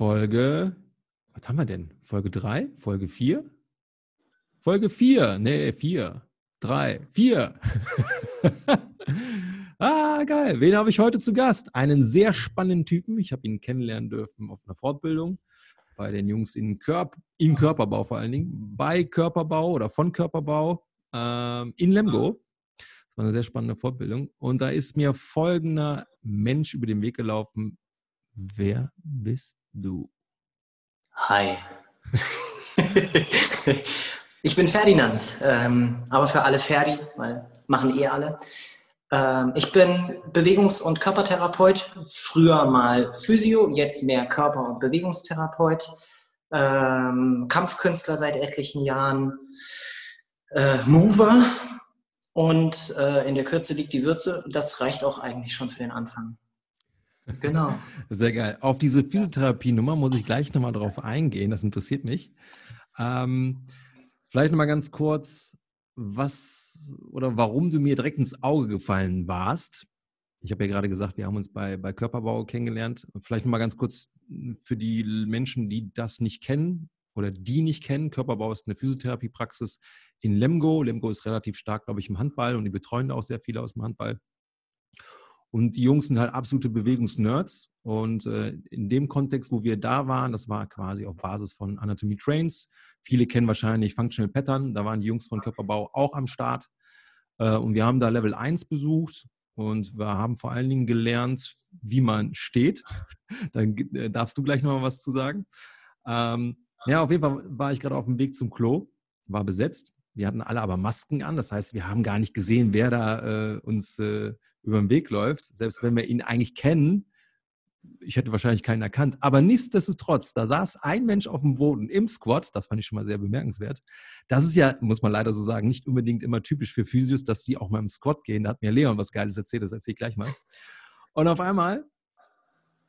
Folge, was haben wir denn? Folge 3? Folge 4? Folge 4, nee, 4, 3, 4. ah, geil. Wen habe ich heute zu Gast? Einen sehr spannenden Typen. Ich habe ihn kennenlernen dürfen auf einer Fortbildung bei den Jungs in, Körp in Körperbau vor allen Dingen, bei Körperbau oder von Körperbau ähm, in Lemgo. Das war eine sehr spannende Fortbildung. Und da ist mir folgender Mensch über den Weg gelaufen. Wer bist du? Hi. ich bin Ferdinand, ähm, aber für alle Ferdi, weil machen eh alle. Ähm, ich bin Bewegungs- und Körpertherapeut, früher mal Physio, jetzt mehr Körper- und Bewegungstherapeut, ähm, Kampfkünstler seit etlichen Jahren, äh, Mover und äh, in der Kürze liegt die Würze. Das reicht auch eigentlich schon für den Anfang. Genau. Sehr geil. Auf diese Physiotherapie-Nummer muss ich gleich nochmal drauf eingehen. Das interessiert mich. Ähm, vielleicht nochmal ganz kurz, was oder warum du mir direkt ins Auge gefallen warst. Ich habe ja gerade gesagt, wir haben uns bei, bei Körperbau kennengelernt. Vielleicht nochmal ganz kurz für die Menschen, die das nicht kennen oder die nicht kennen. Körperbau ist eine Physiotherapiepraxis in Lemgo. Lemgo ist relativ stark, glaube ich, im Handball und die betreuen auch sehr viele aus dem Handball. Und die Jungs sind halt absolute Bewegungsnerds. Und äh, in dem Kontext, wo wir da waren, das war quasi auf Basis von Anatomy Trains. Viele kennen wahrscheinlich Functional Pattern. Da waren die Jungs von Körperbau auch am Start. Äh, und wir haben da Level 1 besucht. Und wir haben vor allen Dingen gelernt, wie man steht. da äh, darfst du gleich nochmal was zu sagen. Ähm, ja, auf jeden Fall war ich gerade auf dem Weg zum Klo, war besetzt. Wir hatten alle aber Masken an. Das heißt, wir haben gar nicht gesehen, wer da äh, uns äh, über den Weg läuft. Selbst wenn wir ihn eigentlich kennen, ich hätte wahrscheinlich keinen erkannt. Aber nichtsdestotrotz, da saß ein Mensch auf dem Boden im Squat. Das fand ich schon mal sehr bemerkenswert. Das ist ja, muss man leider so sagen, nicht unbedingt immer typisch für Physios, dass die auch mal im Squat gehen. Da hat mir Leon was Geiles erzählt, das erzähle ich gleich mal. Und auf einmal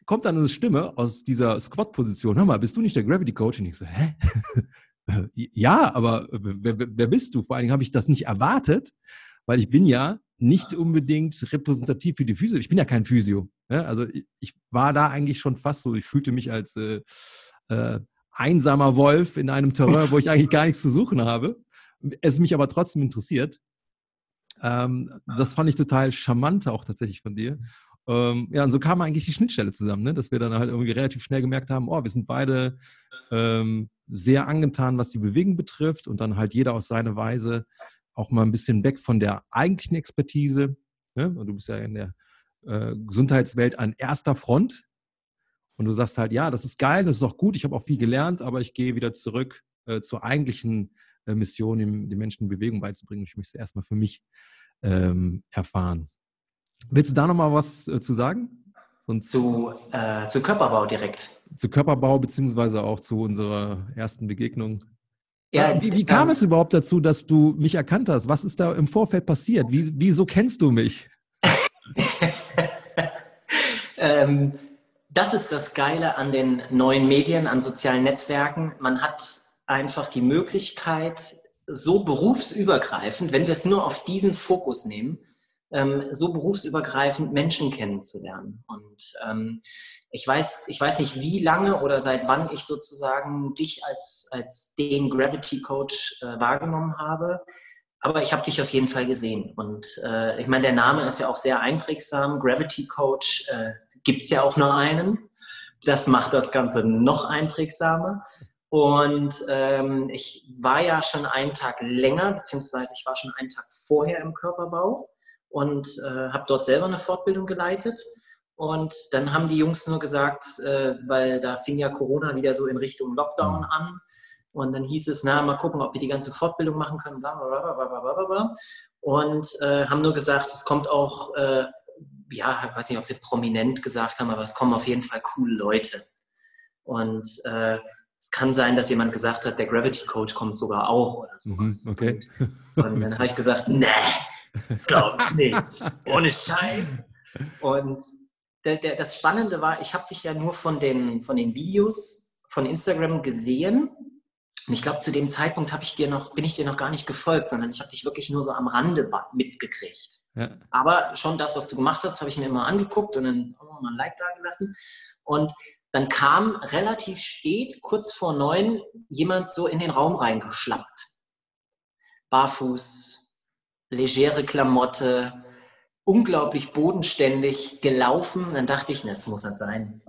kommt dann eine Stimme aus dieser Squat-Position. Hör mal, bist du nicht der Gravity Coach? Und ich so, hä? ja, aber wer, wer bist du? Vor allen Dingen habe ich das nicht erwartet, weil ich bin ja nicht unbedingt repräsentativ für die Physio. Ich bin ja kein Physio. Ja? Also ich, ich, war da eigentlich schon fast so, ich fühlte mich als äh, äh, einsamer Wolf in einem Terrain, wo ich eigentlich gar nichts zu suchen habe. Es mich aber trotzdem interessiert. Ähm, das fand ich total charmant auch tatsächlich von dir. Ähm, ja, und so kam eigentlich die Schnittstelle zusammen, ne? dass wir dann halt irgendwie relativ schnell gemerkt haben, oh, wir sind beide ähm, sehr angetan, was die Bewegung betrifft und dann halt jeder auf seine Weise auch mal ein bisschen weg von der eigentlichen Expertise. Ne? Du bist ja in der äh, Gesundheitswelt an erster Front und du sagst halt, ja, das ist geil, das ist auch gut, ich habe auch viel gelernt, aber ich gehe wieder zurück äh, zur eigentlichen äh, Mission, den, den Menschen Bewegung beizubringen. Ich möchte es erstmal für mich ähm, erfahren. Willst du da nochmal was äh, zu sagen? Sonst zu, äh, zu Körperbau direkt. Zu Körperbau, beziehungsweise auch zu unserer ersten Begegnung. Ja, wie, wie kam ähm, es überhaupt dazu, dass du mich erkannt hast? Was ist da im Vorfeld passiert? Wie, wieso kennst du mich? ähm, das ist das Geile an den neuen Medien, an sozialen Netzwerken. Man hat einfach die Möglichkeit, so berufsübergreifend, wenn wir es nur auf diesen Fokus nehmen, ähm, so berufsübergreifend Menschen kennenzulernen. Und ähm, ich weiß, ich weiß nicht, wie lange oder seit wann ich sozusagen dich als, als den Gravity Coach äh, wahrgenommen habe. Aber ich habe dich auf jeden Fall gesehen. Und äh, ich meine, der Name ist ja auch sehr einprägsam. Gravity Coach äh, gibt es ja auch nur einen. Das macht das Ganze noch einprägsamer. Und ähm, ich war ja schon einen Tag länger, beziehungsweise ich war schon einen Tag vorher im Körperbau und äh, habe dort selber eine Fortbildung geleitet. Und dann haben die Jungs nur gesagt, äh, weil da fing ja Corona wieder so in Richtung Lockdown mhm. an. Und dann hieß es, na, mal gucken, ob wir die ganze Fortbildung machen können, bla, bla, bla, bla, bla, bla. Und äh, haben nur gesagt, es kommt auch, äh, ja, ich weiß nicht, ob sie prominent gesagt haben, aber es kommen auf jeden Fall coole Leute. Und äh, es kann sein, dass jemand gesagt hat, der Gravity Coach kommt sogar auch oder sowas. Mhm, okay. Und, und dann habe ich gesagt, nee, glaub ich nicht. Ohne Scheiß. Und der, der, das Spannende war, ich habe dich ja nur von den, von den Videos von Instagram gesehen. Und ich glaube, zu dem Zeitpunkt ich dir noch, bin ich dir noch gar nicht gefolgt, sondern ich habe dich wirklich nur so am Rande mitgekriegt. Ja. Aber schon das, was du gemacht hast, habe ich mir immer angeguckt und dann auch mal ein Like da gelassen. Und dann kam relativ spät, kurz vor neun, jemand so in den Raum reingeschlappt. Barfuß, legere Klamotte, unglaublich bodenständig gelaufen. Dann dachte ich, das muss er sein.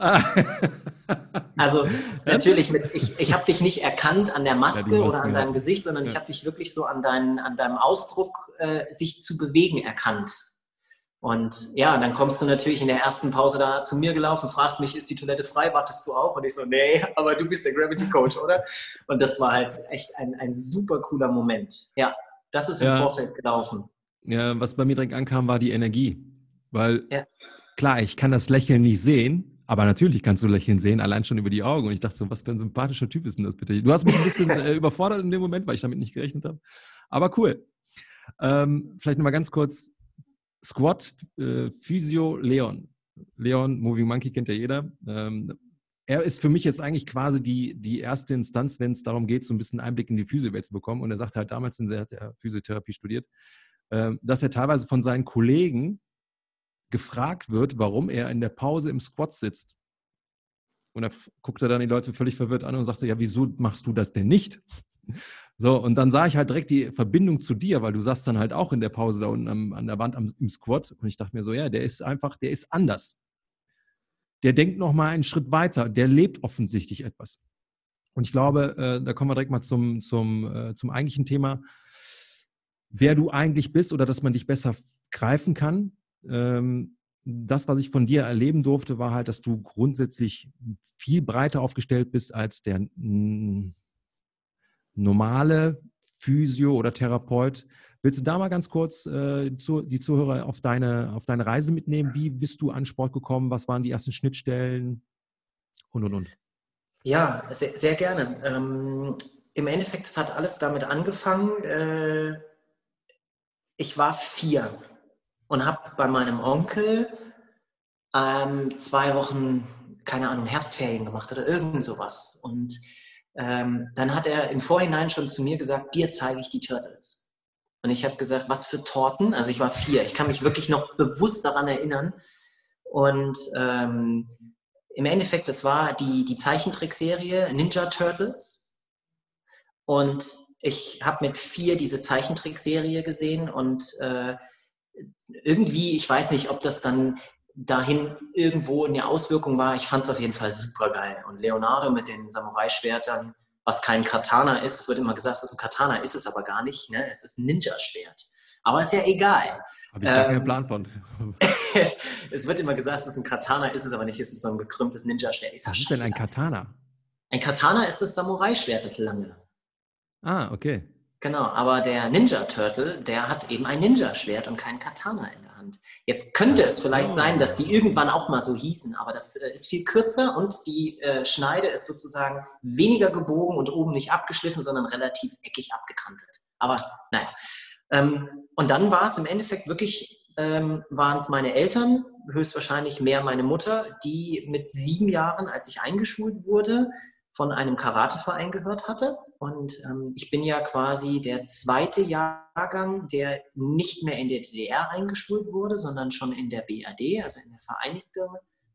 also natürlich, mit, ich, ich habe dich nicht erkannt an der Maske, ja, Maske oder an deinem Gesicht, sondern ja. ich habe dich wirklich so an, dein, an deinem Ausdruck, äh, sich zu bewegen, erkannt. Und ja, und dann kommst du natürlich in der ersten Pause da zu mir gelaufen, fragst mich, ist die Toilette frei? Wartest du auch? Und ich so, nee, aber du bist der Gravity Coach, oder? Und das war halt echt ein, ein super cooler Moment. Ja, das ist im ja. Vorfeld gelaufen. Ja, was bei mir direkt ankam, war die Energie. Weil ja. klar, ich kann das Lächeln nicht sehen, aber natürlich kannst du Lächeln sehen, allein schon über die Augen. Und ich dachte so, was für ein sympathischer Typ ist denn das bitte? Du hast mich ein bisschen äh, überfordert in dem Moment, weil ich damit nicht gerechnet habe. Aber cool. Ähm, vielleicht nochmal ganz kurz, Squat, äh, Physio, Leon. Leon, Moving Monkey kennt ja jeder. Ähm, er ist für mich jetzt eigentlich quasi die, die erste Instanz, wenn es darum geht, so ein bisschen Einblick in die Physiowelt zu bekommen. Und er sagt halt damals, er hat ja Physiotherapie studiert, äh, dass er teilweise von seinen Kollegen gefragt wird, warum er in der Pause im Squat sitzt. Und da guckt er dann die Leute völlig verwirrt an und sagte, ja, wieso machst du das denn nicht? So, und dann sah ich halt direkt die Verbindung zu dir, weil du saßt dann halt auch in der Pause da unten am, an der Wand am, im Squat. Und ich dachte mir so, ja, der ist einfach, der ist anders. Der denkt nochmal einen Schritt weiter. Der lebt offensichtlich etwas. Und ich glaube, äh, da kommen wir direkt mal zum, zum, äh, zum eigentlichen Thema, wer du eigentlich bist oder dass man dich besser greifen kann. Ähm, das, was ich von dir erleben durfte, war halt, dass du grundsätzlich viel breiter aufgestellt bist als der normale Physio oder Therapeut. Willst du da mal ganz kurz äh, zu, die Zuhörer auf deine, auf deine Reise mitnehmen? Wie bist du an Sport gekommen? Was waren die ersten Schnittstellen? Und, und, und. Ja, sehr, sehr gerne. Ähm, Im Endeffekt, es hat alles damit angefangen. Äh, ich war vier und habe bei meinem Onkel ähm, zwei Wochen, keine Ahnung, Herbstferien gemacht oder irgend sowas. Und ähm, dann hat er im Vorhinein schon zu mir gesagt, dir zeige ich die Turtles. Und ich habe gesagt, was für Torten? Also ich war vier. Ich kann mich wirklich noch bewusst daran erinnern. Und ähm, im Endeffekt, das war die, die Zeichentrickserie Ninja Turtles. Und ich habe mit vier diese Zeichentrickserie gesehen und äh, irgendwie, ich weiß nicht, ob das dann dahin irgendwo eine Auswirkung war. Ich fand es auf jeden Fall super geil. Und Leonardo mit den Samurai-Schwertern, was kein Katana ist, es wird immer gesagt, es ist ein Katana, ist es aber gar nicht. Ne? Es ist ein Ninja-Schwert. Aber ist ja egal. Habe ich ähm, gar keinen ähm, Plan von. es wird immer gesagt, es ist ein Katana, ist es aber nicht. Es ist so ein gekrümmtes Ninja-Schwert. Was ist denn ein Katana? Ein Katana ist das Samurai-Schwert, das lange. Ah, okay. Genau, aber der Ninja Turtle, der hat eben ein Ninja-Schwert und kein Katana in der Hand. Jetzt könnte es vielleicht sein, dass die irgendwann auch mal so hießen, aber das äh, ist viel kürzer und die äh, Schneide ist sozusagen weniger gebogen und oben nicht abgeschliffen, sondern relativ eckig abgekantet. Aber nein. Ähm, und dann war es im Endeffekt wirklich, ähm, waren es meine Eltern, höchstwahrscheinlich mehr meine Mutter, die mit sieben Jahren, als ich eingeschult wurde, von einem Karateverein gehört hatte. Und ähm, ich bin ja quasi der zweite Jahrgang, der nicht mehr in der DDR eingeschult wurde, sondern schon in der BRD, also in der Vereinigten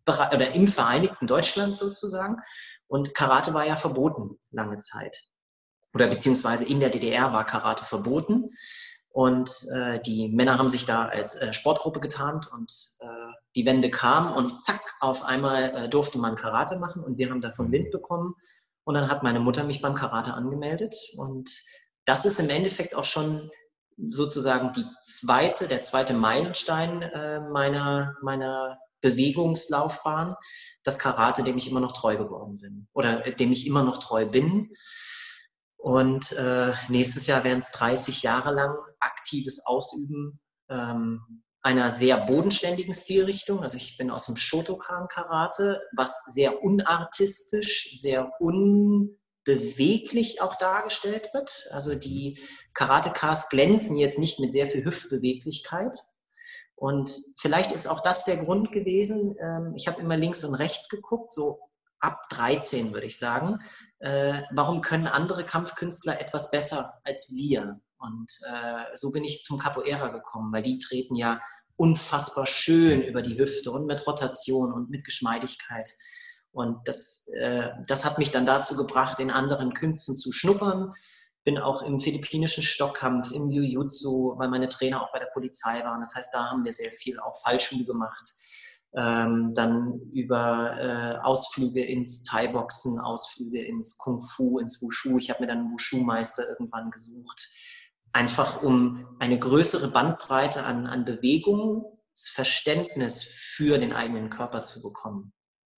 oder im Vereinigten Deutschland sozusagen. Und Karate war ja verboten lange Zeit. Oder beziehungsweise in der DDR war Karate verboten. Und äh, die Männer haben sich da als äh, Sportgruppe getarnt und äh, die Wende kam und zack, auf einmal äh, durfte man Karate machen und wir haben davon Wind bekommen. Und dann hat meine Mutter mich beim Karate angemeldet und das ist im Endeffekt auch schon sozusagen die zweite, der zweite Meilenstein äh, meiner, meiner Bewegungslaufbahn, das Karate, dem ich immer noch treu geworden bin oder äh, dem ich immer noch treu bin. Und äh, nächstes Jahr werden es 30 Jahre lang aktives Ausüben ähm, einer sehr bodenständigen Stilrichtung. Also ich bin aus dem Shotokan-Karate, was sehr unartistisch, sehr unbeweglich auch dargestellt wird. Also die Karatekas glänzen jetzt nicht mit sehr viel Hüftbeweglichkeit. Und vielleicht ist auch das der Grund gewesen. Ähm, ich habe immer links und rechts geguckt, so ab 13 würde ich sagen. Äh, warum können andere Kampfkünstler etwas besser als wir? Und äh, so bin ich zum Capoeira gekommen, weil die treten ja unfassbar schön über die Hüfte und mit Rotation und mit Geschmeidigkeit. Und das, äh, das hat mich dann dazu gebracht, in anderen Künsten zu schnuppern. Bin auch im philippinischen Stockkampf, im Jiu-Jitsu, weil meine Trainer auch bei der Polizei waren. Das heißt, da haben wir sehr viel auch Fallschule gemacht. Ähm, dann über äh, Ausflüge ins Thai-Boxen, Ausflüge ins Kung Fu, ins Wushu. Ich habe mir dann einen Wushu-Meister irgendwann gesucht einfach um eine größere Bandbreite an, an Bewegungsverständnis für den eigenen Körper zu bekommen.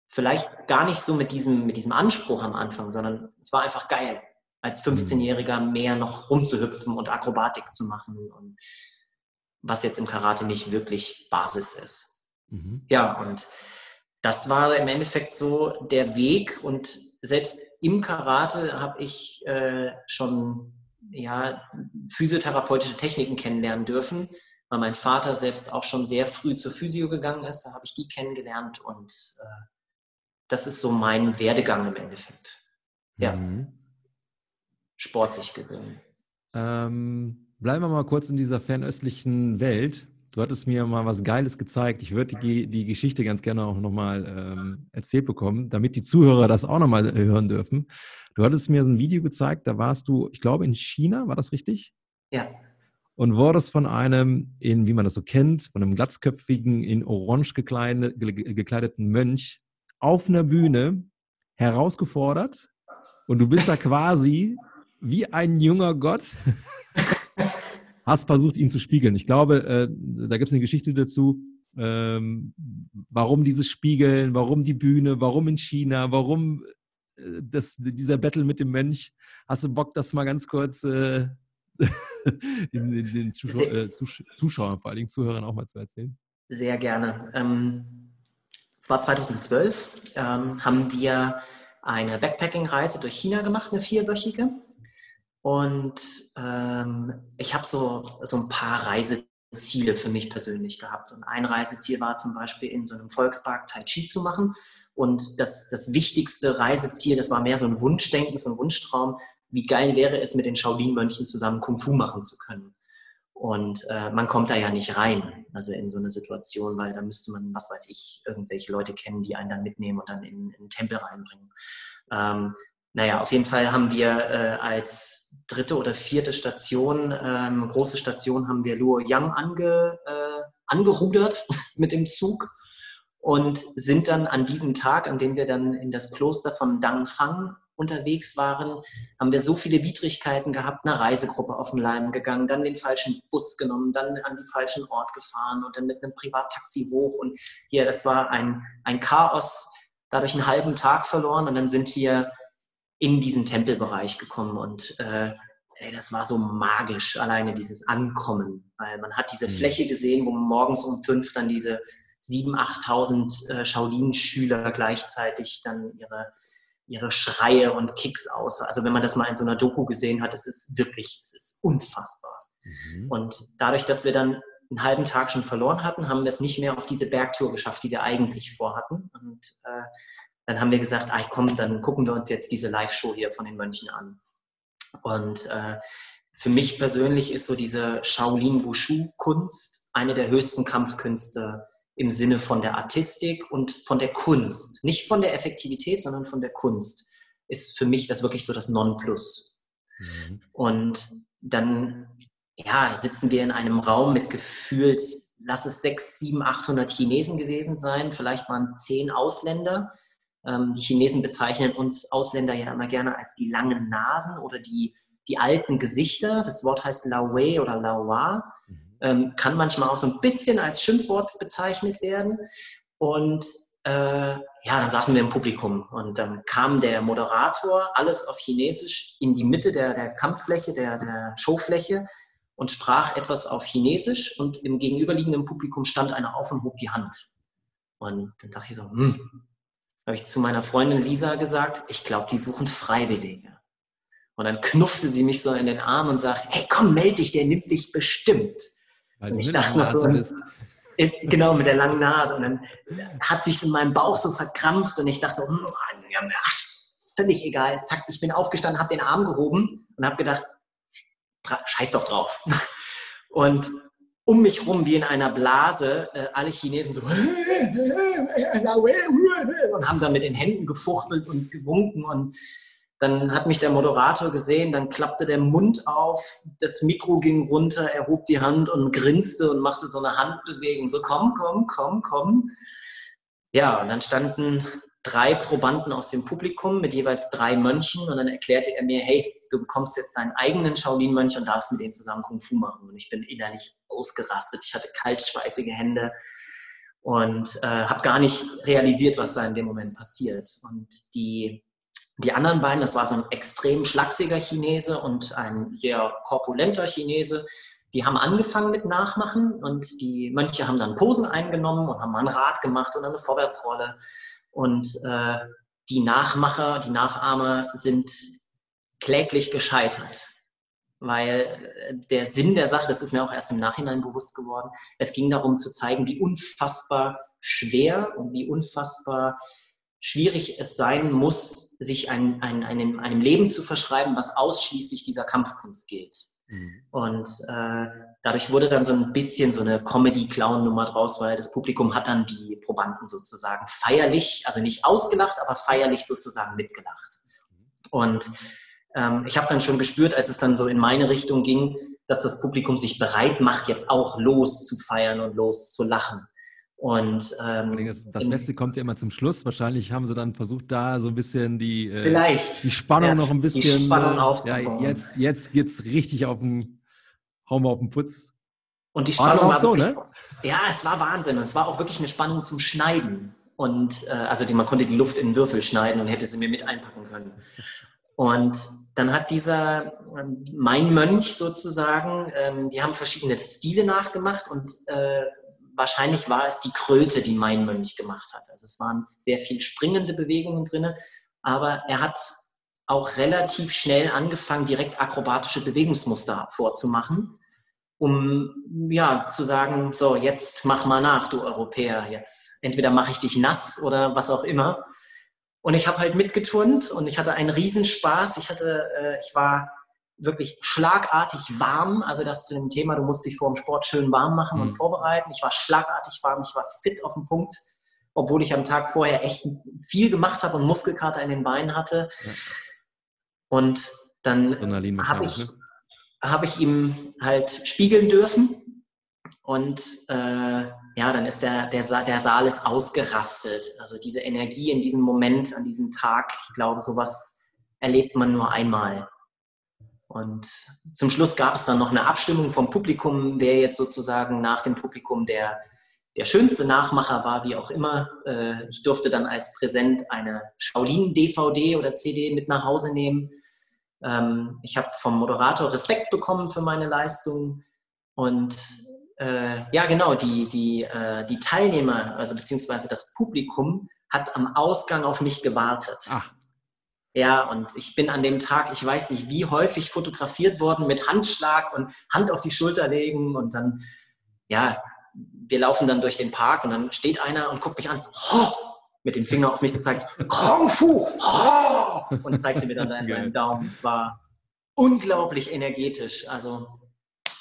Vielleicht gar nicht so mit diesem, mit diesem Anspruch am Anfang, sondern es war einfach geil, als 15-Jähriger mhm. mehr noch rumzuhüpfen und Akrobatik zu machen. Und was jetzt im Karate nicht wirklich Basis ist. Mhm. Ja, und das war im Endeffekt so der Weg. Und selbst im Karate habe ich äh, schon ja, physiotherapeutische Techniken kennenlernen dürfen, weil mein Vater selbst auch schon sehr früh zur Physio gegangen ist. Da habe ich die kennengelernt und äh, das ist so mein Werdegang im Endeffekt. Ja. Mhm. Sportlich gewesen. Ähm, bleiben wir mal kurz in dieser fernöstlichen Welt. Du hattest mir mal was Geiles gezeigt. Ich würde die, die Geschichte ganz gerne auch nochmal ähm, erzählt bekommen, damit die Zuhörer das auch nochmal hören dürfen. Du hattest mir so ein Video gezeigt, da warst du, ich glaube, in China, war das richtig? Ja. Und wurdest von einem, in, wie man das so kennt, von einem glatzköpfigen, in orange gekleideten Mönch auf einer Bühne herausgefordert. Und du bist da quasi wie ein junger Gott hast versucht, ihn zu spiegeln. Ich glaube, äh, da gibt es eine Geschichte dazu, ähm, warum dieses Spiegeln, warum die Bühne, warum in China, warum äh, das, dieser Battle mit dem Mönch. Hast du Bock, das mal ganz kurz äh, den, den, den Zuschauer, äh, Zuschauern, vor allen Dingen Zuhörern auch mal zu erzählen? Sehr gerne. Ähm, es war 2012, ähm, haben wir eine Backpacking-Reise durch China gemacht, eine vierwöchige. Und ähm, ich habe so, so ein paar Reiseziele für mich persönlich gehabt. Und ein Reiseziel war zum Beispiel in so einem Volkspark Tai Chi zu machen. Und das, das wichtigste Reiseziel, das war mehr so ein Wunschdenken, so ein Wunschtraum. Wie geil wäre es, mit den Shaolin-Mönchen zusammen Kung Fu machen zu können? Und äh, man kommt da ja nicht rein, also in so eine Situation, weil da müsste man, was weiß ich, irgendwelche Leute kennen, die einen dann mitnehmen und dann in, in den Tempel reinbringen. Ähm, naja, auf jeden Fall haben wir äh, als dritte oder vierte Station, ähm, große Station, haben wir Luo Yang ange, äh, angerudert mit dem Zug und sind dann an diesem Tag, an dem wir dann in das Kloster von Dangfang unterwegs waren, haben wir so viele Widrigkeiten gehabt, eine Reisegruppe auf den Leim gegangen, dann den falschen Bus genommen, dann an den falschen Ort gefahren und dann mit einem Privattaxi hoch und hier, das war ein, ein Chaos, dadurch einen halben Tag verloren und dann sind wir in diesen Tempelbereich gekommen und äh, ey, das war so magisch, alleine dieses Ankommen, weil man hat diese mhm. Fläche gesehen, wo morgens um fünf dann diese 7.000, 8.000 äh, Shaolin-Schüler gleichzeitig dann ihre, ihre Schreie und Kicks aus. Also wenn man das mal in so einer Doku gesehen hat, es ist wirklich, es ist unfassbar. Mhm. Und dadurch, dass wir dann einen halben Tag schon verloren hatten, haben wir es nicht mehr auf diese Bergtour geschafft, die wir eigentlich vorhatten. Und äh, dann haben wir gesagt, ach komm, dann gucken wir uns jetzt diese Live-Show hier von den Mönchen an. Und äh, für mich persönlich ist so diese Shaolin Wushu-Kunst eine der höchsten Kampfkünste im Sinne von der Artistik und von der Kunst. Nicht von der Effektivität, sondern von der Kunst. Ist für mich das wirklich so das Nonplus. Mhm. Und dann ja, sitzen wir in einem Raum mit gefühlt, lass es sechs, sieben, 800 Chinesen gewesen sein, vielleicht waren zehn Ausländer die Chinesen bezeichnen uns Ausländer ja immer gerne als die langen Nasen oder die, die alten Gesichter. Das Wort heißt Laowei oder Laowa. Mhm. Ähm, kann manchmal auch so ein bisschen als Schimpfwort bezeichnet werden. Und äh, ja, dann saßen wir im Publikum und dann kam der Moderator, alles auf Chinesisch, in die Mitte der, der Kampffläche, der, der Showfläche und sprach etwas auf Chinesisch und im gegenüberliegenden Publikum stand einer auf und hob die Hand. Und dann dachte ich so, hm, habe ich zu meiner Freundin Lisa gesagt, ich glaube, die suchen Freiwillige. Und dann knuffte sie mich so in den Arm und sagt, hey, komm, melde dich, der nimmt dich bestimmt. Weil und ich dachte noch so, bist. genau, mit der langen Nase. Und dann hat sich in meinem Bauch so verkrampft und ich dachte so, hm, ach, völlig egal. Zack, ich bin aufgestanden, habe den Arm gehoben und habe gedacht, scheiß doch drauf. Und um mich rum wie in einer Blase, äh, alle Chinesen so, und haben da mit den Händen gefuchtelt und gewunken und dann hat mich der Moderator gesehen, dann klappte der Mund auf, das Mikro ging runter, er hob die Hand und grinste und machte so eine Handbewegung, so komm, komm, komm, komm. Ja, und dann standen drei Probanden aus dem Publikum mit jeweils drei Mönchen und dann erklärte er mir, hey, du bekommst jetzt deinen eigenen Shaolin-Mönch und darfst mit denen zusammen Kung Fu machen. Und ich bin innerlich ausgerastet. Ich hatte kaltschweißige Hände und äh, habe gar nicht realisiert, was da in dem Moment passiert. Und die, die anderen beiden, das war so ein extrem schlachsiger Chinese und ein sehr korpulenter Chinese, die haben angefangen mit Nachmachen und die Mönche haben dann Posen eingenommen und haben mal ein Rad gemacht und eine Vorwärtsrolle. Und äh, die Nachmacher, die Nachahmer sind kläglich gescheitert. Weil äh, der Sinn der Sache, das ist mir auch erst im Nachhinein bewusst geworden, es ging darum zu zeigen, wie unfassbar schwer und wie unfassbar schwierig es sein muss, sich ein, ein, einem, einem Leben zu verschreiben, was ausschließlich dieser Kampfkunst gilt. Mhm. Und äh, dadurch wurde dann so ein bisschen so eine Comedy-Clown-Nummer draus, weil das Publikum hat dann die Probanden sozusagen feierlich, also nicht ausgelacht, aber feierlich sozusagen mitgelacht. Und ähm, ich habe dann schon gespürt, als es dann so in meine Richtung ging, dass das Publikum sich bereit macht, jetzt auch loszufeiern und loszulachen. Und ähm, das, das Beste kommt ja immer zum Schluss. Wahrscheinlich haben sie dann versucht, da so ein bisschen die, äh, die Spannung ja, noch ein bisschen. Die Spannung äh, aufzubauen. Ja, jetzt, jetzt geht's richtig auf den, hauen wir auf den Putz. Und die Spannung war, war so, wirklich, ne? Ja, es war Wahnsinn. Und es war auch wirklich eine Spannung zum Schneiden. Und äh, also die, man konnte die Luft in Würfel schneiden und hätte sie mir mit einpacken können. Und dann hat dieser, ähm, mein Mönch sozusagen, ähm, die haben verschiedene Stile nachgemacht und äh, wahrscheinlich war es die Kröte, die mein Mönch gemacht hat. Also es waren sehr viel springende Bewegungen drin, aber er hat auch relativ schnell angefangen, direkt akrobatische Bewegungsmuster vorzumachen, um ja zu sagen, so jetzt mach mal nach, du Europäer, jetzt entweder mache ich dich nass oder was auch immer. Und ich habe halt mitgeturnt und ich hatte einen Riesenspaß. Ich hatte, äh, ich war wirklich schlagartig warm. Also das zu dem Thema, du musst dich vor dem Sport schön warm machen mhm. und vorbereiten. Ich war schlagartig warm, ich war fit auf dem Punkt, obwohl ich am Tag vorher echt viel gemacht habe und Muskelkater in den Beinen hatte. Ja. Und dann habe ich, ne? hab ich ihm halt spiegeln dürfen. Und äh, ja, dann ist der, der, der Saal ist ausgerastet. Also diese Energie in diesem Moment, an diesem Tag, ich glaube, sowas erlebt man nur einmal. Und zum Schluss gab es dann noch eine Abstimmung vom Publikum, wer jetzt sozusagen nach dem Publikum der, der schönste Nachmacher war, wie auch immer. Äh, ich durfte dann als Präsent eine Shaolin-DVD oder CD mit nach Hause nehmen. Ähm, ich habe vom Moderator Respekt bekommen für meine Leistung. Und äh, ja, genau, die, die, äh, die Teilnehmer, also beziehungsweise das Publikum, hat am Ausgang auf mich gewartet. Ach. Ja, und ich bin an dem Tag, ich weiß nicht, wie häufig fotografiert worden mit Handschlag und Hand auf die Schulter legen und dann, ja, wir laufen dann durch den Park und dann steht einer und guckt mich an, oh, mit dem Finger auf mich gezeigt, Kung Fu, oh, und zeigte mir dann seinen Daumen. Es war unglaublich energetisch. Also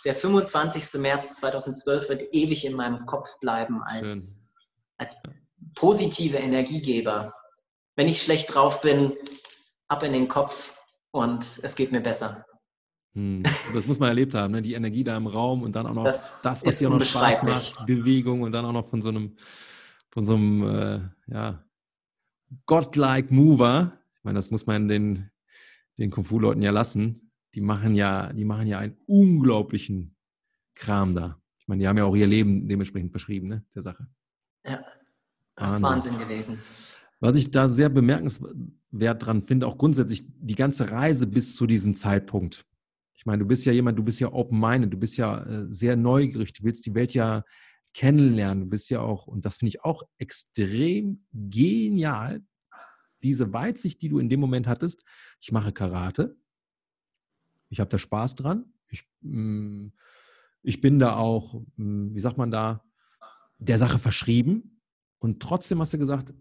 der 25. März 2012 wird ewig in meinem Kopf bleiben als, als positive Energiegeber. Wenn ich schlecht drauf bin, ab in den Kopf und es geht mir besser. Hm. Das muss man erlebt haben, ne? die Energie da im Raum und dann auch noch das, das was dir auch noch Spaß macht, Bewegung und dann auch noch von so einem, von so einem äh, ja, godlike Mover. Ich meine, das muss man den, den Kung Fu-Leuten ja lassen. Die machen ja, die machen ja einen unglaublichen Kram da. Ich meine, die haben ja auch ihr Leben dementsprechend beschrieben, ne, der Sache. Ja, das ist Wahnsinn gewesen. Was ich da sehr bemerkenswert dran finde, auch grundsätzlich die ganze Reise bis zu diesem Zeitpunkt. Ich meine, du bist ja jemand, du bist ja open-minded, du bist ja äh, sehr neugierig, du willst die Welt ja kennenlernen, du bist ja auch, und das finde ich auch extrem genial, diese Weitsicht, die du in dem Moment hattest. Ich mache Karate, ich habe da Spaß dran, ich, mm, ich bin da auch, mm, wie sagt man da, der Sache verschrieben. Und trotzdem hast du gesagt,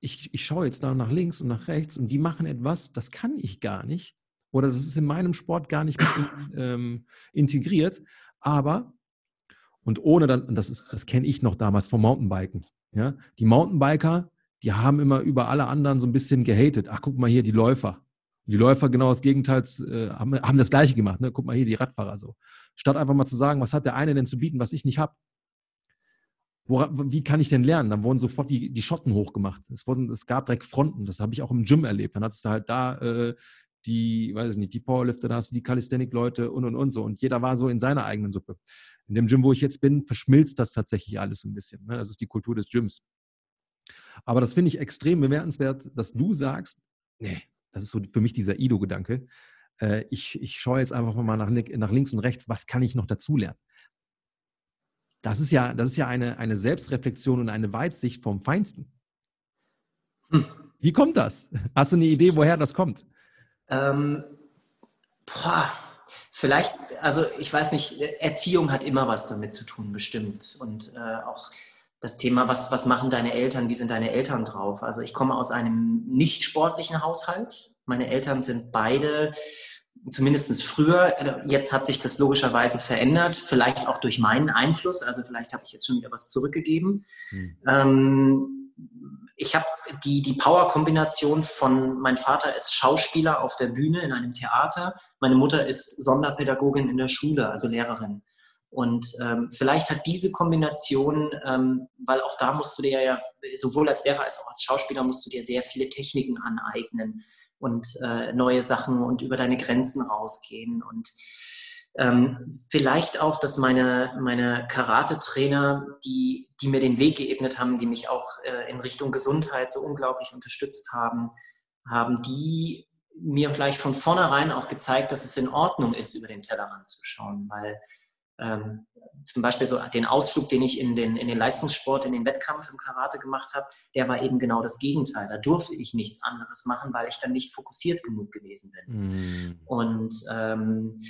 ich, ich schaue jetzt da nach links und nach rechts und die machen etwas, das kann ich gar nicht. Oder das ist in meinem Sport gar nicht ähm, integriert. Aber, und ohne dann, das ist, das kenne ich noch damals vom Mountainbiken. Ja, die Mountainbiker, die haben immer über alle anderen so ein bisschen gehatet. Ach, guck mal hier, die Läufer. Die Läufer genau das Gegenteil äh, haben, haben das Gleiche gemacht. Ne? Guck mal hier, die Radfahrer so. Statt einfach mal zu sagen, was hat der eine denn zu bieten, was ich nicht habe. wie kann ich denn lernen? Dann wurden sofort die, die Schotten hochgemacht. Es, wurden, es gab direkt Fronten. Das habe ich auch im Gym erlebt. Dann hattest du halt da äh, die, weiß ich nicht, die Powerlifter, da hast du die Calisthenic-Leute und und und so. Und jeder war so in seiner eigenen Suppe. In dem Gym, wo ich jetzt bin, verschmilzt das tatsächlich alles so ein bisschen. Ne? Das ist die Kultur des Gyms. Aber das finde ich extrem bemerkenswert, dass du sagst, nee, das ist so für mich dieser Ido-Gedanke. Äh, ich, ich schaue jetzt einfach mal nach, nach links und rechts, was kann ich noch dazulernen? Das ist ja, das ist ja eine, eine Selbstreflexion und eine Weitsicht vom Feinsten. Hm. Wie kommt das? Hast du eine Idee, woher das kommt? Ähm, boah, vielleicht, also ich weiß nicht, Erziehung hat immer was damit zu tun, bestimmt. Und äh, auch das Thema, was, was machen deine Eltern, wie sind deine Eltern drauf? Also ich komme aus einem nicht sportlichen Haushalt. Meine Eltern sind beide, zumindest früher, äh, jetzt hat sich das logischerweise verändert, vielleicht auch durch meinen Einfluss, also vielleicht habe ich jetzt schon wieder was zurückgegeben. Hm. Ähm, ich habe die, die Power-Kombination von, mein Vater ist Schauspieler auf der Bühne in einem Theater, meine Mutter ist Sonderpädagogin in der Schule, also Lehrerin. Und ähm, vielleicht hat diese Kombination, ähm, weil auch da musst du dir ja, sowohl als Lehrer als auch als Schauspieler, musst du dir sehr viele Techniken aneignen und äh, neue Sachen und über deine Grenzen rausgehen. Und ähm, vielleicht auch, dass meine, meine Karate-Trainer, die, die mir den Weg geebnet haben, die mich auch äh, in Richtung Gesundheit so unglaublich unterstützt haben, haben die mir gleich von vornherein auch gezeigt, dass es in Ordnung ist, über den Tellerrand zu schauen, weil ähm, zum Beispiel so den Ausflug, den ich in den, in den Leistungssport, in den Wettkampf im Karate gemacht habe, der war eben genau das Gegenteil. Da durfte ich nichts anderes machen, weil ich dann nicht fokussiert genug gewesen bin. Mm. Und ähm,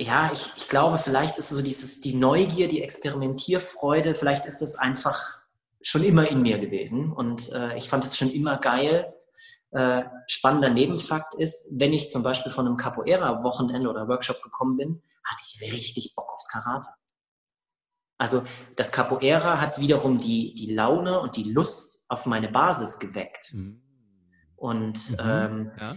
ja, ich, ich glaube, vielleicht ist so dieses, die Neugier, die Experimentierfreude, vielleicht ist das einfach schon immer in mir gewesen. Und äh, ich fand es schon immer geil. Äh, spannender Nebenfakt ist, wenn ich zum Beispiel von einem Capoeira-Wochenende oder Workshop gekommen bin, hatte ich richtig Bock aufs Karate. Also das Capoeira hat wiederum die, die Laune und die Lust auf meine Basis geweckt. Mhm. Und mhm. Ähm, ja.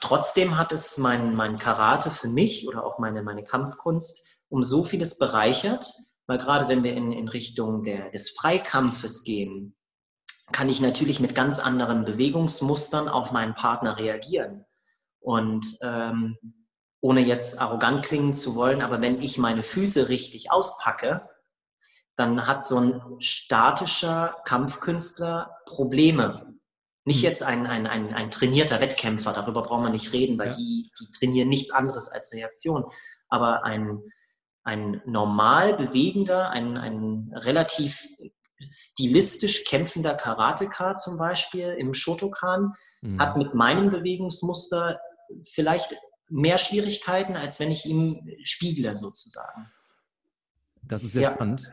trotzdem hat es mein, mein Karate für mich oder auch meine, meine Kampfkunst um so vieles bereichert, weil gerade wenn wir in, in Richtung der, des Freikampfes gehen, kann ich natürlich mit ganz anderen Bewegungsmustern auf meinen Partner reagieren. Und ähm, ohne jetzt arrogant klingen zu wollen, aber wenn ich meine Füße richtig auspacke, dann hat so ein statischer Kampfkünstler Probleme. Nicht hm. jetzt ein, ein, ein, ein trainierter Wettkämpfer, darüber braucht man nicht reden, weil ja. die, die trainieren nichts anderes als Reaktion. Aber ein, ein normal bewegender, ein, ein relativ stilistisch kämpfender Karateka zum Beispiel im Shotokan mhm. hat mit meinem Bewegungsmuster vielleicht mehr Schwierigkeiten, als wenn ich ihm spiegle sozusagen. Das ist sehr ja. spannend,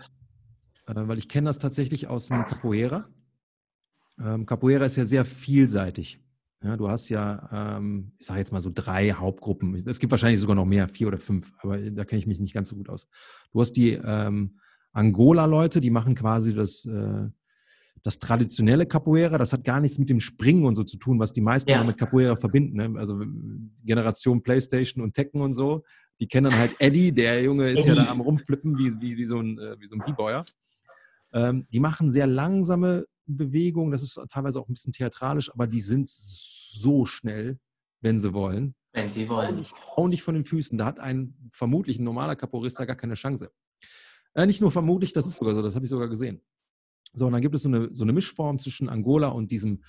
äh, weil ich kenne das tatsächlich aus dem Capoeira. Ähm, Capoeira ist ja sehr vielseitig. Ja, du hast ja, ähm, ich sage jetzt mal so drei Hauptgruppen. Es gibt wahrscheinlich sogar noch mehr, vier oder fünf, aber da kenne ich mich nicht ganz so gut aus. Du hast die ähm, Angola-Leute, die machen quasi das, äh, das traditionelle Capoeira, das hat gar nichts mit dem Springen und so zu tun, was die meisten ja. mit Capoeira verbinden. Ne? Also Generation Playstation und Tekken und so, die kennen dann halt Eddie, der Junge ist Eddie. ja da am rumflippen wie, wie, wie so ein, äh, wie so ein B-Boyer. Ähm, die machen sehr langsame Bewegungen, das ist teilweise auch ein bisschen theatralisch, aber die sind so schnell, wenn sie wollen. Wenn sie wollen. Auch nicht, auch nicht von den Füßen. Da hat ein vermutlich ein normaler Capoeirista gar keine Chance. Äh, nicht nur vermutlich, das ist sogar so, das habe ich sogar gesehen. So, und dann gibt es so eine, so eine Mischform zwischen Angola und diesem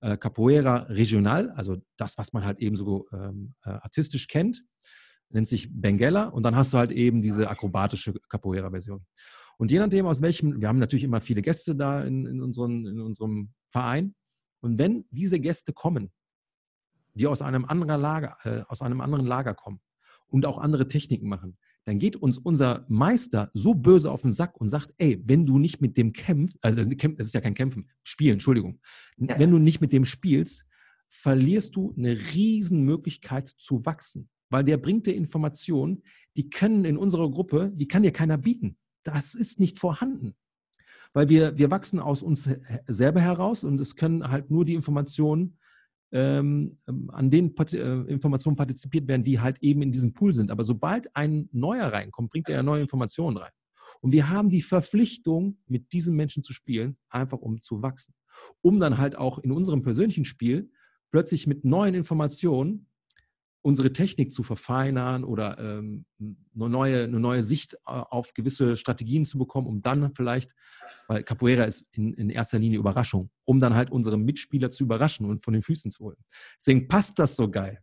äh, Capoeira Regional, also das, was man halt eben so ähm, äh, artistisch kennt, nennt sich Benguela. Und dann hast du halt eben diese akrobatische Capoeira-Version. Und je nachdem, aus welchem, wir haben natürlich immer viele Gäste da in, in, unseren, in unserem Verein. Und wenn diese Gäste kommen, die aus einem anderen Lager, äh, aus einem anderen Lager kommen und auch andere Techniken machen, dann geht uns unser Meister so böse auf den Sack und sagt, ey, wenn du nicht mit dem kämpfst, also das ist ja kein Kämpfen, Spielen, Entschuldigung, ja. wenn du nicht mit dem spielst, verlierst du eine riesen Möglichkeit zu wachsen, weil der bringt dir Informationen, die können in unserer Gruppe, die kann dir keiner bieten. Das ist nicht vorhanden. weil wir, wir wachsen aus uns selber heraus und es können halt nur die Informationen, ähm, an den äh, Informationen partizipiert werden, die halt eben in diesem Pool sind. Aber sobald ein neuer reinkommt, bringt er ja neue Informationen rein. Und wir haben die Verpflichtung, mit diesen Menschen zu spielen, einfach um zu wachsen. Um dann halt auch in unserem persönlichen Spiel plötzlich mit neuen Informationen unsere Technik zu verfeinern oder ähm, eine, neue, eine neue Sicht äh, auf gewisse Strategien zu bekommen, um dann vielleicht, weil Capoeira ist in, in erster Linie Überraschung, um dann halt unsere Mitspieler zu überraschen und von den Füßen zu holen. Deswegen passt das so geil,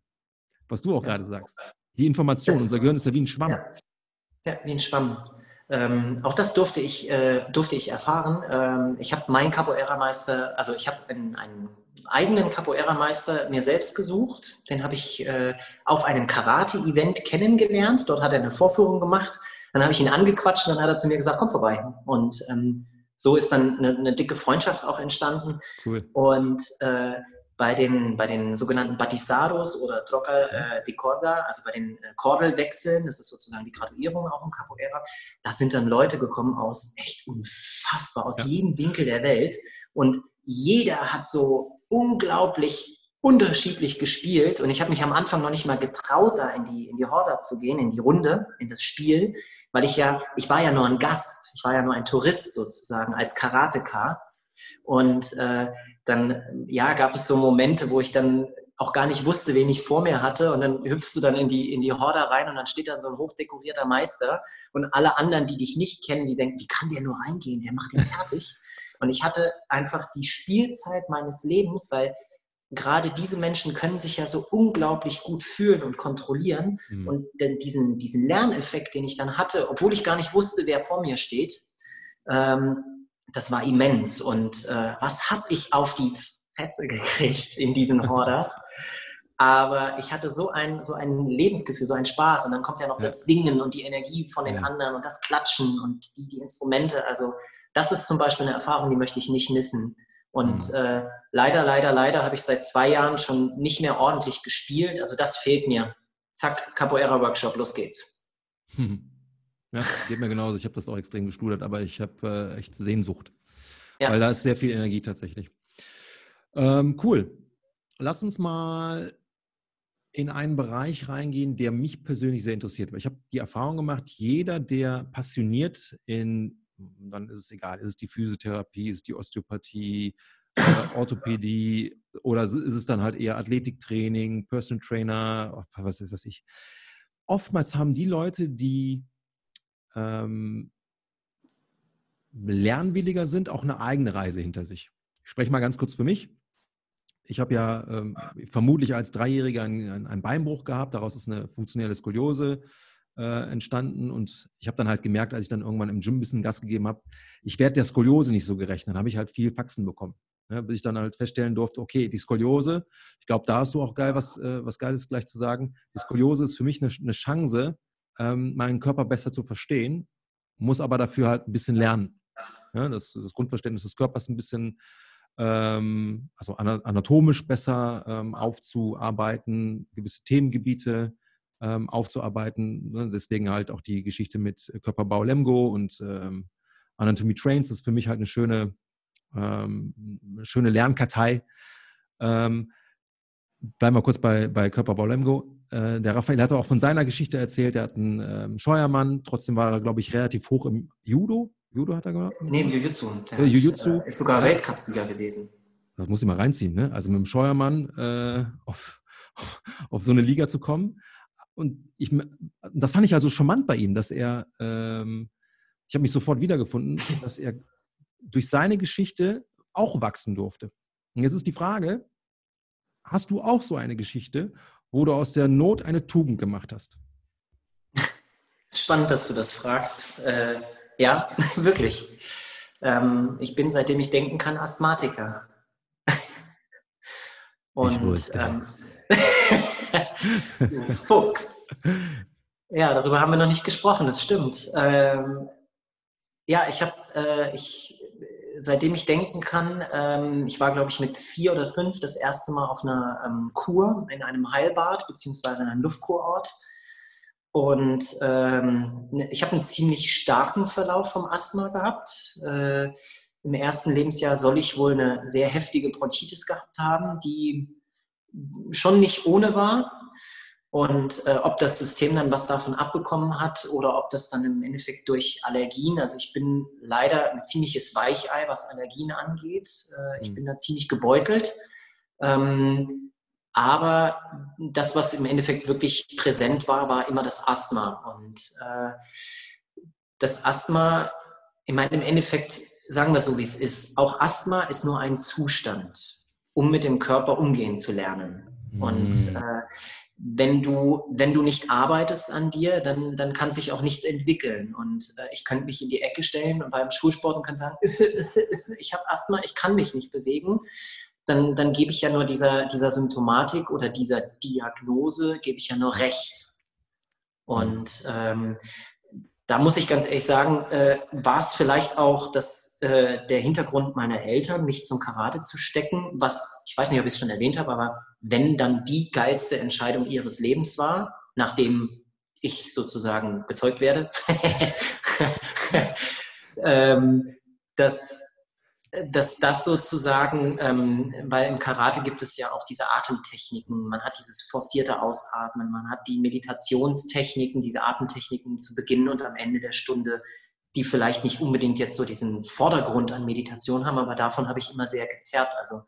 was du auch ja. gerade sagst. Die Information, unser Gehirn ist ja wie ein Schwamm. Ja, ja wie ein Schwamm. Ähm, auch das durfte ich, äh, durfte ich erfahren. Ähm, ich habe meinen Capoeira-Meister, also ich habe einen, einen eigenen Capoeira-Meister mir selbst gesucht. Den habe ich äh, auf einem Karate-Event kennengelernt. Dort hat er eine Vorführung gemacht. Dann habe ich ihn angequatscht und dann hat er zu mir gesagt, komm vorbei. Und ähm, so ist dann eine, eine, dicke Freundschaft auch entstanden. Cool. Und äh, bei den, bei den sogenannten Batizados oder Troca äh, de Corda, also bei den äh, Kordelwechseln, das ist sozusagen die Graduierung auch im Capoeira, da sind dann Leute gekommen aus echt unfassbar, aus ja. jedem Winkel der Welt. Und jeder hat so unglaublich unterschiedlich gespielt und ich habe mich am Anfang noch nicht mal getraut, da in die, in die Horda zu gehen, in die Runde, in das Spiel, weil ich ja, ich war ja nur ein Gast, ich war ja nur ein Tourist sozusagen als Karateka und äh, dann, ja, gab es so Momente, wo ich dann auch gar nicht wusste, wen ich vor mir hatte. Und dann hüpfst du dann in die, in die Horda rein und dann steht da so ein hochdekorierter Meister. Und alle anderen, die dich nicht kennen, die denken, wie kann der nur reingehen? Der macht den fertig. Und ich hatte einfach die Spielzeit meines Lebens, weil gerade diese Menschen können sich ja so unglaublich gut fühlen und kontrollieren. Mhm. Und denn diesen, diesen Lerneffekt, den ich dann hatte, obwohl ich gar nicht wusste, wer vor mir steht, ähm, das war immens. Und äh, was habe ich auf die Fresse gekriegt in diesen Horders? Aber ich hatte so ein, so ein Lebensgefühl, so einen Spaß. Und dann kommt ja noch ja. das Singen und die Energie von den ja. anderen und das Klatschen und die, die Instrumente. Also das ist zum Beispiel eine Erfahrung, die möchte ich nicht missen. Und mhm. äh, leider, leider, leider habe ich seit zwei Jahren schon nicht mehr ordentlich gespielt. Also das fehlt mir. Zack, Capoeira-Workshop, los geht's. Ja, geht mir genauso. Ich habe das auch extrem gestudert, aber ich habe äh, echt Sehnsucht. Ja. Weil da ist sehr viel Energie tatsächlich. Ähm, cool. Lass uns mal in einen Bereich reingehen, der mich persönlich sehr interessiert. Ich habe die Erfahrung gemacht, jeder, der passioniert in dann ist es egal, ist es die Physiotherapie, ist es die Osteopathie, äh, Orthopädie oder ist es dann halt eher Athletiktraining, Personal Trainer, was weiß ich. Oftmals haben die Leute, die ähm, lernwilliger sind, auch eine eigene Reise hinter sich. Ich spreche mal ganz kurz für mich. Ich habe ja ähm, vermutlich als Dreijähriger einen, einen, Beinbruch gehabt, daraus ist eine funktionelle Skoliose äh, entstanden. Und ich habe dann halt gemerkt, als ich dann irgendwann im Gym ein bisschen Gas gegeben habe, ich werde der Skoliose nicht so gerecht. Dann habe ich halt viel Faxen bekommen. Ja, bis ich dann halt feststellen durfte, okay, die Skoliose, ich glaube, da hast du auch geil was, äh, was Geiles gleich zu sagen. Die Skoliose ist für mich eine, eine Chance, ähm, meinen Körper besser zu verstehen, muss aber dafür halt ein bisschen lernen. Ja, das, das Grundverständnis des Körpers ein bisschen ähm, also anatomisch besser ähm, aufzuarbeiten, gewisse Themengebiete ähm, aufzuarbeiten. Ne? Deswegen halt auch die Geschichte mit Körperbau Lemgo und ähm, Anatomy Trains ist für mich halt eine schöne, ähm, schöne Lernkartei. Ähm, bleiben wir kurz bei, bei Körperbau Lemgo. Äh, der Raphael hat auch von seiner Geschichte erzählt. Er hat einen ähm, Scheuermann, trotzdem war er, glaube ich, relativ hoch im Judo. Judo hat er gemacht? Nee, im Jiu-Jitsu. Ja, Jiu-Jitsu. Ist sogar Weltcupsieger gewesen. Das muss ich mal reinziehen, ne? Also mit dem Scheuermann äh, auf, auf so eine Liga zu kommen und ich, das fand ich also charmant bei ihm, dass er, ähm, ich habe mich sofort wiedergefunden, dass er durch seine Geschichte auch wachsen durfte. Und jetzt ist die Frage, hast du auch so eine Geschichte, wo du aus der Not eine Tugend gemacht hast? Spannend, dass du das fragst. Äh, ja, wirklich. Ähm, ich bin, seitdem ich denken kann, Asthmatiker. Und ähm, Fuchs. Ja, darüber haben wir noch nicht gesprochen, das stimmt. Ähm, ja, ich habe, äh, ich, seitdem ich denken kann, ähm, ich war, glaube ich, mit vier oder fünf das erste Mal auf einer ähm, Kur in einem Heilbad beziehungsweise in einem Luftkurort. Und ähm, ne, ich habe einen ziemlich starken Verlauf vom Asthma gehabt. Äh, Im ersten Lebensjahr soll ich wohl eine sehr heftige Bronchitis gehabt haben, die schon nicht ohne war. Und äh, ob das System dann was davon abbekommen hat oder ob das dann im Endeffekt durch Allergien, also ich bin leider ein ziemliches Weichei, was Allergien angeht. Äh, ich hm. bin da ziemlich gebeutelt. Ähm, aber das, was im Endeffekt wirklich präsent war, war immer das Asthma. Und äh, das Asthma, ich meine, im Endeffekt, sagen wir so, wie es ist, auch Asthma ist nur ein Zustand, um mit dem Körper umgehen zu lernen. Und hm. äh, wenn du, wenn du nicht arbeitest an dir, dann, dann kann sich auch nichts entwickeln. Und äh, ich könnte mich in die Ecke stellen und beim Schulsport und kann sagen, ich habe Asthma, ich kann mich nicht bewegen. Dann, dann gebe ich ja nur dieser, dieser Symptomatik oder dieser Diagnose, gebe ich ja nur Recht. Und ähm, da muss ich ganz ehrlich sagen, äh, war es vielleicht auch das, äh, der Hintergrund meiner Eltern, mich zum Karate zu stecken, was, ich weiß nicht, ob ich es schon erwähnt habe, aber wenn dann die geilste Entscheidung ihres Lebens war, nachdem ich sozusagen gezeugt werde, ähm, dass dass das sozusagen, ähm, weil im Karate gibt es ja auch diese Atemtechniken, man hat dieses forcierte Ausatmen, man hat die Meditationstechniken, diese Atemtechniken zu Beginn und am Ende der Stunde, die vielleicht nicht unbedingt jetzt so diesen Vordergrund an Meditation haben, aber davon habe ich immer sehr gezerrt. Also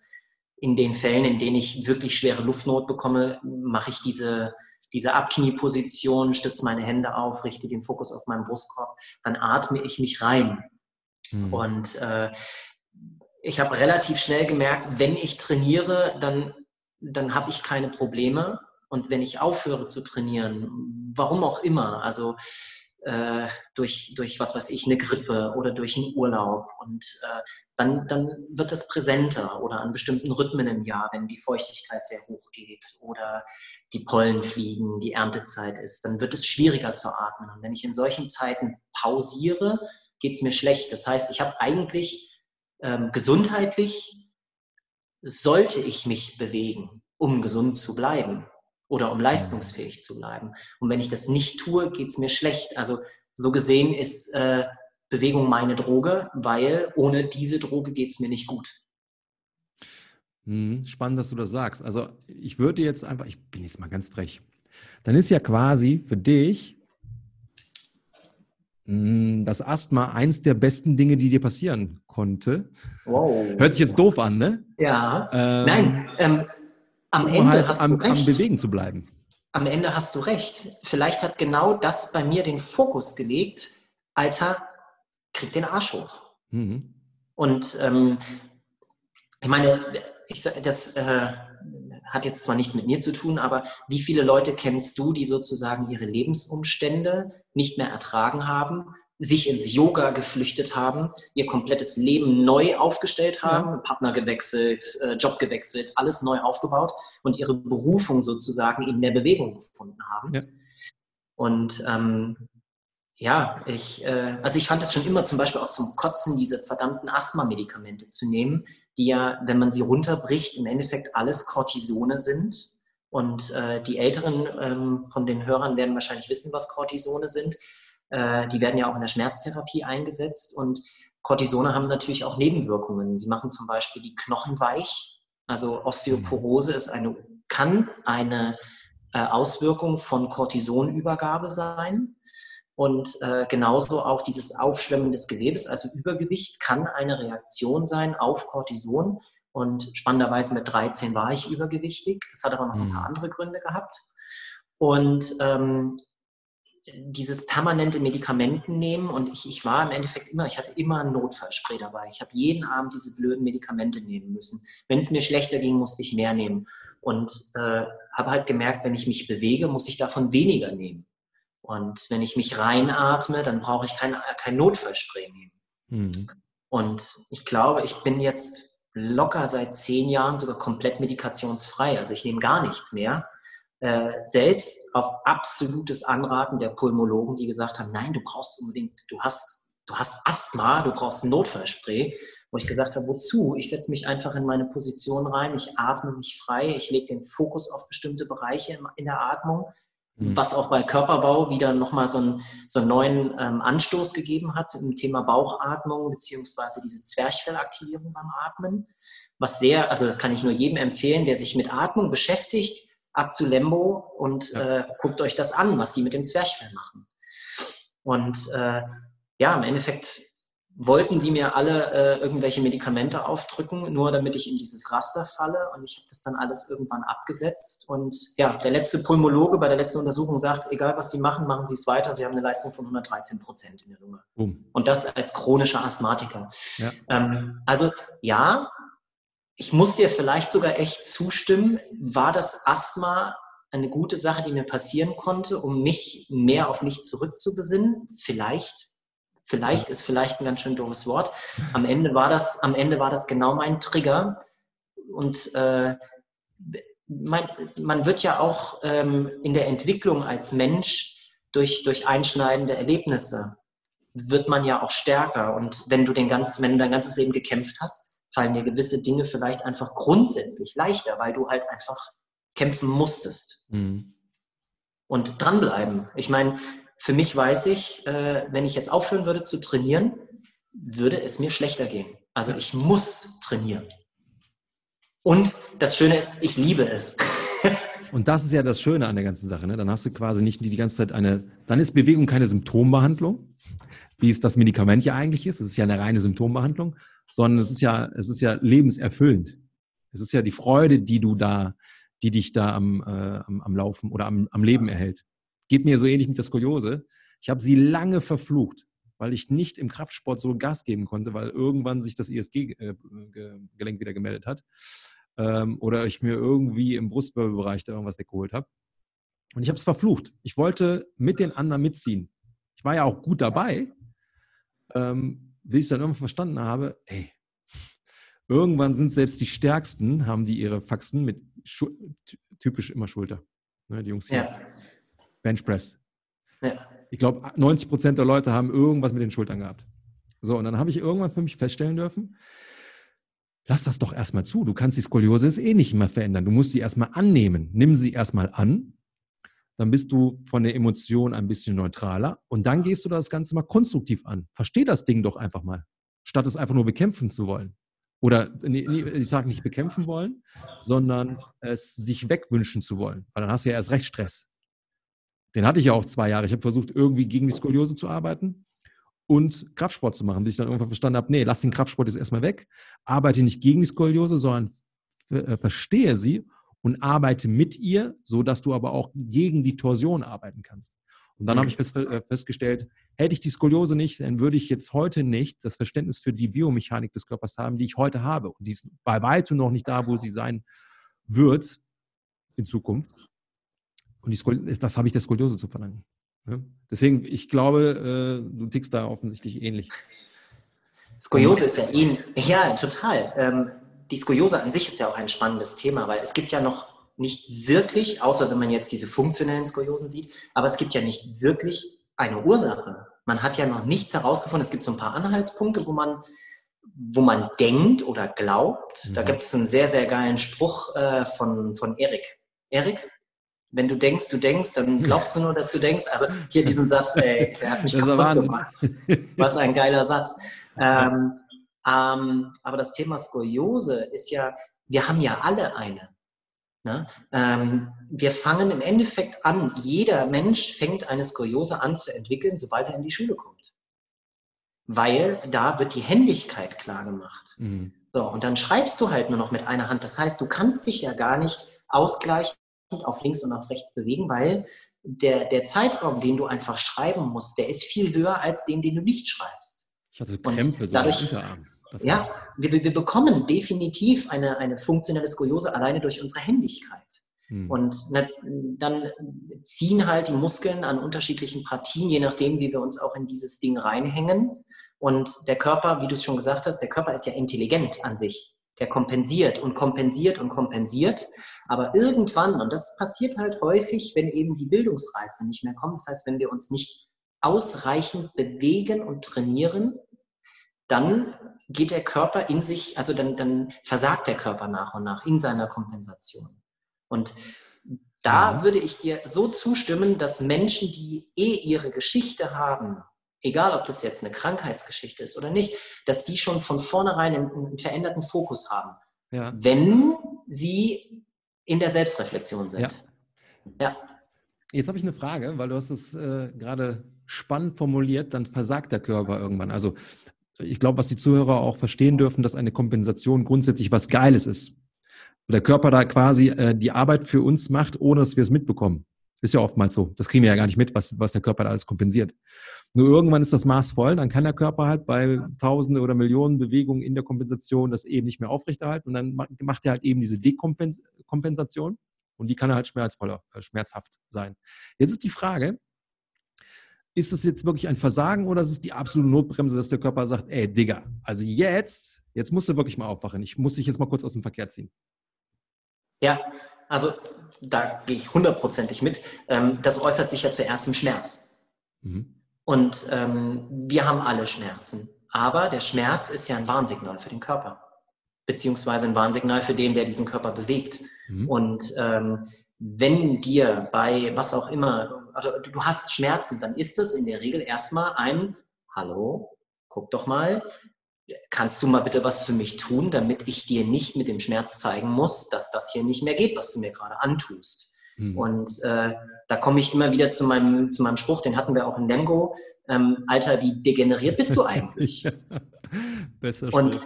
in den Fällen, in denen ich wirklich schwere Luftnot bekomme, mache ich diese, diese Abknieposition, stütze meine Hände auf, richte den Fokus auf meinen Brustkorb, dann atme ich mich rein. Hm. Und äh, ich habe relativ schnell gemerkt, wenn ich trainiere, dann, dann habe ich keine Probleme. Und wenn ich aufhöre zu trainieren, warum auch immer, also äh, durch, durch, was weiß ich, eine Grippe oder durch einen Urlaub, und äh, dann, dann wird das präsenter oder an bestimmten Rhythmen im Jahr, wenn die Feuchtigkeit sehr hoch geht oder die Pollen fliegen, die Erntezeit ist, dann wird es schwieriger zu atmen. Und wenn ich in solchen Zeiten pausiere, geht es mir schlecht. Das heißt, ich habe eigentlich ähm, gesundheitlich sollte ich mich bewegen, um gesund zu bleiben oder um leistungsfähig zu bleiben. Und wenn ich das nicht tue, geht es mir schlecht. Also so gesehen ist äh, Bewegung meine Droge, weil ohne diese Droge geht es mir nicht gut. Hm, spannend, dass du das sagst. Also ich würde jetzt einfach, ich bin jetzt mal ganz frech. Dann ist ja quasi für dich hm, das Asthma eins der besten Dinge, die dir passieren konnte. Wow. Hört sich jetzt doof an, ne? Ja. Ähm, Nein, ähm, am um Ende halt hast am, du recht. am Bewegen zu bleiben. Am Ende hast du recht. Vielleicht hat genau das bei mir den Fokus gelegt. Alter, krieg den Arsch hoch. Mhm. Und ähm, ich meine, ich, das äh, hat jetzt zwar nichts mit mir zu tun, aber wie viele Leute kennst du, die sozusagen ihre Lebensumstände nicht mehr ertragen haben, sich ins Yoga geflüchtet haben, ihr komplettes Leben neu aufgestellt haben, ja. Partner gewechselt, äh, Job gewechselt, alles neu aufgebaut und ihre Berufung sozusagen in der Bewegung gefunden haben. Ja. Und ähm, ja, ich, äh, also ich fand es schon immer zum Beispiel auch zum Kotzen, diese verdammten Asthma-Medikamente zu nehmen, die ja, wenn man sie runterbricht, im Endeffekt alles Cortisone sind. Und äh, die Älteren ähm, von den Hörern werden wahrscheinlich wissen, was Cortisone sind. Äh, die werden ja auch in der Schmerztherapie eingesetzt. Und Cortisone haben natürlich auch Nebenwirkungen. Sie machen zum Beispiel die Knochen weich. Also Osteoporose ist eine, kann eine äh, Auswirkung von Cortisonübergabe sein. Und äh, genauso auch dieses Aufschwemmen des Gewebes, also Übergewicht, kann eine Reaktion sein auf Cortison. Und spannenderweise mit 13 war ich übergewichtig. Das hat aber noch ein paar mhm. andere Gründe gehabt. Und ähm, dieses permanente Medikamenten nehmen und ich, ich war im Endeffekt immer, ich hatte immer ein Notfallspray dabei. Ich habe jeden Abend diese blöden Medikamente nehmen müssen. Wenn es mir schlechter ging, musste ich mehr nehmen. Und äh, habe halt gemerkt, wenn ich mich bewege, muss ich davon weniger nehmen. Und wenn ich mich reinatme, dann brauche ich kein, kein Notfallspray nehmen. Mhm. Und ich glaube, ich bin jetzt locker seit zehn Jahren sogar komplett medikationsfrei. Also ich nehme gar nichts mehr. Äh, selbst auf absolutes Anraten der Pulmologen, die gesagt haben, nein, du brauchst unbedingt, du hast, du hast Asthma, du brauchst ein Notfallspray. Wo ich gesagt habe, wozu? Ich setze mich einfach in meine Position rein, ich atme mich frei, ich lege den Fokus auf bestimmte Bereiche in der Atmung Mhm. Was auch bei Körperbau wieder nochmal so, ein, so einen neuen ähm, Anstoß gegeben hat im Thema Bauchatmung beziehungsweise diese Zwerchfellaktivierung beim Atmen. Was sehr, also das kann ich nur jedem empfehlen, der sich mit Atmung beschäftigt, ab zu Lembo und ja. äh, guckt euch das an, was die mit dem Zwerchfell machen. Und äh, ja, im Endeffekt wollten die mir alle äh, irgendwelche Medikamente aufdrücken, nur damit ich in dieses Raster falle. Und ich habe das dann alles irgendwann abgesetzt. Und ja, der letzte Pulmologe bei der letzten Untersuchung sagt, egal was Sie machen, machen Sie es weiter. Sie haben eine Leistung von 113 Prozent in der Lunge. Um. Und das als chronischer Asthmatiker. Ja. Ähm, also ja, ich muss dir vielleicht sogar echt zustimmen, war das Asthma eine gute Sache, die mir passieren konnte, um mich mehr auf mich zurückzubesinnen? Vielleicht Vielleicht ist vielleicht ein ganz schön doofes Wort. Am Ende war das, am Ende war das genau mein Trigger. Und äh, man, man wird ja auch ähm, in der Entwicklung als Mensch durch, durch einschneidende Erlebnisse wird man ja auch stärker. Und wenn du den ganzen, wenn du dein ganzes Leben gekämpft hast, fallen dir gewisse Dinge vielleicht einfach grundsätzlich leichter, weil du halt einfach kämpfen musstest. Mhm. Und dranbleiben. Ich meine, für mich weiß ich, äh, wenn ich jetzt aufhören würde zu trainieren, würde es mir schlechter gehen. Also ich muss trainieren. Und das Schöne ist, ich liebe es. Und das ist ja das Schöne an der ganzen Sache. Ne? Dann hast du quasi nicht die, die ganze Zeit eine, dann ist Bewegung keine Symptombehandlung, wie es das Medikament ja eigentlich ist. Es ist ja eine reine Symptombehandlung, sondern es ist ja, es ist ja lebenserfüllend. Es ist ja die Freude, die du da, die dich da am, äh, am, am Laufen oder am, am Leben erhält. Geht mir so ähnlich mit der Skoliose. Ich habe sie lange verflucht, weil ich nicht im Kraftsport so Gas geben konnte, weil irgendwann sich das ISG-Gelenk wieder gemeldet hat. Ähm, oder ich mir irgendwie im Brustwirbelbereich da irgendwas weggeholt habe. Und ich habe es verflucht. Ich wollte mit den anderen mitziehen. Ich war ja auch gut dabei, ähm, bis ich dann irgendwann verstanden habe, ey, irgendwann sind selbst die Stärksten, haben die ihre Faxen mit typisch immer Schulter. Ne, die Jungs hier. Ja. Benchpress. Ja. Ich glaube, 90 Prozent der Leute haben irgendwas mit den Schultern gehabt. So, und dann habe ich irgendwann für mich feststellen dürfen, lass das doch erstmal zu. Du kannst die Skoliose eh nicht mehr verändern. Du musst sie erstmal annehmen. Nimm sie erstmal an. Dann bist du von der Emotion ein bisschen neutraler. Und dann gehst du das Ganze mal konstruktiv an. Versteh das Ding doch einfach mal. Statt es einfach nur bekämpfen zu wollen. Oder ich sage nicht bekämpfen wollen, sondern es sich wegwünschen zu wollen. Weil dann hast du ja erst recht Stress. Den hatte ich ja auch zwei Jahre. Ich habe versucht, irgendwie gegen die Skoliose zu arbeiten und Kraftsport zu machen, bis ich dann irgendwann verstanden habe, nee, lass den Kraftsport jetzt erstmal weg, arbeite nicht gegen die Skoliose, sondern äh, verstehe sie und arbeite mit ihr, so dass du aber auch gegen die Torsion arbeiten kannst. Und dann mhm. habe ich fest, äh, festgestellt, hätte ich die Skoliose nicht, dann würde ich jetzt heute nicht das Verständnis für die Biomechanik des Körpers haben, die ich heute habe. Und die ist bei weitem noch nicht da, wo sie sein wird in Zukunft. Und die das habe ich der Skoliose zu verdanken. Ja? Deswegen, ich glaube, äh, du tickst da offensichtlich ähnlich. Skoliose ist ja ähnlich. Ja, total. Ähm, die Skoliose an sich ist ja auch ein spannendes Thema, weil es gibt ja noch nicht wirklich, außer wenn man jetzt diese funktionellen Skoliosen sieht, aber es gibt ja nicht wirklich eine Ursache. Man hat ja noch nichts herausgefunden. Es gibt so ein paar Anhaltspunkte, wo man, wo man denkt oder glaubt. Mhm. Da gibt es einen sehr, sehr geilen Spruch äh, von, von Erik. Erik, wenn du denkst, du denkst, dann glaubst du nur, dass du denkst. Also hier diesen Satz, ey, der hat mich das kaputt gemacht. Was ein geiler Satz. Ähm, ähm, aber das Thema Skoliose ist ja, wir haben ja alle eine. Ne? Ähm, wir fangen im Endeffekt an, jeder Mensch fängt eine Skoliose an zu entwickeln, sobald er in die Schule kommt. Weil da wird die Händigkeit klar gemacht. Mhm. So, und dann schreibst du halt nur noch mit einer Hand. Das heißt, du kannst dich ja gar nicht ausgleichen auf links und auf rechts bewegen, weil der, der Zeitraum, den du einfach schreiben musst, der ist viel höher als den, den du nicht schreibst. Ich hatte Krämpfe so dadurch, Unterarm. Ja, wir, wir bekommen definitiv eine, eine funktionelle Skoliose alleine durch unsere Händigkeit. Hm. Und na, dann ziehen halt die Muskeln an unterschiedlichen Partien, je nachdem, wie wir uns auch in dieses Ding reinhängen. Und der Körper, wie du es schon gesagt hast, der Körper ist ja intelligent an sich. Der kompensiert und kompensiert und kompensiert. Aber irgendwann, und das passiert halt häufig, wenn eben die Bildungsreize nicht mehr kommen, das heißt, wenn wir uns nicht ausreichend bewegen und trainieren, dann geht der Körper in sich, also dann, dann versagt der Körper nach und nach in seiner Kompensation. Und Da mhm. würde ich dir so zustimmen, dass Menschen, die eh ihre Geschichte haben, egal ob das jetzt eine Krankheitsgeschichte ist oder nicht, dass die schon von vornherein einen, einen veränderten Fokus haben. Ja. Wenn sie in der Selbstreflexion sind. Ja. ja. Jetzt habe ich eine Frage, weil du hast es äh, gerade spannend formuliert, dann versagt der Körper irgendwann. Also ich glaube, was die Zuhörer auch verstehen dürfen, dass eine Kompensation grundsätzlich was Geiles ist. Der Körper da quasi äh, die Arbeit für uns macht, ohne dass wir es mitbekommen. Ist ja oftmals so. Das kriegen wir ja gar nicht mit, was, was der Körper da alles kompensiert. Nur irgendwann ist das Maß voll, dann kann der Körper halt bei Tausende oder Millionen Bewegungen in der Kompensation das eben nicht mehr aufrechterhalten und dann macht er halt eben diese Dekompensation und die kann halt schmerzvoller, äh, schmerzhaft sein. Jetzt ist die Frage, ist es jetzt wirklich ein Versagen oder ist es die absolute Notbremse, dass der Körper sagt, ey, Digga, also jetzt, jetzt musst du wirklich mal aufwachen. Ich muss dich jetzt mal kurz aus dem Verkehr ziehen. Ja, also da gehe ich hundertprozentig mit. Ähm, das äußert sich ja zuerst im Schmerz. Mhm. Und ähm, wir haben alle Schmerzen. Aber der Schmerz ist ja ein Warnsignal für den Körper. Beziehungsweise ein Warnsignal für den, der diesen Körper bewegt. Mhm. Und ähm, wenn dir bei was auch immer, also du hast Schmerzen, dann ist das in der Regel erstmal ein Hallo, guck doch mal, kannst du mal bitte was für mich tun, damit ich dir nicht mit dem Schmerz zeigen muss, dass das hier nicht mehr geht, was du mir gerade antust. Mhm. Und äh, da komme ich immer wieder zu meinem, zu meinem Spruch, den hatten wir auch in Lemgo. Ähm, Alter, wie degeneriert bist du eigentlich? Besser. Und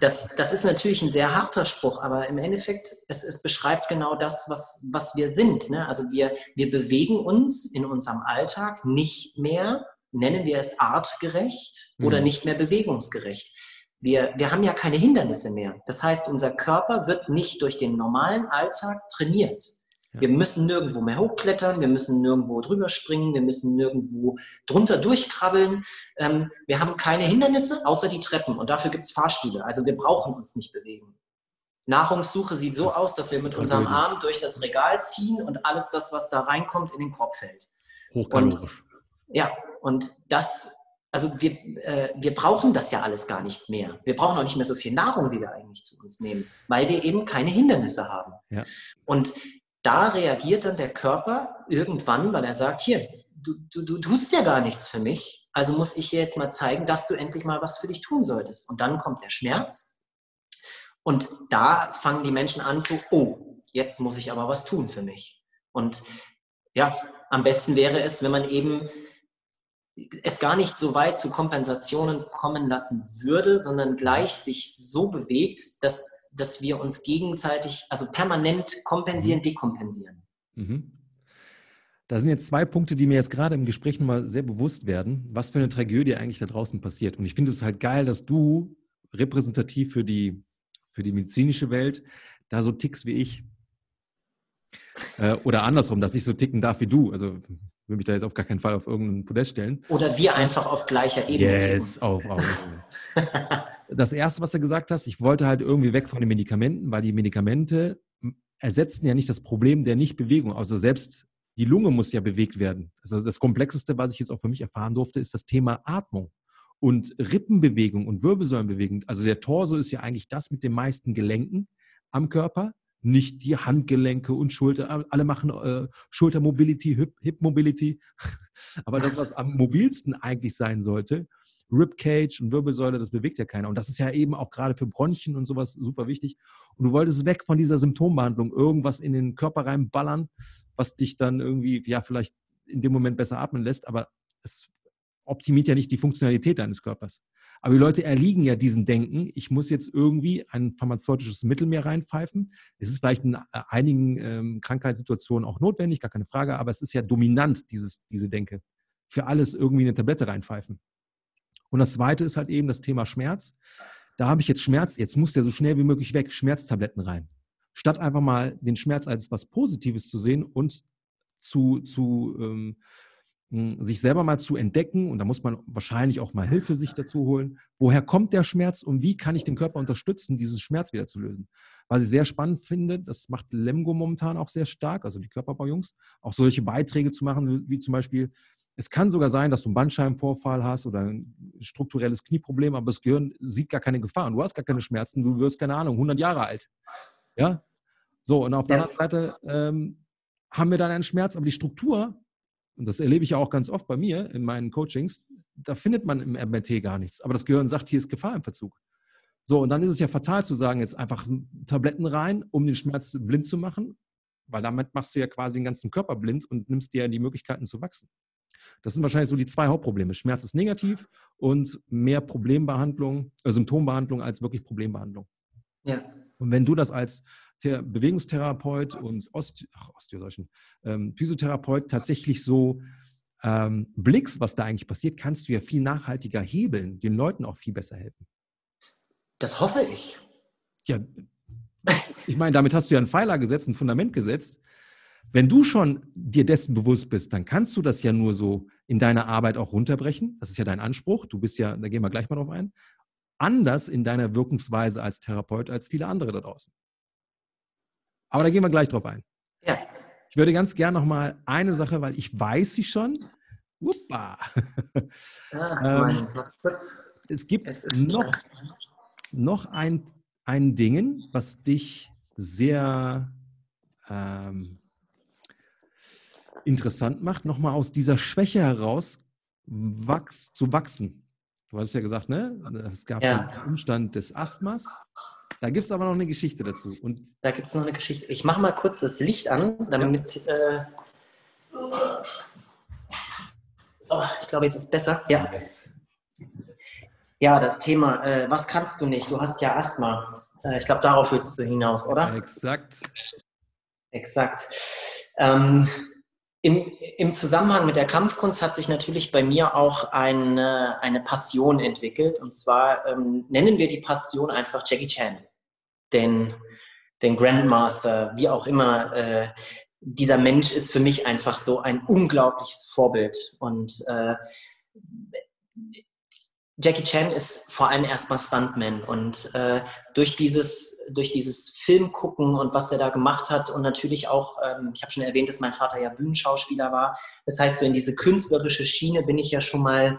das, das ist natürlich ein sehr harter Spruch, aber im Endeffekt, es, es beschreibt genau das, was, was wir sind. Ne? Also wir, wir bewegen uns in unserem Alltag nicht mehr, nennen wir es artgerecht mhm. oder nicht mehr bewegungsgerecht. Wir, wir haben ja keine Hindernisse mehr. Das heißt, unser Körper wird nicht durch den normalen Alltag trainiert. Wir müssen nirgendwo mehr hochklettern, wir müssen nirgendwo drüber springen, wir müssen nirgendwo drunter durchkrabbeln. Ähm, wir haben keine Hindernisse, außer die Treppen. Und dafür gibt es Fahrstühle. Also wir brauchen uns nicht bewegen. Nahrungssuche sieht so aus, dass wir mit unserem Arm durch das Regal ziehen und alles das, was da reinkommt, in den Korb fällt. Hochkalorisch. ja, und das, also wir, äh, wir brauchen das ja alles gar nicht mehr. Wir brauchen auch nicht mehr so viel Nahrung, wie wir eigentlich zu uns nehmen, weil wir eben keine Hindernisse haben. Ja. Und da reagiert dann der Körper irgendwann, weil er sagt, hier, du, du, du tust ja gar nichts für mich, also muss ich dir jetzt mal zeigen, dass du endlich mal was für dich tun solltest. Und dann kommt der Schmerz und da fangen die Menschen an zu, oh, jetzt muss ich aber was tun für mich. Und ja, am besten wäre es, wenn man eben es gar nicht so weit zu Kompensationen kommen lassen würde, sondern gleich sich so bewegt, dass, dass wir uns gegenseitig, also permanent kompensieren, mhm. dekompensieren. Mhm. Da sind jetzt zwei Punkte, die mir jetzt gerade im Gespräch nochmal sehr bewusst werden, was für eine Tragödie eigentlich da draußen passiert. Und ich finde es halt geil, dass du repräsentativ für die, für die medizinische Welt da so tickst wie ich. Äh, oder andersrum, dass ich so ticken darf wie du. Also will mich da jetzt auf gar keinen Fall auf irgendeinen Podest stellen. Oder wir einfach auf gleicher Ebene. Yes, auf, auf. das erste, was du gesagt hast, ich wollte halt irgendwie weg von den Medikamenten, weil die Medikamente ersetzen ja nicht das Problem der Nichtbewegung. Also selbst die Lunge muss ja bewegt werden. Also das Komplexeste, was ich jetzt auch für mich erfahren durfte, ist das Thema Atmung und Rippenbewegung und Wirbelsäulenbewegung. Also der Torso ist ja eigentlich das mit den meisten Gelenken am Körper nicht die Handgelenke und Schulter. Alle machen äh, Schultermobility, Hip, Hip Mobility. Aber das, was am mobilsten eigentlich sein sollte, Ribcage und Wirbelsäule, das bewegt ja keiner. Und das ist ja eben auch gerade für Bronchien und sowas super wichtig. Und du wolltest weg von dieser Symptombehandlung, irgendwas in den Körper reinballern, was dich dann irgendwie, ja, vielleicht in dem Moment besser atmen lässt, aber es optimiert ja nicht die Funktionalität deines Körpers. Aber die Leute erliegen ja diesen Denken, ich muss jetzt irgendwie ein pharmazeutisches Mittel mehr reinpfeifen. Es ist vielleicht in äh, einigen ähm, Krankheitssituationen auch notwendig, gar keine Frage, aber es ist ja dominant, dieses, diese Denke. Für alles irgendwie eine Tablette reinpfeifen. Und das zweite ist halt eben das Thema Schmerz. Da habe ich jetzt Schmerz, jetzt muss der so schnell wie möglich weg, Schmerztabletten rein. Statt einfach mal den Schmerz als was Positives zu sehen und zu, zu ähm, hm, sich selber mal zu entdecken, und da muss man wahrscheinlich auch mal Hilfe sich dazu holen, woher kommt der Schmerz und wie kann ich den Körper unterstützen, diesen Schmerz wieder zu lösen. Was ich sehr spannend finde, das macht Lemgo momentan auch sehr stark, also die Körperbaujungs, auch solche Beiträge zu machen, wie zum Beispiel, es kann sogar sein, dass du einen Bandscheibenvorfall hast oder ein strukturelles Knieproblem, aber das Gehirn sieht gar keine Gefahr und du hast gar keine Schmerzen, du wirst, keine Ahnung, 100 Jahre alt. Ja? So, und auf der anderen Seite ähm, haben wir dann einen Schmerz, aber die Struktur, und das erlebe ich ja auch ganz oft bei mir in meinen Coachings, da findet man im MRT gar nichts. Aber das Gehirn sagt, hier ist Gefahr im Verzug. So, und dann ist es ja fatal zu sagen, jetzt einfach Tabletten rein, um den Schmerz blind zu machen, weil damit machst du ja quasi den ganzen Körper blind und nimmst dir die Möglichkeiten zu wachsen. Das sind wahrscheinlich so die zwei Hauptprobleme. Schmerz ist negativ und mehr Problembehandlung, äh, Symptombehandlung als wirklich Problembehandlung. Ja. Und wenn du das als Thera Bewegungstherapeut und Oste Ach, ähm, Physiotherapeut tatsächlich so ähm, blickst, was da eigentlich passiert, kannst du ja viel nachhaltiger hebeln, den Leuten auch viel besser helfen. Das hoffe ich. Ja, ich meine, damit hast du ja einen Pfeiler gesetzt, ein Fundament gesetzt. Wenn du schon dir dessen bewusst bist, dann kannst du das ja nur so in deiner Arbeit auch runterbrechen. Das ist ja dein Anspruch. Du bist ja, da gehen wir gleich mal drauf ein, anders in deiner Wirkungsweise als Therapeut als viele andere da draußen. Aber da gehen wir gleich drauf ein. Ja. Ich würde ganz gern noch mal eine Sache, weil ich weiß sie schon. Uppa. Ja, ähm, es gibt es noch, noch ein, ein Ding, was dich sehr ähm, interessant macht, nochmal aus dieser Schwäche heraus wachs, zu wachsen. Du hast ja gesagt, ne? Es gab ja. den Umstand des Asthmas. Da gibt es aber noch eine Geschichte dazu. Und da gibt es noch eine Geschichte. Ich mache mal kurz das Licht an, damit. Ja. Äh, so, ich glaube, jetzt ist es besser. Ja. Ja, das Thema, äh, was kannst du nicht? Du hast ja Asthma. Äh, ich glaube, darauf willst du hinaus, oder? Exakt. Exakt. Ähm, im, Im Zusammenhang mit der Kampfkunst hat sich natürlich bei mir auch eine, eine Passion entwickelt. Und zwar ähm, nennen wir die Passion einfach Jackie Chan, den, den Grandmaster, wie auch immer. Äh, dieser Mensch ist für mich einfach so ein unglaubliches Vorbild. Und äh, Jackie Chan ist vor allem erstmal Stuntman und äh, durch dieses durch dieses Film und was er da gemacht hat und natürlich auch, ähm, ich habe schon erwähnt, dass mein Vater ja Bühnenschauspieler war. Das heißt, so in diese künstlerische Schiene bin ich ja schon mal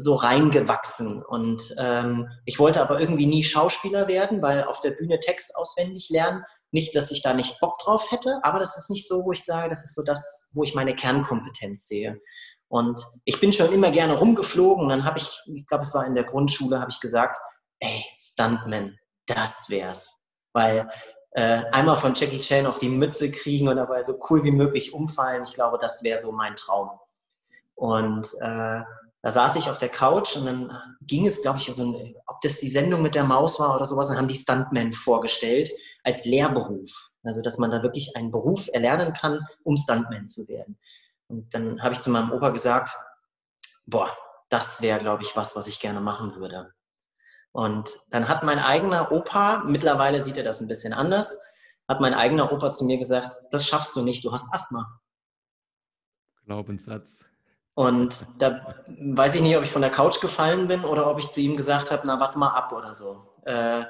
so reingewachsen und ähm, ich wollte aber irgendwie nie Schauspieler werden, weil auf der Bühne Text auswendig lernen. Nicht, dass ich da nicht Bock drauf hätte, aber das ist nicht so, wo ich sage, das ist so das, wo ich meine Kernkompetenz sehe. Und ich bin schon immer gerne rumgeflogen. Und dann habe ich, ich glaube, es war in der Grundschule, habe ich gesagt, ey, Stuntman, das wär's. Weil äh, einmal von Jackie Chan auf die Mütze kriegen und dabei so cool wie möglich umfallen, ich glaube, das wäre so mein Traum. Und äh, da saß ich auf der Couch und dann ging es, glaube ich, so ein, ob das die Sendung mit der Maus war oder sowas, dann haben die Stuntmen vorgestellt als Lehrberuf. Also, dass man da wirklich einen Beruf erlernen kann, um Stuntman zu werden. Und dann habe ich zu meinem Opa gesagt, boah, das wäre, glaube ich, was, was ich gerne machen würde. Und dann hat mein eigener Opa, mittlerweile sieht er das ein bisschen anders, hat mein eigener Opa zu mir gesagt, das schaffst du nicht, du hast Asthma. Glaubenssatz. Und da weiß ich nicht, ob ich von der Couch gefallen bin oder ob ich zu ihm gesagt habe, na, warte mal ab oder so. Äh,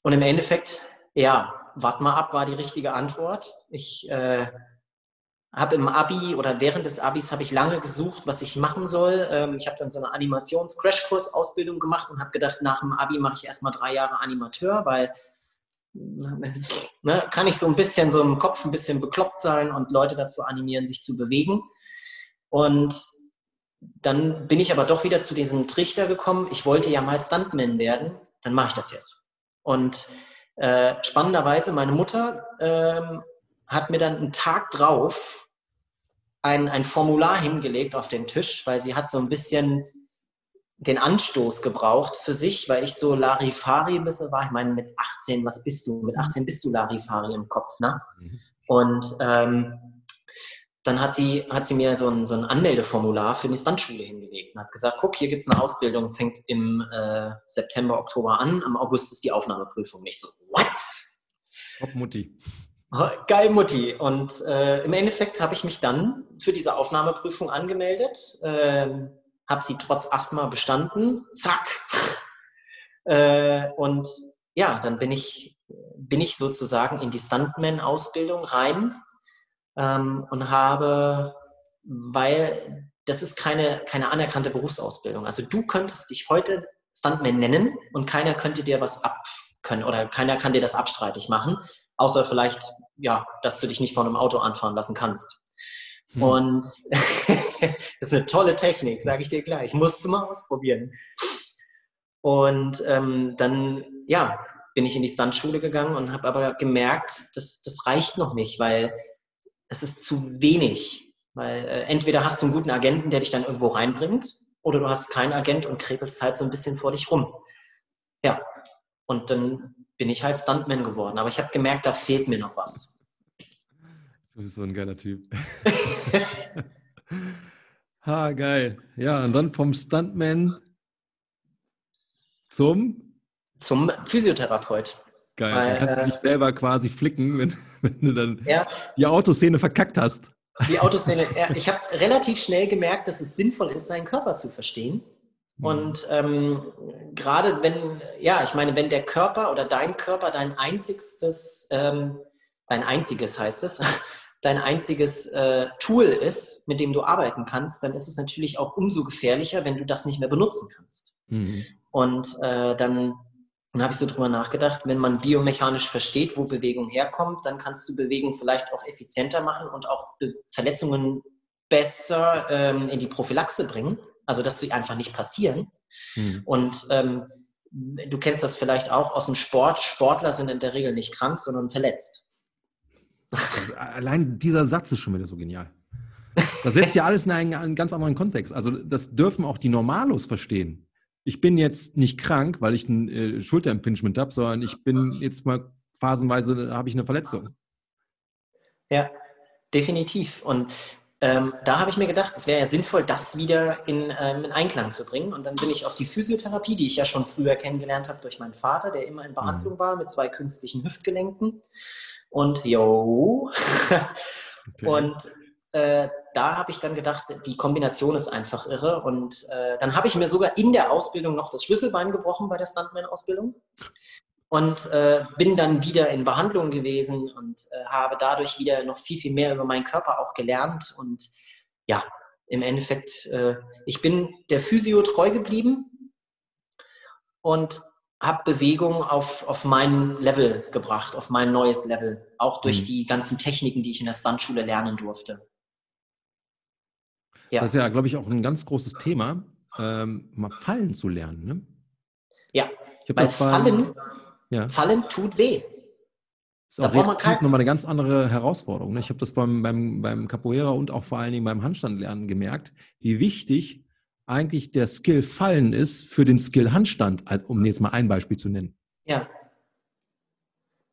und im Endeffekt, ja, warte mal ab war die richtige Antwort. Ich äh, habe im Abi oder während des Abis habe ich lange gesucht, was ich machen soll. Ähm, ich habe dann so eine Animations-Crashkurs-Ausbildung gemacht und habe gedacht, nach dem Abi mache ich erstmal drei Jahre Animateur, weil ne, kann ich so ein bisschen so im Kopf ein bisschen bekloppt sein und Leute dazu animieren, sich zu bewegen. Und dann bin ich aber doch wieder zu diesem Trichter gekommen, ich wollte ja mal Stuntman werden, dann mache ich das jetzt. Und äh, spannenderweise, meine Mutter ähm, hat mir dann einen Tag drauf ein, ein Formular hingelegt auf den Tisch, weil sie hat so ein bisschen den Anstoß gebraucht für sich, weil ich so Larifari ein bisschen war. Ich meine, mit 18, was bist du? Mit 18 bist du Larifari im Kopf, ne? Mhm. Und ähm, dann hat sie, hat sie mir so ein, so ein Anmeldeformular für die Standschule hingelegt und hat gesagt, guck, hier gibt es eine Ausbildung, fängt im äh, September, Oktober an, am August ist die Aufnahmeprüfung. Nicht so, what? Top Mutti. Geil, Mutti. Und äh, im Endeffekt habe ich mich dann für diese Aufnahmeprüfung angemeldet, äh, habe sie trotz Asthma bestanden. Zack. äh, und ja, dann bin ich, bin ich sozusagen in die Stuntman-Ausbildung rein ähm, und habe, weil das ist keine, keine anerkannte Berufsausbildung. Also du könntest dich heute Stuntman nennen und keiner könnte dir was ab können oder keiner kann dir das abstreitig machen außer vielleicht ja, dass du dich nicht von einem Auto anfahren lassen kannst. Hm. Und das ist eine tolle Technik, sage ich dir gleich. Musst du mal ausprobieren. Und ähm, dann, ja, bin ich in die Stuntschule gegangen und habe aber gemerkt, das, das reicht noch nicht, weil es ist zu wenig. Weil äh, entweder hast du einen guten Agenten, der dich dann irgendwo reinbringt, oder du hast keinen Agent und krebelst halt so ein bisschen vor dich rum. Ja, und dann bin ich halt Stuntman geworden. Aber ich habe gemerkt, da fehlt mir noch was. Du bist so ein geiler Typ. ha, geil. Ja, und dann vom Stuntman zum? Zum Physiotherapeut. Geil. Weil, dann kannst du äh, dich selber quasi flicken, wenn, wenn du dann ja, die Autoszene verkackt hast. Die Autoszene, ja, ich habe relativ schnell gemerkt, dass es sinnvoll ist, seinen Körper zu verstehen. Mhm. Und ähm, gerade wenn, ja, ich meine, wenn der Körper oder dein Körper dein einzigstes, ähm, dein einziges heißt es, dein einziges äh, Tool ist, mit dem du arbeiten kannst, dann ist es natürlich auch umso gefährlicher, wenn du das nicht mehr benutzen kannst. Mhm. Und äh, dann, dann habe ich so drüber nachgedacht, wenn man biomechanisch versteht, wo Bewegung herkommt, dann kannst du Bewegung vielleicht auch effizienter machen und auch Verletzungen besser ähm, in die Prophylaxe bringen, also dass sie einfach nicht passieren. Mhm. Und ähm, du kennst das vielleicht auch aus dem Sport. Sportler sind in der Regel nicht krank, sondern verletzt. Also allein dieser Satz ist schon wieder so genial. Das setzt ja alles in einen, einen, ganz anderen Kontext. Also das dürfen auch die Normalos verstehen. Ich bin jetzt nicht krank, weil ich ein äh, Schulterimpingement habe, sondern ich bin jetzt mal phasenweise, habe ich eine Verletzung. Ja, definitiv. Und ähm, da habe ich mir gedacht, es wäre ja sinnvoll, das wieder in, ähm, in, Einklang zu bringen. Und dann bin ich auf die Physiotherapie, die ich ja schon früher kennengelernt habe durch meinen Vater, der immer in Behandlung mhm. war mit zwei künstlichen Hüftgelenken und yo. Okay. Und äh, da habe ich dann gedacht, die Kombination ist einfach irre. Und äh, dann habe ich mir sogar in der Ausbildung noch das Schlüsselbein gebrochen bei der Stuntman-Ausbildung. Und äh, bin dann wieder in Behandlung gewesen und äh, habe dadurch wieder noch viel, viel mehr über meinen Körper auch gelernt. Und ja, im Endeffekt, äh, ich bin der Physio treu geblieben und habe Bewegung auf, auf mein Level gebracht, auf mein neues Level. Auch durch mhm. die ganzen Techniken, die ich in der Stuntschule lernen durfte. Ja. Das ist ja, glaube ich, auch ein ganz großes Thema, ähm, mal fallen zu lernen. Ne? Ja, weil fallen, ja. fallen tut weh. Das ist auch kein... nochmal eine ganz andere Herausforderung. Ne? Ich habe das beim, beim, beim Capoeira und auch vor allen Dingen beim Handstandlernen gemerkt, wie wichtig eigentlich der Skill Fallen ist für den Skill Handstand, als, um jetzt mal ein Beispiel zu nennen. Ja.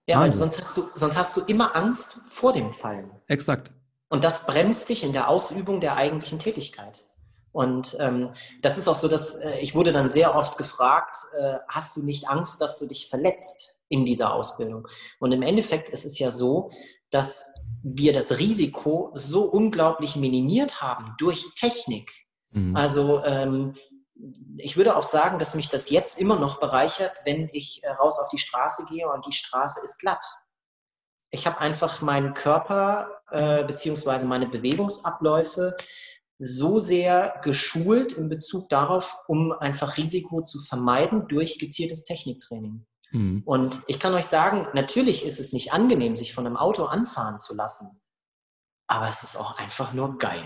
Ja, weil sonst hast, du, sonst hast du immer Angst vor dem Fallen. Exakt. Und das bremst dich in der Ausübung der eigentlichen Tätigkeit. Und ähm, das ist auch so, dass äh, ich wurde dann sehr oft gefragt, äh, hast du nicht Angst, dass du dich verletzt in dieser Ausbildung? Und im Endeffekt ist es ja so, dass wir das Risiko so unglaublich minimiert haben durch Technik, Mhm. Also ähm, ich würde auch sagen, dass mich das jetzt immer noch bereichert, wenn ich äh, raus auf die Straße gehe und die Straße ist glatt. Ich habe einfach meinen Körper äh, bzw. meine Bewegungsabläufe so sehr geschult in Bezug darauf, um einfach Risiko zu vermeiden durch gezieltes Techniktraining. Mhm. Und ich kann euch sagen, natürlich ist es nicht angenehm, sich von einem Auto anfahren zu lassen, aber es ist auch einfach nur geil.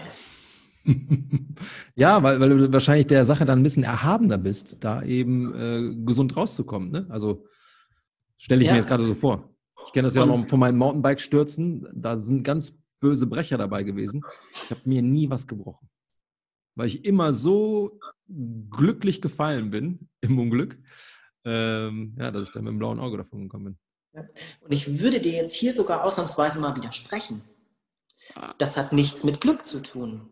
ja, weil, weil du wahrscheinlich der Sache dann ein bisschen erhabener bist, da eben äh, gesund rauszukommen. Ne? Also stelle ich ja. mir jetzt gerade so vor. Ich kenne das ja auch noch von meinen Mountainbike-Stürzen. Da sind ganz böse Brecher dabei gewesen. Ich habe mir nie was gebrochen. Weil ich immer so glücklich gefallen bin im Unglück, ähm, ja, dass ich dann mit dem blauen Auge davon gekommen bin. Und ich würde dir jetzt hier sogar ausnahmsweise mal widersprechen. Ah. Das hat nichts mit Glück zu tun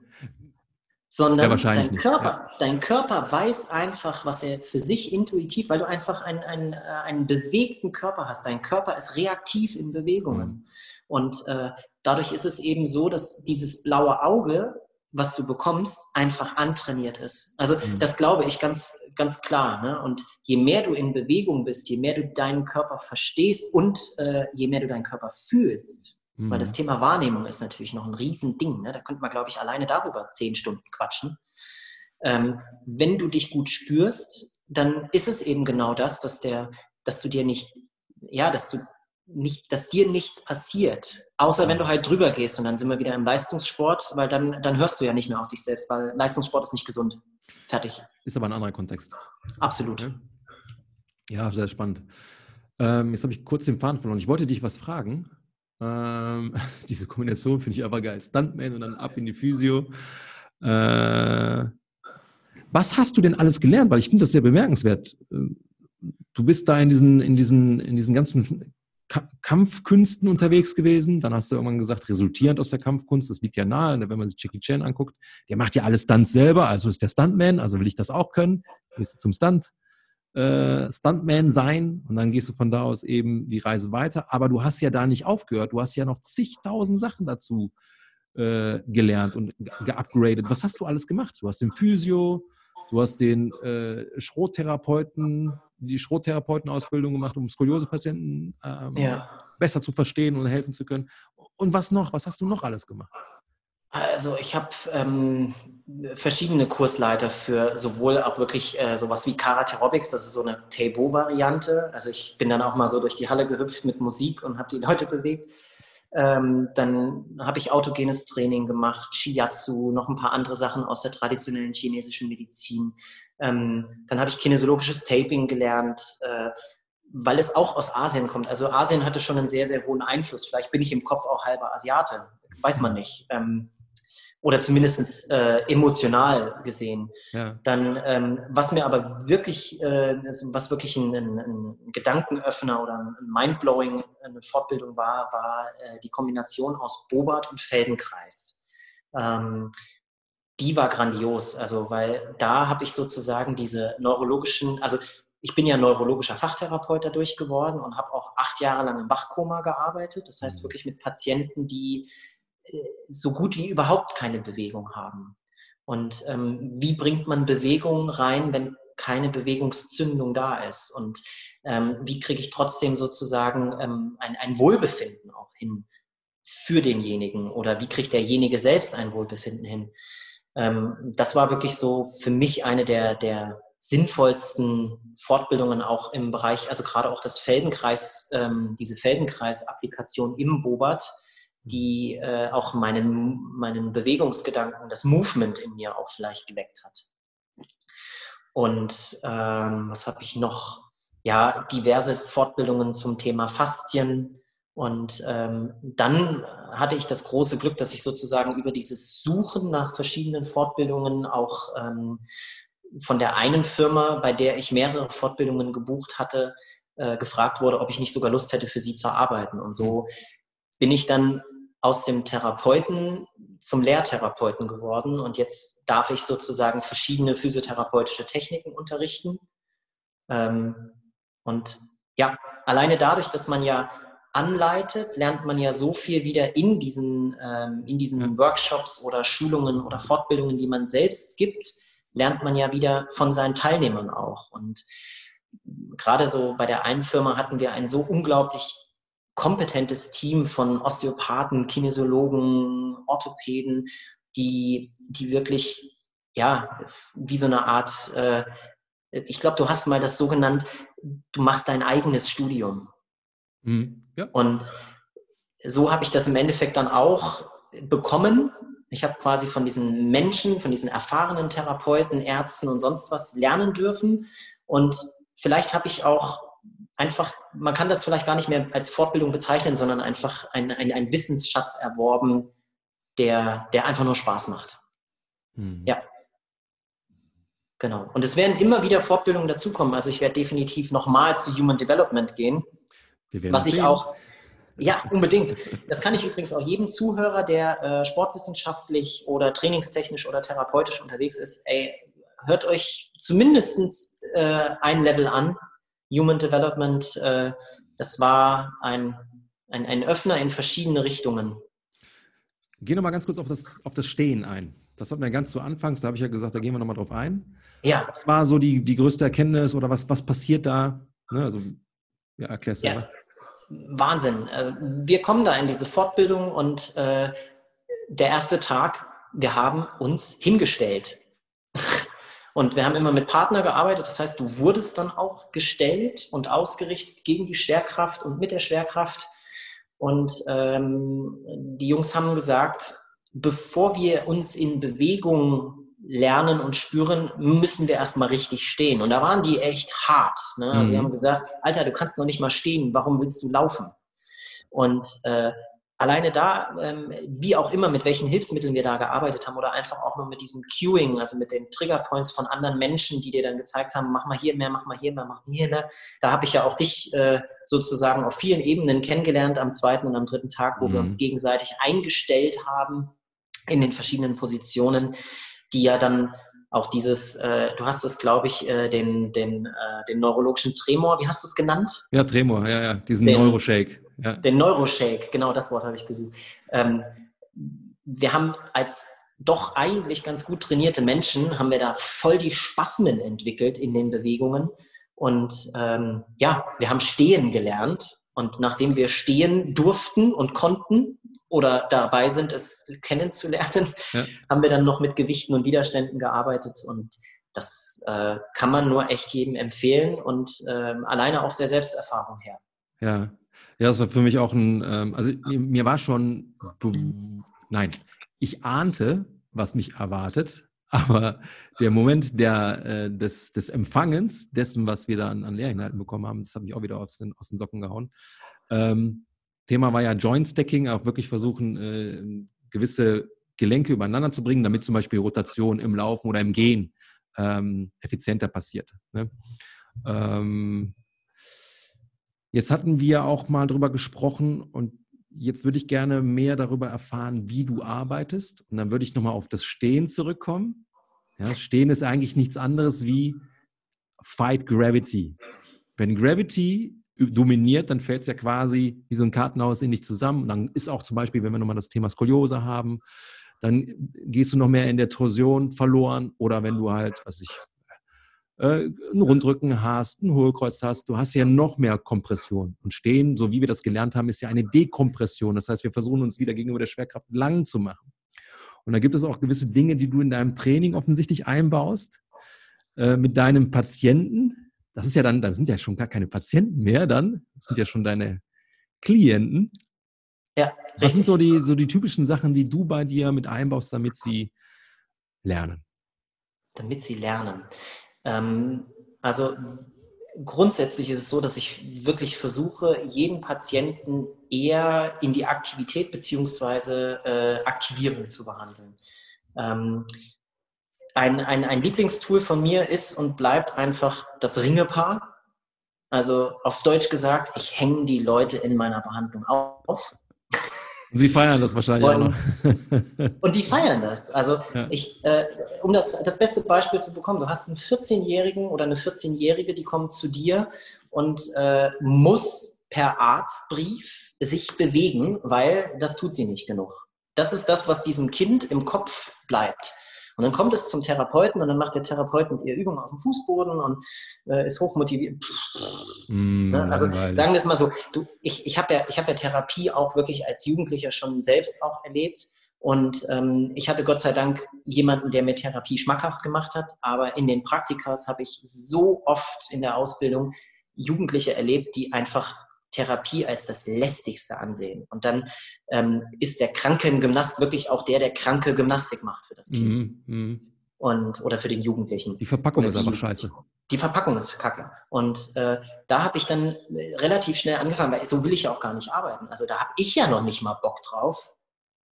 sondern ja, dein, Körper, ja. dein Körper weiß einfach, was er für sich intuitiv, weil du einfach einen, einen, äh, einen bewegten Körper hast. Dein Körper ist reaktiv in Bewegungen. Mhm. Und äh, dadurch ist es eben so, dass dieses blaue Auge, was du bekommst, einfach antrainiert ist. Also mhm. das glaube ich ganz, ganz klar. Ne? Und je mehr du in Bewegung bist, je mehr du deinen Körper verstehst und äh, je mehr du deinen Körper fühlst, Mhm. Weil das mhm. Thema Wahrnehmung ist natürlich noch ein Riesending. Ne? Da könnte man, glaube ich, alleine darüber zehn Stunden quatschen. Ähm, wenn du dich gut spürst, dann ist es eben genau das, dass, der, dass du dir nicht, ja, dass du nicht, dass dir nichts passiert, außer wenn du halt drüber gehst und dann sind wir wieder im Leistungssport, weil dann, dann hörst du ja nicht mehr auf dich selbst, weil Leistungssport ist nicht gesund. Fertig. Ist aber ein anderer Kontext. Absolut. Ja, ja sehr spannend. Ähm, jetzt habe ich kurz den Faden verloren. Ich wollte dich was fragen. Ähm, diese Kombination finde ich aber geil. Stuntman und dann ab in die Physio. Äh, was hast du denn alles gelernt? Weil ich finde das sehr bemerkenswert. Ähm, du bist da in diesen, in diesen, in diesen ganzen Kampfkünsten unterwegs gewesen. Dann hast du irgendwann gesagt, resultierend aus der Kampfkunst, das liegt ja nahe, ne, wenn man sich Jackie Chan anguckt, der macht ja alles Stunts selber, also ist der Stuntman, also will ich das auch können. Gehst du zum Stunt, äh, Stuntman sein und dann gehst du von da aus eben die Reise weiter. Aber du hast ja da nicht aufgehört, du hast ja noch zigtausend Sachen dazu äh, gelernt und geupgradet. Was hast du alles gemacht? Du hast den Physio, du hast den äh, Schrottherapeuten, die Schrottherapeutenausbildung gemacht, um Skoliosepatienten ähm, ja. besser zu verstehen und helfen zu können. Und was noch? Was hast du noch alles gemacht? Also ich habe ähm, verschiedene Kursleiter für sowohl auch wirklich äh, sowas wie Karate Aerobics, das ist so eine Table-Variante. Also ich bin dann auch mal so durch die Halle gehüpft mit Musik und habe die Leute bewegt. Ähm, dann habe ich autogenes Training gemacht, Shiatsu, noch ein paar andere Sachen aus der traditionellen chinesischen Medizin. Ähm, dann habe ich kinesiologisches Taping gelernt, äh, weil es auch aus Asien kommt. Also Asien hatte schon einen sehr, sehr hohen Einfluss. Vielleicht bin ich im Kopf auch halber Asiate, weiß man nicht. Ähm, oder zumindest äh, emotional gesehen. Ja. Dann, ähm, was mir aber wirklich, äh, was wirklich ein, ein, ein, Gedankenöffner oder ein Mindblowing, eine Fortbildung war, war äh, die Kombination aus Bobart und Feldenkreis. Ähm, die war grandios, also weil da habe ich sozusagen diese neurologischen, also ich bin ja neurologischer Fachtherapeut dadurch geworden und habe auch acht Jahre lang im Wachkoma gearbeitet. Das heißt mhm. wirklich mit Patienten, die so gut wie überhaupt keine Bewegung haben. Und ähm, wie bringt man Bewegung rein, wenn keine Bewegungszündung da ist? Und ähm, wie kriege ich trotzdem sozusagen ähm, ein, ein Wohlbefinden auch hin für denjenigen? Oder wie kriegt derjenige selbst ein Wohlbefinden hin? Ähm, das war wirklich so für mich eine der, der sinnvollsten Fortbildungen auch im Bereich, also gerade auch das Feldenkreis, ähm, diese Feldenkreis-Applikation im Bobat, die äh, auch meinen, meinen Bewegungsgedanken, das Movement in mir auch vielleicht geweckt hat. Und ähm, was habe ich noch? Ja, diverse Fortbildungen zum Thema Faszien. Und ähm, dann hatte ich das große Glück, dass ich sozusagen über dieses Suchen nach verschiedenen Fortbildungen auch ähm, von der einen Firma, bei der ich mehrere Fortbildungen gebucht hatte, äh, gefragt wurde, ob ich nicht sogar Lust hätte, für sie zu arbeiten. Und so bin ich dann aus dem Therapeuten zum Lehrtherapeuten geworden und jetzt darf ich sozusagen verschiedene physiotherapeutische Techniken unterrichten. Ähm, und ja, alleine dadurch, dass man ja anleitet, lernt man ja so viel wieder in diesen, ähm, in diesen Workshops oder Schulungen oder Fortbildungen, die man selbst gibt, lernt man ja wieder von seinen Teilnehmern auch. Und gerade so bei der einen Firma hatten wir ein so unglaublich kompetentes Team von Osteopathen, Kinesiologen, Orthopäden, die, die wirklich, ja, wie so eine Art, äh, ich glaube, du hast mal das so genannt, du machst dein eigenes Studium. Mhm. Ja. Und so habe ich das im Endeffekt dann auch bekommen. Ich habe quasi von diesen Menschen, von diesen erfahrenen Therapeuten, Ärzten und sonst was lernen dürfen. Und vielleicht habe ich auch einfach, man kann das vielleicht gar nicht mehr als Fortbildung bezeichnen, sondern einfach ein, ein, ein Wissensschatz erworben, der, der einfach nur Spaß macht. Mhm. Ja. Genau. Und es werden immer wieder Fortbildungen dazukommen. Also ich werde definitiv nochmal zu Human Development gehen. was ich sehen. auch, ja, unbedingt. Das kann ich übrigens auch jedem Zuhörer, der äh, sportwissenschaftlich oder trainingstechnisch oder therapeutisch unterwegs ist, ey, hört euch zumindest äh, ein Level an Human Development, äh, das war ein, ein, ein Öffner in verschiedene Richtungen. Geh nochmal ganz kurz auf das, auf das Stehen ein. Das hatten wir ganz zu Anfangs, da habe ich ja gesagt, da gehen wir nochmal drauf ein. Ja. Was war so die, die größte Erkenntnis oder was, was passiert da? Ne, also, ja, erklär's ja. Wahnsinn. Äh, wir kommen da in diese Fortbildung und äh, der erste Tag, wir haben uns hingestellt. Und wir haben immer mit Partner gearbeitet. Das heißt, du wurdest dann auch gestellt und ausgerichtet gegen die Schwerkraft und mit der Schwerkraft. Und ähm, die Jungs haben gesagt, bevor wir uns in Bewegung lernen und spüren, müssen wir erstmal richtig stehen. Und da waren die echt hart. Ne? Also mhm. die haben gesagt, Alter, du kannst noch nicht mal stehen, warum willst du laufen? Und äh, alleine da, ähm, wie auch immer, mit welchen Hilfsmitteln wir da gearbeitet haben oder einfach auch nur mit diesem Cueing, also mit den Triggerpoints von anderen Menschen, die dir dann gezeigt haben, mach mal hier mehr, mach mal hier mehr, mach mal hier mehr. Da habe ich ja auch dich äh, sozusagen auf vielen Ebenen kennengelernt am zweiten und am dritten Tag, wo mhm. wir uns gegenseitig eingestellt haben in den verschiedenen Positionen, die ja dann auch dieses, äh, du hast es, glaube ich, äh, den, den, äh, den neurologischen Tremor, wie hast du es genannt? Ja, Tremor, ja, ja, diesen den, Neuroshake. Ja. Den Neuroshake, genau das Wort habe ich gesucht. Ähm, wir haben als doch eigentlich ganz gut trainierte Menschen, haben wir da voll die Spasmen entwickelt in den Bewegungen. Und ähm, ja, wir haben stehen gelernt. Und nachdem wir stehen durften und konnten oder dabei sind, es kennenzulernen, ja. haben wir dann noch mit Gewichten und Widerständen gearbeitet. Und das äh, kann man nur echt jedem empfehlen und äh, alleine auch sehr Selbsterfahrung her. Ja, ja, das war für mich auch ein, ähm, also mir war schon, nein, ich ahnte, was mich erwartet, aber der Moment der, äh, des, des Empfangens, dessen, was wir da an, an Lehrinhalten bekommen haben, das habe ich auch wieder aus den, aus den Socken gehauen. Ähm, Thema war ja Joint Stacking, auch wirklich versuchen, äh, gewisse Gelenke übereinander zu bringen, damit zum Beispiel Rotation im Laufen oder im Gehen ähm, effizienter passiert. Ne? Ähm, Jetzt hatten wir auch mal darüber gesprochen und jetzt würde ich gerne mehr darüber erfahren, wie du arbeitest. Und dann würde ich nochmal auf das Stehen zurückkommen. Ja, Stehen ist eigentlich nichts anderes wie Fight Gravity. Wenn Gravity dominiert, dann fällt es ja quasi wie so ein Kartenhaus in dich zusammen. Und dann ist auch zum Beispiel, wenn wir nochmal das Thema Skoliose haben, dann gehst du noch mehr in der Torsion verloren. Oder wenn du halt, was ich, äh, einen Rundrücken hast, ein Hohlkreuz hast, du hast ja noch mehr Kompression. Und Stehen, so wie wir das gelernt haben, ist ja eine Dekompression. Das heißt, wir versuchen uns wieder gegenüber der Schwerkraft lang zu machen. Und da gibt es auch gewisse Dinge, die du in deinem Training offensichtlich einbaust äh, mit deinem Patienten. Das ist ja dann, da sind ja schon gar keine Patienten mehr dann. Das sind ja schon deine Klienten. Ja. Richtig. Was sind so die, so die typischen Sachen, die du bei dir mit einbaust, damit sie lernen? Damit sie lernen. Ähm, also grundsätzlich ist es so, dass ich wirklich versuche, jeden Patienten eher in die Aktivität bzw. Äh, aktivierend zu behandeln. Ähm, ein, ein, ein Lieblingstool von mir ist und bleibt einfach das Ringepaar. Also auf Deutsch gesagt, ich hänge die Leute in meiner Behandlung auf. Sie feiern das wahrscheinlich und, auch noch. und die feiern das. Also ja. ich, äh, um das, das beste Beispiel zu bekommen, du hast einen 14-Jährigen oder eine 14-Jährige, die kommt zu dir und äh, muss per Arztbrief sich bewegen, weil das tut sie nicht genug. Das ist das, was diesem Kind im Kopf bleibt. Und dann kommt es zum Therapeuten und dann macht der Therapeut mit ihr Übungen auf dem Fußboden und äh, ist hochmotiviert. Mm, ne? Also langweilig. sagen wir es mal so, du, ich, ich habe ja, hab ja Therapie auch wirklich als Jugendlicher schon selbst auch erlebt. Und ähm, ich hatte Gott sei Dank jemanden, der mir Therapie schmackhaft gemacht hat. Aber in den Praktikas habe ich so oft in der Ausbildung Jugendliche erlebt, die einfach Therapie als das lästigste ansehen. Und dann ähm, ist der kranke Gymnast wirklich auch der, der kranke Gymnastik macht für das Kind. Mm, mm. Und, oder für den Jugendlichen. Die Verpackung ist einfach scheiße. Die Verpackung ist kacke. Und äh, da habe ich dann relativ schnell angefangen, weil so will ich ja auch gar nicht arbeiten. Also da habe ich ja noch nicht mal Bock drauf,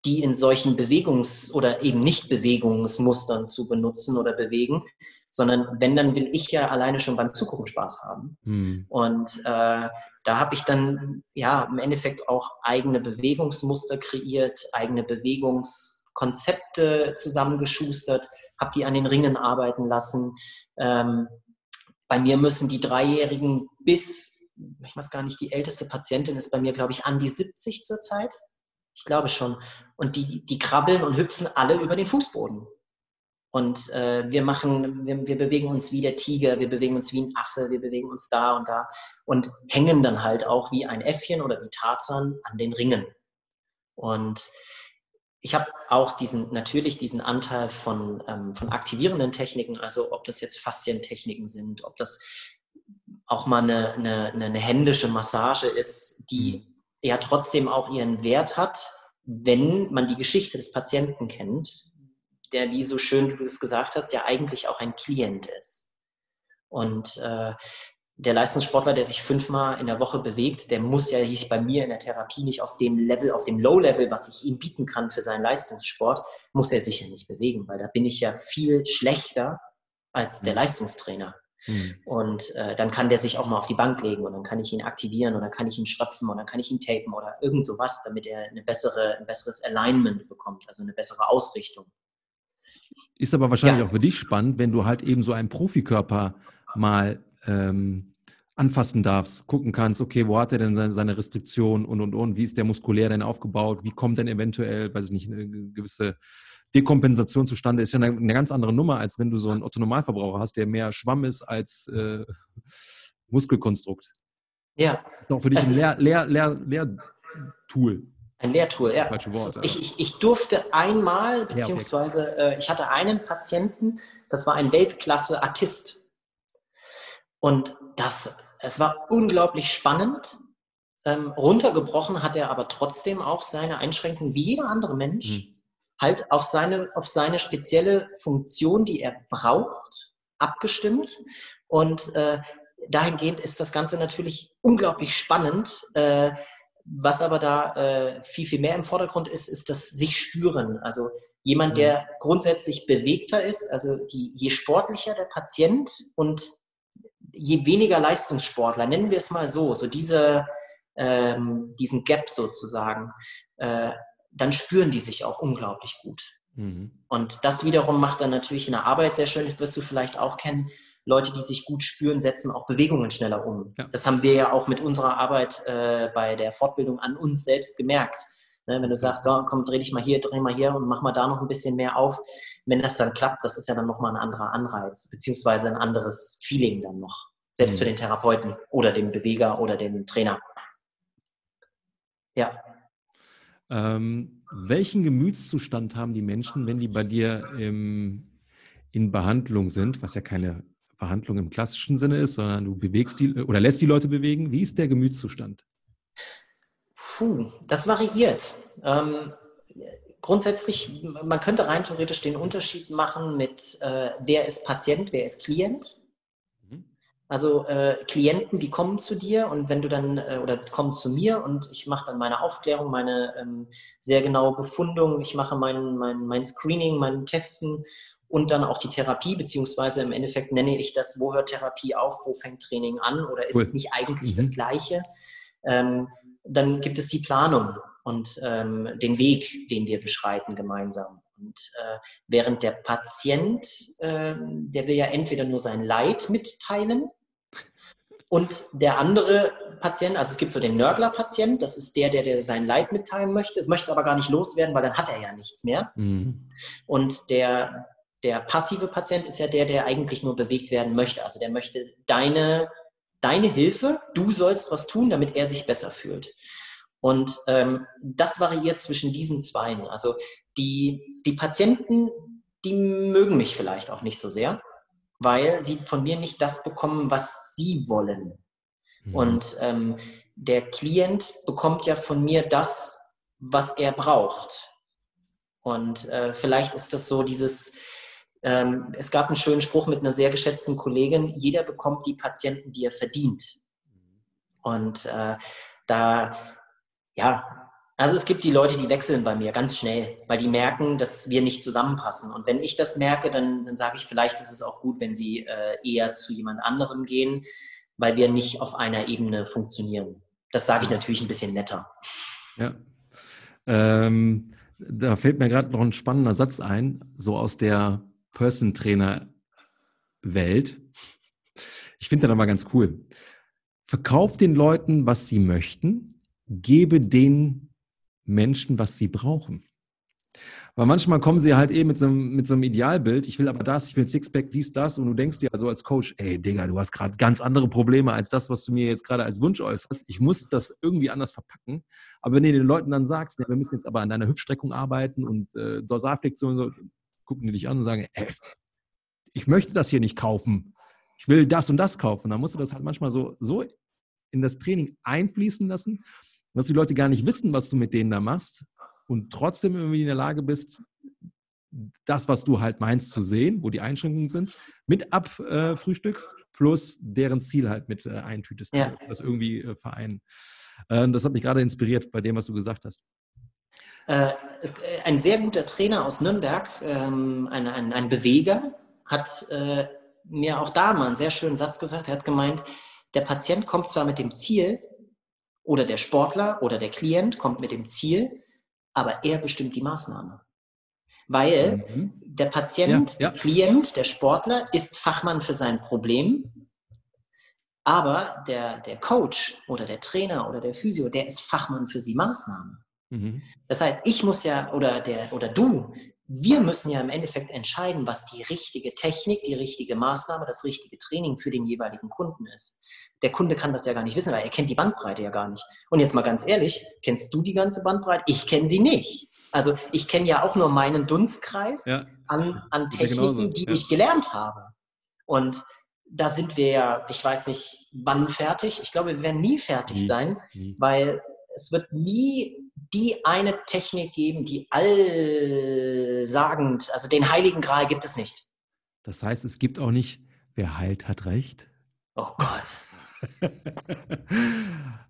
die in solchen Bewegungs- oder eben Nicht-Bewegungsmustern zu benutzen oder bewegen, sondern wenn, dann will ich ja alleine schon beim Zugucken Spaß haben. Hm. Und äh, da habe ich dann ja im Endeffekt auch eigene Bewegungsmuster kreiert, eigene Bewegungskonzepte zusammengeschustert, habe die an den Ringen arbeiten lassen. Ähm, bei mir müssen die Dreijährigen bis, ich weiß gar nicht, die älteste Patientin ist bei mir, glaube ich, an die 70 zurzeit. Ich glaube schon. Und die, die krabbeln und hüpfen alle über den Fußboden. Und äh, wir machen, wir, wir, bewegen uns wie der Tiger, wir bewegen uns wie ein Affe, wir bewegen uns da und da und hängen dann halt auch wie ein Äffchen oder wie Tarzan an den Ringen. Und ich habe auch diesen, natürlich diesen Anteil von, ähm, von aktivierenden Techniken, also ob das jetzt Faszientechniken sind, ob das auch mal eine, eine, eine händische Massage ist, die mhm. ja trotzdem auch ihren Wert hat, wenn man die Geschichte des Patienten kennt, der, wie so schön du es gesagt hast, ja eigentlich auch ein Klient ist. Und äh, der Leistungssportler, der sich fünfmal in der Woche bewegt, der muss ja sich bei mir in der Therapie nicht auf dem Level, auf dem Low-Level, was ich ihm bieten kann für seinen Leistungssport, muss er sich ja nicht bewegen, weil da bin ich ja viel schlechter als der mhm. Leistungstrainer. Mhm. Und äh, dann kann der sich auch mal auf die Bank legen und dann kann ich ihn aktivieren oder kann ich ihn schröpfen oder kann ich ihn tapen oder irgend sowas, damit er eine bessere, ein besseres Alignment bekommt, also eine bessere Ausrichtung. Ist aber wahrscheinlich ja. auch für dich spannend, wenn du halt eben so einen Profikörper mal ähm, anfassen darfst, gucken kannst, okay, wo hat er denn seine, seine Restriktion und und und, wie ist der muskulär denn aufgebaut, wie kommt denn eventuell, weiß ich nicht, eine gewisse Dekompensation zustande, ist ja eine, eine ganz andere Nummer, als wenn du so einen Otto-Normalverbraucher hast, der mehr Schwamm ist als äh, Muskelkonstrukt. Ja. Auch für dich ein Lehr, Lehr, Lehr, Lehrtool. Ein Lehrtool, ja. Wort, ich, ich, ich, durfte einmal, beziehungsweise äh, ich hatte einen Patienten, das war ein Weltklasse-Artist. Und das, es war unglaublich spannend. Ähm, runtergebrochen hat er aber trotzdem auch seine Einschränkungen wie jeder andere Mensch. Mhm. Halt auf seine, auf seine spezielle Funktion, die er braucht, abgestimmt. Und äh, dahingehend ist das Ganze natürlich unglaublich spannend. Äh, was aber da äh, viel, viel mehr im Vordergrund ist, ist das sich spüren. Also jemand, der mhm. grundsätzlich bewegter ist, also die, je sportlicher der Patient und je weniger Leistungssportler, nennen wir es mal so, so diese, ähm, diesen Gap sozusagen, äh, dann spüren die sich auch unglaublich gut. Mhm. Und das wiederum macht dann natürlich in der Arbeit sehr schön, das wirst du vielleicht auch kennen, Leute, die sich gut spüren, setzen auch Bewegungen schneller um. Ja. Das haben wir ja auch mit unserer Arbeit äh, bei der Fortbildung an uns selbst gemerkt. Ne, wenn du sagst, so, komm, dreh dich mal hier, dreh mal hier und mach mal da noch ein bisschen mehr auf. Wenn das dann klappt, das ist ja dann nochmal ein anderer Anreiz, beziehungsweise ein anderes Feeling dann noch. Selbst mhm. für den Therapeuten oder den Beweger oder den Trainer. Ja. Ähm, welchen Gemütszustand haben die Menschen, wenn die bei dir im, in Behandlung sind, was ja keine Behandlung im klassischen Sinne ist, sondern du bewegst die oder lässt die Leute bewegen? Wie ist der Gemütszustand? Puh, das variiert. Ähm, grundsätzlich, man könnte rein theoretisch den Unterschied machen mit, äh, wer ist Patient, wer ist Klient. Also äh, Klienten, die kommen zu dir und wenn du dann äh, oder kommen zu mir und ich mache dann meine Aufklärung, meine ähm, sehr genaue Befundung, ich mache mein, mein, mein Screening, mein Testen und dann auch die Therapie, beziehungsweise im Endeffekt nenne ich das, wo hört Therapie auf, wo fängt Training an oder ist cool. es nicht eigentlich mhm. das Gleiche? Ähm, dann gibt es die Planung und ähm, den Weg, den wir beschreiten gemeinsam. Und äh, während der Patient, äh, der will ja entweder nur sein Leid mitteilen, und der andere Patient, also es gibt so den Nörgler-Patient, das ist der, der, der sein Leid mitteilen möchte, es möchte es aber gar nicht loswerden, weil dann hat er ja nichts mehr. Mhm. Und der, der passive Patient ist ja der, der eigentlich nur bewegt werden möchte. Also der möchte deine, deine Hilfe, du sollst was tun, damit er sich besser fühlt. Und ähm, das variiert zwischen diesen Zweien. Also die, die Patienten, die mögen mich vielleicht auch nicht so sehr weil sie von mir nicht das bekommen, was sie wollen. Mhm. Und ähm, der Klient bekommt ja von mir das, was er braucht. Und äh, vielleicht ist das so dieses, ähm, es gab einen schönen Spruch mit einer sehr geschätzten Kollegin, jeder bekommt die Patienten, die er verdient. Und äh, da, ja, also es gibt die Leute, die wechseln bei mir ganz schnell, weil die merken, dass wir nicht zusammenpassen. Und wenn ich das merke, dann, dann sage ich, vielleicht ist es auch gut, wenn sie äh, eher zu jemand anderem gehen, weil wir nicht auf einer Ebene funktionieren. Das sage ich natürlich ein bisschen netter. Ja. Ähm, da fällt mir gerade noch ein spannender Satz ein, so aus der Person-Trainer-Welt. Ich finde das mal ganz cool. Verkauf den Leuten, was sie möchten, gebe denen Menschen, was sie brauchen. Weil manchmal kommen sie halt eben mit so, einem, mit so einem Idealbild, ich will aber das, ich will Sixpack, dies, das, und du denkst dir also als Coach, ey Digga, du hast gerade ganz andere Probleme als das, was du mir jetzt gerade als Wunsch äußerst. Ich muss das irgendwie anders verpacken. Aber wenn du den Leuten dann sagst, ja, wir müssen jetzt aber an deiner Hüftstreckung arbeiten und äh, Dorsalflexion, so, gucken die dich an und sagen, ey, ich möchte das hier nicht kaufen. Ich will das und das kaufen. Dann musst du das halt manchmal so, so in das Training einfließen lassen, dass die Leute gar nicht wissen, was du mit denen da machst und trotzdem irgendwie in der Lage bist, das, was du halt meinst zu sehen, wo die Einschränkungen sind, mit abfrühstückst, äh, plus deren Ziel halt mit äh, eintütest, ja. das irgendwie äh, vereinen. Äh, das hat mich gerade inspiriert bei dem, was du gesagt hast. Äh, ein sehr guter Trainer aus Nürnberg, ähm, ein, ein, ein, Beweger, hat äh, mir auch da mal einen sehr schönen Satz gesagt. Er hat gemeint, der Patient kommt zwar mit dem Ziel, oder der Sportler oder der Klient kommt mit dem Ziel, aber er bestimmt die Maßnahme. Weil mhm. der Patient, ja, ja. der Klient, der Sportler ist Fachmann für sein Problem, aber der, der Coach oder der Trainer oder der Physio, der ist Fachmann für die Maßnahme. Mhm. Das heißt, ich muss ja oder der oder du wir müssen ja im Endeffekt entscheiden, was die richtige Technik, die richtige Maßnahme, das richtige Training für den jeweiligen Kunden ist. Der Kunde kann das ja gar nicht wissen, weil er kennt die Bandbreite ja gar nicht. Und jetzt mal ganz ehrlich, kennst du die ganze Bandbreite? Ich kenne sie nicht. Also ich kenne ja auch nur meinen Dunstkreis ja. an, an Techniken, die ja. ich gelernt habe. Und da sind wir ja, ich weiß nicht, wann fertig. Ich glaube, wir werden nie fertig nie. sein, nie. weil es wird nie die eine Technik geben, die allsagend, also den heiligen Gral gibt es nicht. Das heißt, es gibt auch nicht, wer heilt, hat recht. Oh Gott.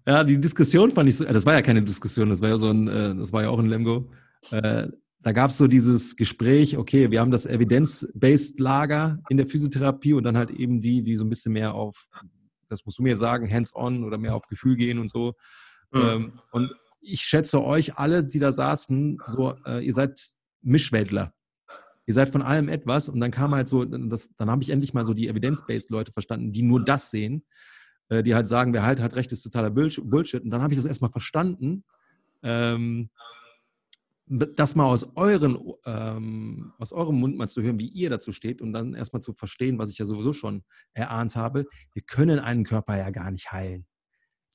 ja, die Diskussion fand ich so, das war ja keine Diskussion, das war ja so ein, äh, das war ja auch ein Lemgo. Äh, da gab es so dieses Gespräch, okay, wir haben das Evidence-Based Lager in der Physiotherapie und dann halt eben die, die so ein bisschen mehr auf, das musst du mir sagen, hands-on oder mehr auf Gefühl gehen und so. Mhm. Ähm, und ich schätze euch alle, die da saßen, so, äh, ihr seid Mischwäldler. Ihr seid von allem etwas und dann kam halt so, das, dann habe ich endlich mal so die Evidence-Based Leute verstanden, die nur das sehen, äh, die halt sagen, wer halt hat recht, ist totaler Bullshit. Und dann habe ich das erstmal verstanden, ähm, das mal aus, euren, ähm, aus eurem Mund mal zu hören, wie ihr dazu steht und dann erstmal zu verstehen, was ich ja sowieso schon erahnt habe. Wir können einen Körper ja gar nicht heilen.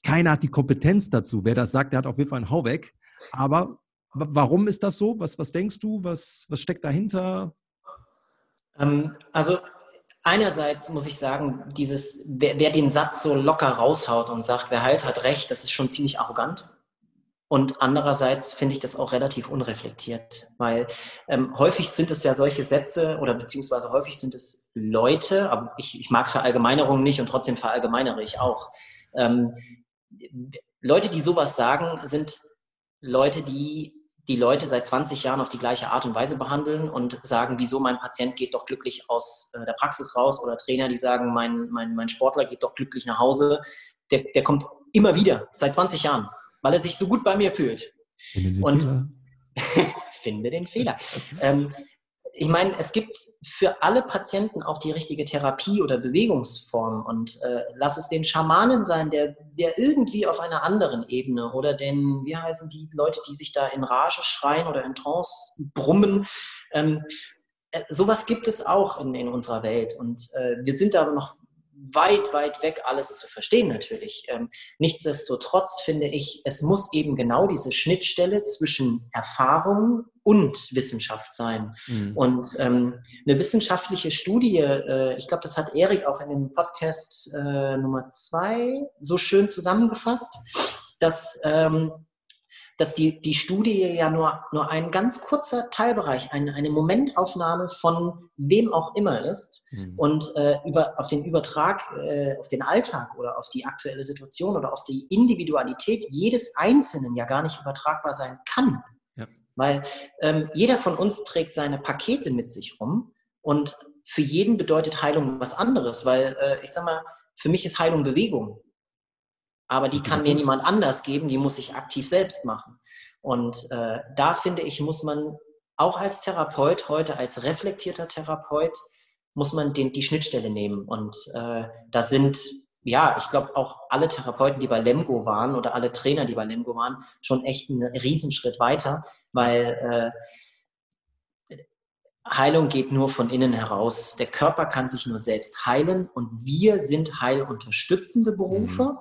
Keiner hat die Kompetenz dazu. Wer das sagt, der hat auf jeden Fall einen Hau weg. Aber warum ist das so? Was, was denkst du? Was, was steckt dahinter? Ähm, also einerseits muss ich sagen, dieses, wer, wer, den Satz so locker raushaut und sagt, wer heilt, hat recht, das ist schon ziemlich arrogant. Und andererseits finde ich das auch relativ unreflektiert, weil ähm, häufig sind es ja solche Sätze oder beziehungsweise häufig sind es Leute, aber ich, ich mag Verallgemeinerungen nicht und trotzdem verallgemeinere ich auch, ähm, Leute, die sowas sagen, sind Leute, die die Leute seit 20 Jahren auf die gleiche Art und Weise behandeln und sagen, wieso mein Patient geht doch glücklich aus äh, der Praxis raus oder Trainer, die sagen, mein, mein, mein Sportler geht doch glücklich nach Hause. Der, der kommt immer wieder, seit 20 Jahren, weil er sich so gut bei mir fühlt. Und finde den Fehler. ähm, ich meine, es gibt für alle Patienten auch die richtige Therapie oder Bewegungsform. Und äh, lass es den Schamanen sein, der, der irgendwie auf einer anderen Ebene oder den, wie heißen die Leute, die sich da in Rage schreien oder in Trance brummen. Ähm, äh, sowas gibt es auch in, in unserer Welt. Und äh, wir sind aber noch weit, weit weg, alles zu verstehen natürlich. Ähm, nichtsdestotrotz finde ich, es muss eben genau diese Schnittstelle zwischen Erfahrung und Wissenschaft sein. Mhm. Und ähm, eine wissenschaftliche Studie, äh, ich glaube, das hat Erik auch in dem Podcast äh, Nummer zwei so schön zusammengefasst, dass ähm, dass die, die Studie ja nur, nur ein ganz kurzer Teilbereich, eine, eine Momentaufnahme von wem auch immer ist mhm. und äh, über, auf den Übertrag, äh, auf den Alltag oder auf die aktuelle Situation oder auf die Individualität jedes Einzelnen ja gar nicht übertragbar sein kann. Weil ähm, jeder von uns trägt seine Pakete mit sich rum und für jeden bedeutet Heilung was anderes, weil äh, ich sag mal, für mich ist Heilung Bewegung. Aber die kann mir niemand anders geben, die muss ich aktiv selbst machen. Und äh, da finde ich, muss man auch als Therapeut, heute als reflektierter Therapeut, muss man den, die Schnittstelle nehmen. Und äh, da sind, ja, ich glaube auch alle Therapeuten, die bei Lemgo waren oder alle Trainer, die bei Lemgo waren, schon echt einen Riesenschritt weiter, weil äh, Heilung geht nur von innen heraus. Der Körper kann sich nur selbst heilen und wir sind heilunterstützende Berufe mhm.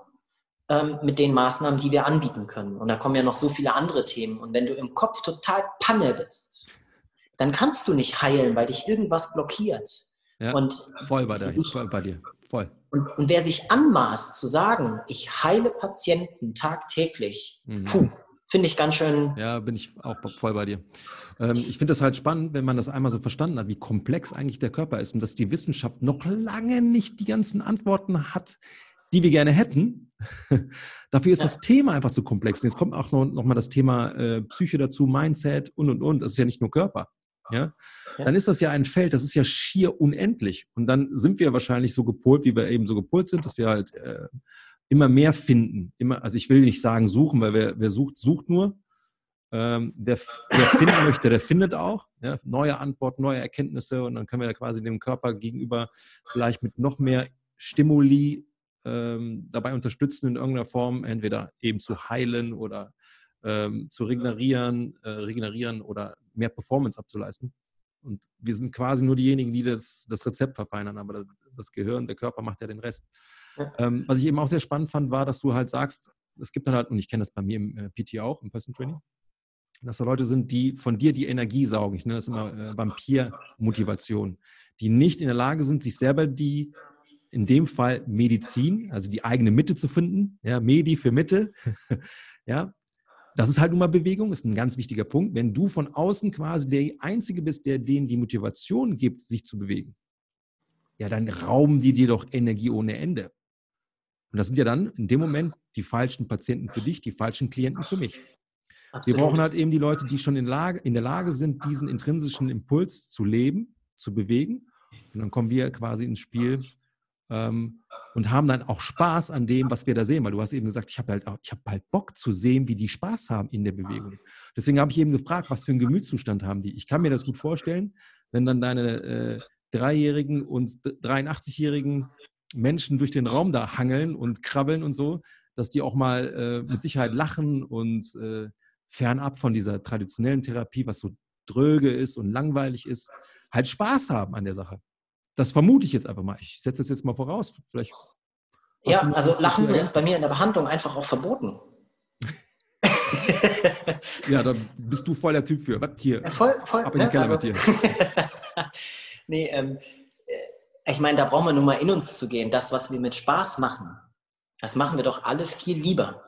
ähm, mit den Maßnahmen, die wir anbieten können. Und da kommen ja noch so viele andere Themen. Und wenn du im Kopf total Panne bist, dann kannst du nicht heilen, weil dich irgendwas blockiert. Ja, und voll bei, dir, sich, voll bei dir. Voll. Und, und, wer sich anmaßt zu sagen, ich heile Patienten tagtäglich, mhm. puh, finde ich ganz schön. Ja, bin ich auch voll bei dir. Ähm, ich finde das halt spannend, wenn man das einmal so verstanden hat, wie komplex eigentlich der Körper ist und dass die Wissenschaft noch lange nicht die ganzen Antworten hat, die wir gerne hätten. Dafür ist ja. das Thema einfach zu komplex. Und jetzt kommt auch noch, noch mal das Thema äh, Psyche dazu, Mindset und und und. Das ist ja nicht nur Körper. Ja? Dann ist das ja ein Feld, das ist ja schier unendlich. Und dann sind wir wahrscheinlich so gepolt, wie wir eben so gepolt sind, dass wir halt äh, immer mehr finden. Immer, also ich will nicht sagen suchen, weil wer, wer sucht, sucht nur. Ähm, wer, wer finden möchte, der findet auch. Ja, neue Antworten, neue Erkenntnisse und dann können wir da quasi dem Körper gegenüber vielleicht mit noch mehr Stimuli ähm, dabei unterstützen in irgendeiner Form, entweder eben zu heilen oder ähm, zu regenerieren, äh, regenerieren oder mehr Performance abzuleisten. Und wir sind quasi nur diejenigen, die das, das Rezept verfeinern, aber das Gehirn, der Körper macht ja den Rest. Ähm, was ich eben auch sehr spannend fand, war, dass du halt sagst, es gibt dann halt, und ich kenne das bei mir im äh, PT auch, im Person Training, dass da Leute sind, die von dir die Energie saugen. Ich nenne das immer äh, Vampir-Motivation, die nicht in der Lage sind, sich selber die, in dem Fall Medizin, also die eigene Mitte zu finden, ja, Medi für Mitte, ja, das ist halt nun mal Bewegung, ist ein ganz wichtiger Punkt. Wenn du von außen quasi der Einzige bist, der denen die Motivation gibt, sich zu bewegen, ja, dann rauben die dir doch Energie ohne Ende. Und das sind ja dann in dem Moment die falschen Patienten für dich, die falschen Klienten für mich. Absolut. Wir brauchen halt eben die Leute, die schon in, Lage, in der Lage sind, diesen intrinsischen Impuls zu leben, zu bewegen. Und dann kommen wir quasi ins Spiel ähm, und haben dann auch Spaß an dem, was wir da sehen. Weil du hast eben gesagt, ich habe halt, hab halt Bock zu sehen, wie die Spaß haben in der Bewegung. Deswegen habe ich eben gefragt, was für einen Gemütszustand haben die. Ich kann mir das gut vorstellen, wenn dann deine äh, Dreijährigen und 83-Jährigen Menschen durch den Raum da hangeln und krabbeln und so, dass die auch mal äh, mit Sicherheit lachen und äh, fernab von dieser traditionellen Therapie, was so dröge ist und langweilig ist, halt Spaß haben an der Sache. Das vermute ich jetzt einfach mal. Ich setze das jetzt mal voraus. Vielleicht. Ja, also Lachen ist bei mir in der Behandlung einfach auch verboten. ja, da bist du voll der Typ für. Was hier? Ja, voll, voll. Ab in den ne? Keller also, mit dir. nee, ähm, ich meine, da brauchen wir nun mal in uns zu gehen. Das, was wir mit Spaß machen, das machen wir doch alle viel lieber.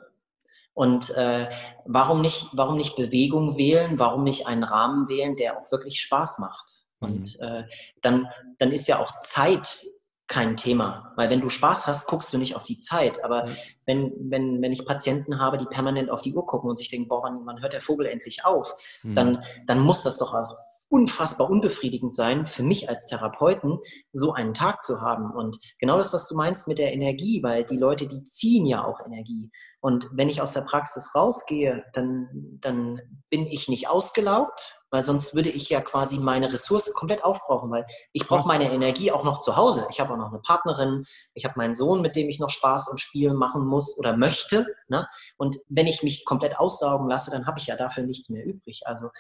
Und äh, warum, nicht, warum nicht Bewegung wählen? Warum nicht einen Rahmen wählen, der auch wirklich Spaß macht? Und mhm. äh, dann, dann ist ja auch Zeit kein Thema. Weil wenn du Spaß hast, guckst du nicht auf die Zeit. Aber mhm. wenn, wenn, wenn ich Patienten habe, die permanent auf die Uhr gucken und sich denken, boah, wann, wann hört der Vogel endlich auf, mhm. dann, dann muss das doch auch unfassbar unbefriedigend sein, für mich als Therapeuten so einen Tag zu haben. Und genau das, was du meinst mit der Energie, weil die Leute, die ziehen ja auch Energie. Und wenn ich aus der Praxis rausgehe, dann, dann bin ich nicht ausgelaugt, weil sonst würde ich ja quasi meine Ressource komplett aufbrauchen, weil ich brauche meine Energie auch noch zu Hause. Ich habe auch noch eine Partnerin, ich habe meinen Sohn, mit dem ich noch Spaß und Spiel machen muss oder möchte. Ne? Und wenn ich mich komplett aussaugen lasse, dann habe ich ja dafür nichts mehr übrig. Also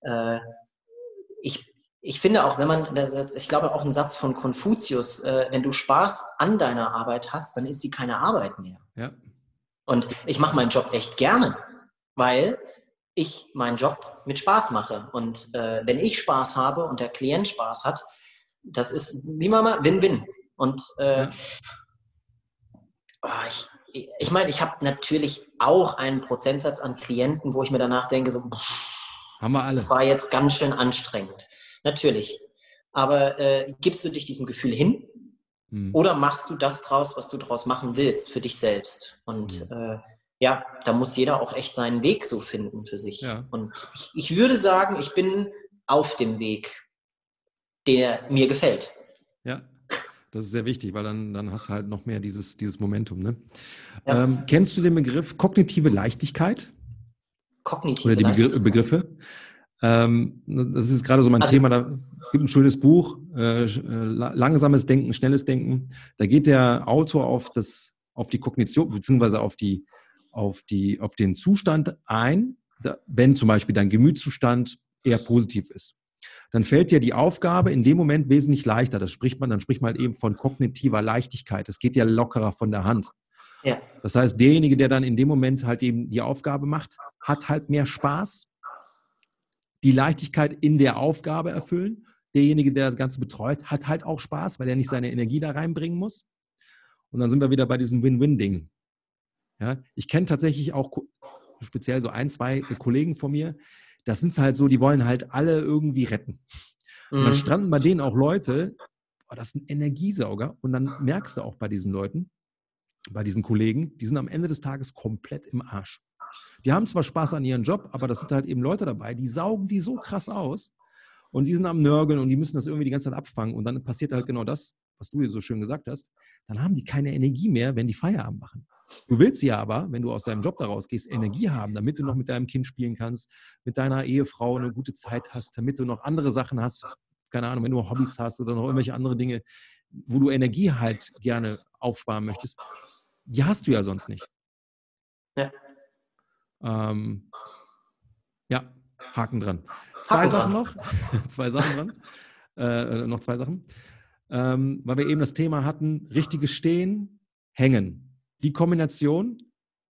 äh, ich, ich finde auch, wenn man, ich glaube auch ein Satz von Konfuzius, äh, wenn du Spaß an deiner Arbeit hast, dann ist sie keine Arbeit mehr. Ja. Und ich mache meinen Job echt gerne, weil ich meinen Job mit Spaß mache. Und äh, wenn ich Spaß habe und der Klient Spaß hat, das ist wie mal Win-Win. Und äh, oh, ich, ich meine, ich habe natürlich auch einen Prozentsatz an Klienten, wo ich mir danach denke, so, pff, haben wir alle. Das war jetzt ganz schön anstrengend. Natürlich. Aber äh, gibst du dich diesem Gefühl hin? Hm. Oder machst du das draus, was du draus machen willst, für dich selbst? Und hm. äh, ja, da muss jeder auch echt seinen Weg so finden für sich. Ja. Und ich, ich würde sagen, ich bin auf dem Weg, der mir gefällt. Ja, das ist sehr wichtig, weil dann, dann hast du halt noch mehr dieses, dieses Momentum. Ne? Ja. Ähm, kennst du den Begriff kognitive Leichtigkeit? Kognitive Oder die Begr Begriffe. Ähm, das ist gerade so mein also, Thema. Da gibt ein schönes Buch, äh, äh langsames Denken, schnelles Denken. Da geht der Autor auf das, auf die Kognition beziehungsweise auf die, auf die, auf den Zustand ein, wenn zum Beispiel dein Gemütszustand eher positiv ist. dann fällt dir die Aufgabe in dem Moment wesentlich leichter. Das spricht man, dann spricht man eben von kognitiver Leichtigkeit. Es geht ja lockerer von der Hand. Ja. Das heißt, derjenige, der dann in dem Moment halt eben die Aufgabe macht, hat halt mehr Spaß, die Leichtigkeit in der Aufgabe erfüllen. Derjenige, der das Ganze betreut, hat halt auch Spaß, weil er nicht seine Energie da reinbringen muss. Und dann sind wir wieder bei diesem Win-Win-Ding. Ja, ich kenne tatsächlich auch speziell so ein, zwei Kollegen von mir, das sind halt so, die wollen halt alle irgendwie retten. Und dann mhm. stranden bei denen auch Leute, oh, das sind Energiesauger. Und dann merkst du auch bei diesen Leuten, bei diesen Kollegen, die sind am Ende des Tages komplett im Arsch. Die haben zwar Spaß an ihrem Job, aber das sind halt eben Leute dabei, die saugen die so krass aus und die sind am Nörgeln und die müssen das irgendwie die ganze Zeit abfangen und dann passiert halt genau das, was du hier so schön gesagt hast. Dann haben die keine Energie mehr, wenn die Feierabend machen. Du willst ja aber, wenn du aus deinem Job daraus gehst, Energie haben, damit du noch mit deinem Kind spielen kannst, mit deiner Ehefrau eine gute Zeit hast, damit du noch andere Sachen hast, keine Ahnung, wenn du Hobbys hast oder noch irgendwelche andere Dinge, wo du Energie halt gerne aufsparen möchtest, die hast du ja sonst nicht. Ja. Ähm, ja, Haken dran. Zwei Haken Sachen dran. noch. zwei Sachen dran. Äh, noch zwei Sachen. Ähm, weil wir eben das Thema hatten, richtiges Stehen, Hängen. Die Kombination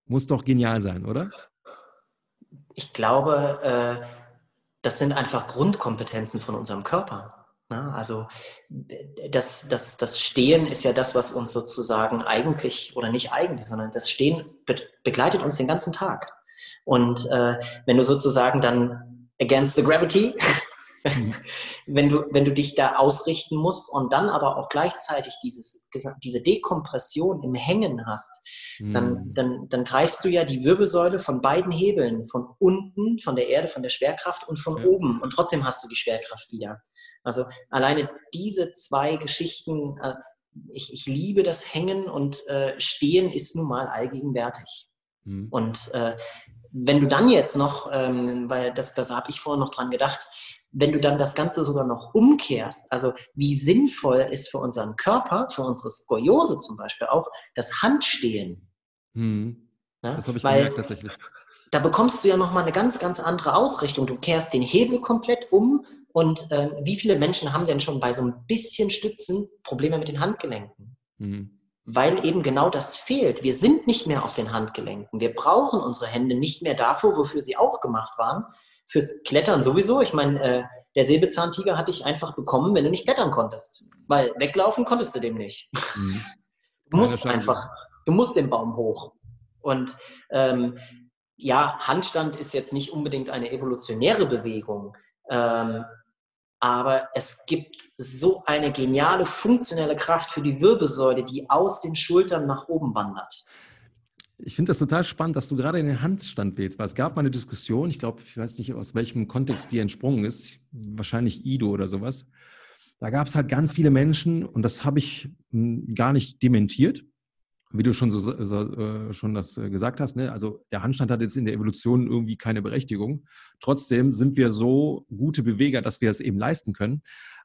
muss doch genial sein, oder? Ich glaube, äh, das sind einfach Grundkompetenzen von unserem Körper. Ne? Also das, das, das Stehen ist ja das, was uns sozusagen eigentlich, oder nicht eigentlich, sondern das Stehen begleitet uns den ganzen Tag. Und äh, wenn du sozusagen dann against the gravity. wenn, du, wenn du dich da ausrichten musst und dann aber auch gleichzeitig dieses, diese Dekompression im Hängen hast, mhm. dann, dann, dann greifst du ja die Wirbelsäule von beiden Hebeln, von unten, von der Erde, von der Schwerkraft und von ja. oben. Und trotzdem hast du die Schwerkraft wieder. Also alleine diese zwei Geschichten, äh, ich, ich liebe das Hängen und äh, Stehen ist nun mal allgegenwärtig. Mhm. Und äh, wenn du dann jetzt noch, ähm, weil das, das habe ich vorhin noch dran gedacht, wenn du dann das Ganze sogar noch umkehrst, also wie sinnvoll ist für unseren Körper, für unsere Skoliose zum Beispiel auch, das Handstehen. Hm. Ja? Das habe ich Weil, gemerkt tatsächlich. Da bekommst du ja nochmal eine ganz, ganz andere Ausrichtung. Du kehrst den Hebel komplett um und ähm, wie viele Menschen haben denn schon bei so ein bisschen Stützen Probleme mit den Handgelenken? Mhm. Weil eben genau das fehlt. Wir sind nicht mehr auf den Handgelenken. Wir brauchen unsere Hände nicht mehr dafür, wofür sie auch gemacht waren, fürs Klettern sowieso. Ich meine, äh, der Säbelzahntiger hatte ich einfach bekommen, wenn du nicht klettern konntest. Weil weglaufen konntest du dem nicht. Mhm. Du musst einfach, du musst den Baum hoch. Und ähm, ja, Handstand ist jetzt nicht unbedingt eine evolutionäre Bewegung, ähm, aber es gibt so eine geniale funktionelle Kraft für die Wirbelsäule, die aus den Schultern nach oben wandert. Ich finde das total spannend, dass du gerade in den Handstand wählst, weil es gab mal eine Diskussion, ich glaube, ich weiß nicht, aus welchem Kontext die entsprungen ist, wahrscheinlich Ido oder sowas. Da gab es halt ganz viele Menschen und das habe ich hm, gar nicht dementiert, wie du schon so, so äh, schon das äh, gesagt hast. Ne? Also der Handstand hat jetzt in der Evolution irgendwie keine Berechtigung. Trotzdem sind wir so gute Beweger, dass wir es eben leisten können.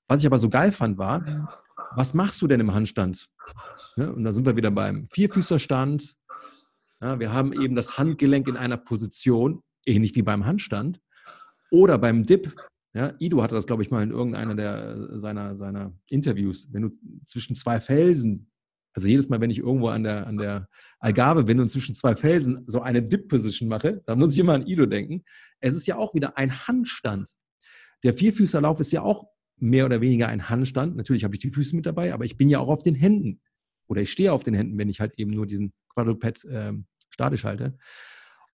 Was ich aber so geil fand, war, was machst du denn im Handstand? Ne? Und da sind wir wieder beim Vierfüßerstand, ja, wir haben eben das Handgelenk in einer Position, ähnlich wie beim Handstand. Oder beim Dip, ja, Ido hatte das, glaube ich, mal in irgendeiner der, seiner, seiner Interviews. Wenn du zwischen zwei Felsen, also jedes Mal, wenn ich irgendwo an der, an der Algarve bin und zwischen zwei Felsen so eine Dip-Position mache, dann muss ich immer an Ido denken. Es ist ja auch wieder ein Handstand. Der Vierfüßerlauf ist ja auch mehr oder weniger ein Handstand. Natürlich habe ich die Füße mit dabei, aber ich bin ja auch auf den Händen. Oder ich stehe auf den Händen, wenn ich halt eben nur diesen Quadruped äh, statisch halte.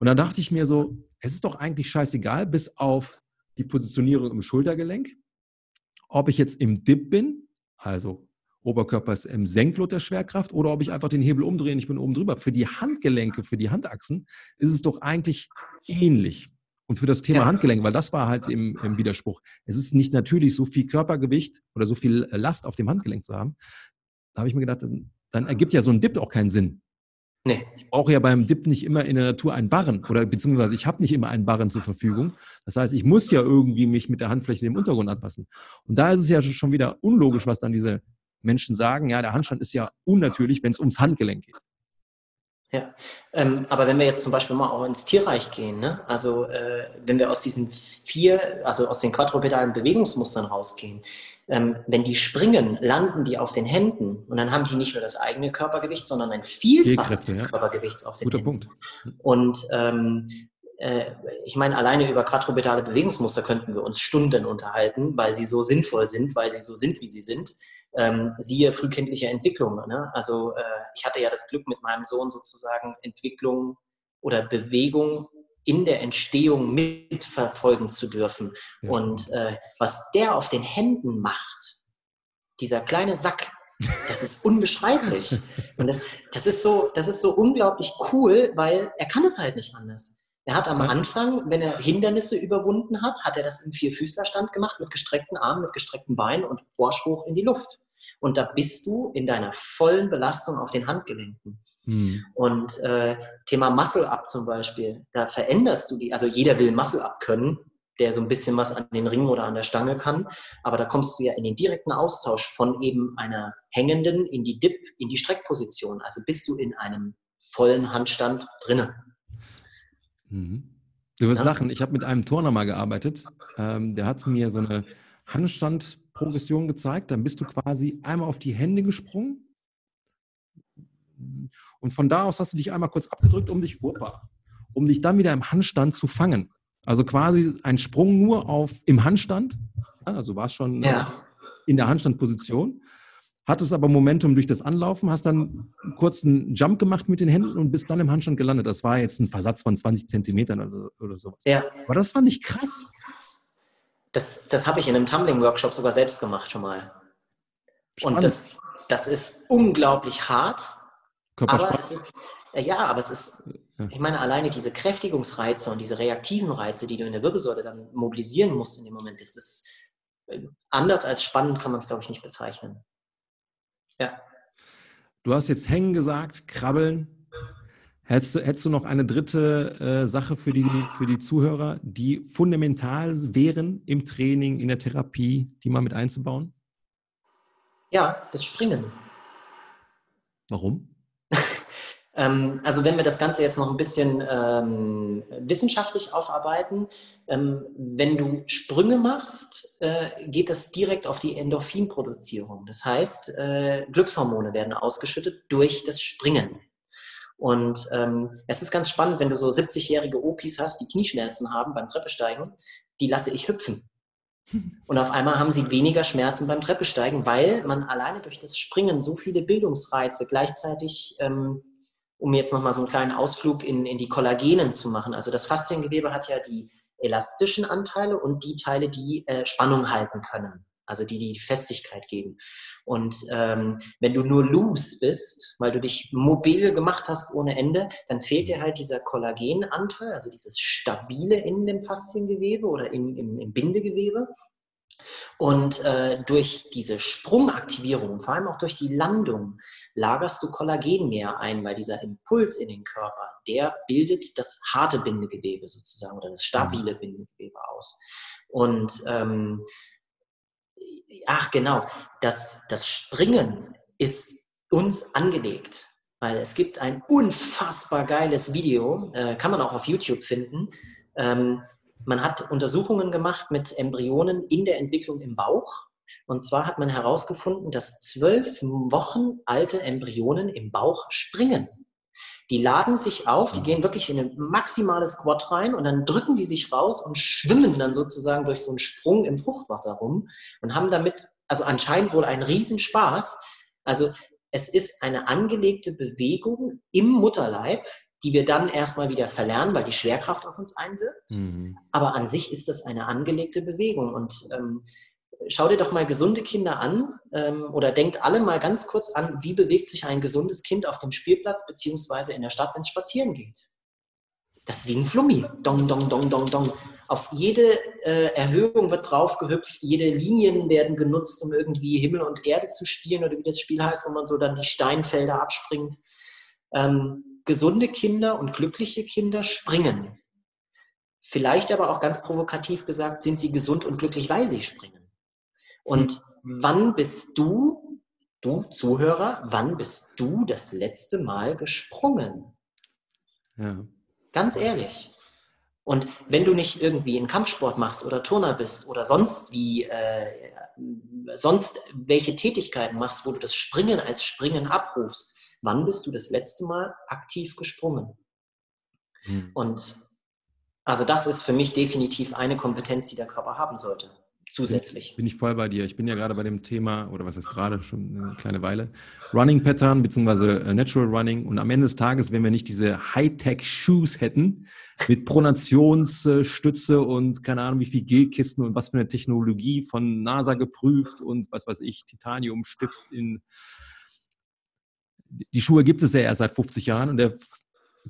Und dann dachte ich mir so, es ist doch eigentlich scheißegal, bis auf die Positionierung im Schultergelenk, ob ich jetzt im Dip bin, also Oberkörper ist im Senklot der Schwerkraft, oder ob ich einfach den Hebel umdrehe und ich bin oben drüber. Für die Handgelenke, für die Handachsen ist es doch eigentlich ähnlich. Und für das Thema ja. Handgelenk, weil das war halt im, im, Widerspruch. Es ist nicht natürlich, so viel Körpergewicht oder so viel Last auf dem Handgelenk zu haben. Da habe ich mir gedacht, dann, dann ergibt ja so ein Dip auch keinen Sinn. Nee. Ich brauche ja beim Dip nicht immer in der Natur einen Barren oder beziehungsweise ich habe nicht immer einen Barren zur Verfügung. Das heißt, ich muss ja irgendwie mich mit der Handfläche dem Untergrund anpassen. Und da ist es ja schon wieder unlogisch, was dann diese Menschen sagen. Ja, der Handstand ist ja unnatürlich, wenn es ums Handgelenk geht. Ja, ähm, aber wenn wir jetzt zum Beispiel mal auch ins Tierreich gehen, ne? also äh, wenn wir aus diesen vier, also aus den quadrupedalen Bewegungsmustern rausgehen, ähm, wenn die springen, landen die auf den Händen und dann haben die nicht nur das eigene Körpergewicht, sondern ein Vielfaches des ja. Körpergewichts auf den Guter Händen. Punkt. Und ähm, äh, ich meine, alleine über quadrupedale Bewegungsmuster könnten wir uns Stunden unterhalten, weil sie so sinnvoll sind, weil sie so sind, wie sie sind. Ähm, siehe frühkindliche Entwicklung. Ne? Also äh, ich hatte ja das Glück, mit meinem Sohn sozusagen Entwicklung oder Bewegung in der Entstehung mitverfolgen zu dürfen. Ja. Und äh, was der auf den Händen macht, dieser kleine Sack, das ist unbeschreiblich. Und das, das, ist so, das ist so unglaublich cool, weil er kann es halt nicht anders. Er hat am Anfang, wenn er Hindernisse überwunden hat, hat er das im Vierfüßlerstand gemacht mit gestreckten Armen, mit gestreckten Beinen und Vorspruch in die Luft. Und da bist du in deiner vollen Belastung auf den Handgelenken. Hm. Und äh, Thema Muscle-Up zum Beispiel, da veränderst du die, also jeder will Muscle-Up können, der so ein bisschen was an den Ringen oder an der Stange kann, aber da kommst du ja in den direkten Austausch von eben einer hängenden in die Dip, in die Streckposition. Also bist du in einem vollen Handstand drinnen. Mhm. Du wirst ja. lachen. Ich habe mit einem Turner mal gearbeitet. Ähm, der hat mir so eine Handstandprogression gezeigt. Dann bist du quasi einmal auf die Hände gesprungen. Und von da aus hast du dich einmal kurz abgedrückt, um dich, opa, um dich dann wieder im Handstand zu fangen. Also quasi ein Sprung nur auf im Handstand. Also war es schon ja. in der Handstandposition hattest aber Momentum durch das Anlaufen, hast dann einen kurzen Jump gemacht mit den Händen und bist dann im Handstand gelandet. Das war jetzt ein Versatz von 20 Zentimetern oder, oder sowas. Ja. Aber das war nicht krass. Das, das habe ich in einem Tumbling-Workshop sogar selbst gemacht schon mal. Spannend. Und das, das ist unglaublich hart. Aber es ist, ja, aber es ist, ich meine, alleine diese Kräftigungsreize und diese reaktiven Reize, die du in der Wirbelsäule dann mobilisieren musst in dem Moment, das ist äh, anders als spannend, kann man es, glaube ich, nicht bezeichnen. Ja. Du hast jetzt hängen gesagt, krabbeln. Hättest du, hättest du noch eine dritte äh, Sache für die, für die Zuhörer, die fundamental wären im Training, in der Therapie, die mal mit einzubauen? Ja, das Springen. Warum? Ähm, also wenn wir das Ganze jetzt noch ein bisschen ähm, wissenschaftlich aufarbeiten, ähm, wenn du Sprünge machst, äh, geht das direkt auf die Endorphinproduzierung. Das heißt, äh, Glückshormone werden ausgeschüttet durch das Springen. Und ähm, es ist ganz spannend, wenn du so 70-jährige Opis hast, die Knieschmerzen haben beim Treppesteigen, die lasse ich hüpfen. Und auf einmal haben sie weniger Schmerzen beim Treppesteigen, weil man alleine durch das Springen so viele Bildungsreize gleichzeitig ähm, um jetzt nochmal so einen kleinen Ausflug in, in die Kollagenen zu machen. Also das Fasziengewebe hat ja die elastischen Anteile und die Teile, die äh, Spannung halten können, also die die Festigkeit geben. Und ähm, wenn du nur loose bist, weil du dich mobil gemacht hast ohne Ende, dann fehlt dir halt dieser Kollagenanteil, also dieses Stabile in dem Fasziengewebe oder in, im, im Bindegewebe. Und äh, durch diese Sprungaktivierung, vor allem auch durch die Landung, lagerst du Kollagen mehr ein, weil dieser Impuls in den Körper, der bildet das harte Bindegewebe sozusagen oder das stabile Bindegewebe aus. Und ähm, ach genau, das, das Springen ist uns angelegt. Weil es gibt ein unfassbar geiles Video, äh, kann man auch auf YouTube finden. Ähm, man hat Untersuchungen gemacht mit Embryonen in der Entwicklung im Bauch. Und zwar hat man herausgefunden, dass zwölf Wochen alte Embryonen im Bauch springen. Die laden sich auf, die gehen wirklich in ein maximales Squat rein und dann drücken die sich raus und schwimmen dann sozusagen durch so einen Sprung im Fruchtwasser rum und haben damit also anscheinend wohl einen Riesenspaß. Also es ist eine angelegte Bewegung im Mutterleib, die wir dann erstmal wieder verlernen, weil die Schwerkraft auf uns einwirkt. Mhm. Aber an sich ist das eine angelegte Bewegung. Und ähm, schau dir doch mal gesunde Kinder an ähm, oder denkt alle mal ganz kurz an, wie bewegt sich ein gesundes Kind auf dem Spielplatz beziehungsweise in der Stadt, wenn es spazieren geht. Das ist wie ein Flummi. Dong, dong, dong, dong, dong. Auf jede äh, Erhöhung wird draufgehüpft, jede Linien werden genutzt, um irgendwie Himmel und Erde zu spielen oder wie das Spiel heißt, wo man so dann die Steinfelder abspringt. Ähm, gesunde Kinder und glückliche Kinder springen. Vielleicht aber auch ganz provokativ gesagt, sind sie gesund und glücklich, weil sie springen. Und wann bist du, du Zuhörer, wann bist du das letzte Mal gesprungen? Ja. Ganz ehrlich. Und wenn du nicht irgendwie einen Kampfsport machst oder Turner bist oder sonst wie, äh, sonst welche Tätigkeiten machst, wo du das Springen als Springen abrufst, wann bist du das letzte Mal aktiv gesprungen? Hm. Und also das ist für mich definitiv eine Kompetenz, die der Körper haben sollte zusätzlich. Bin ich voll bei dir. Ich bin ja gerade bei dem Thema, oder was ist gerade schon eine kleine Weile, Running Pattern bzw. Äh, Natural Running. Und am Ende des Tages, wenn wir nicht diese Hightech-Shoes hätten, mit Pronationsstütze und keine Ahnung wie viel Gelkisten und was für eine Technologie von NASA geprüft und was weiß ich, Titaniumstift in. Die Schuhe gibt es ja erst seit 50 Jahren und der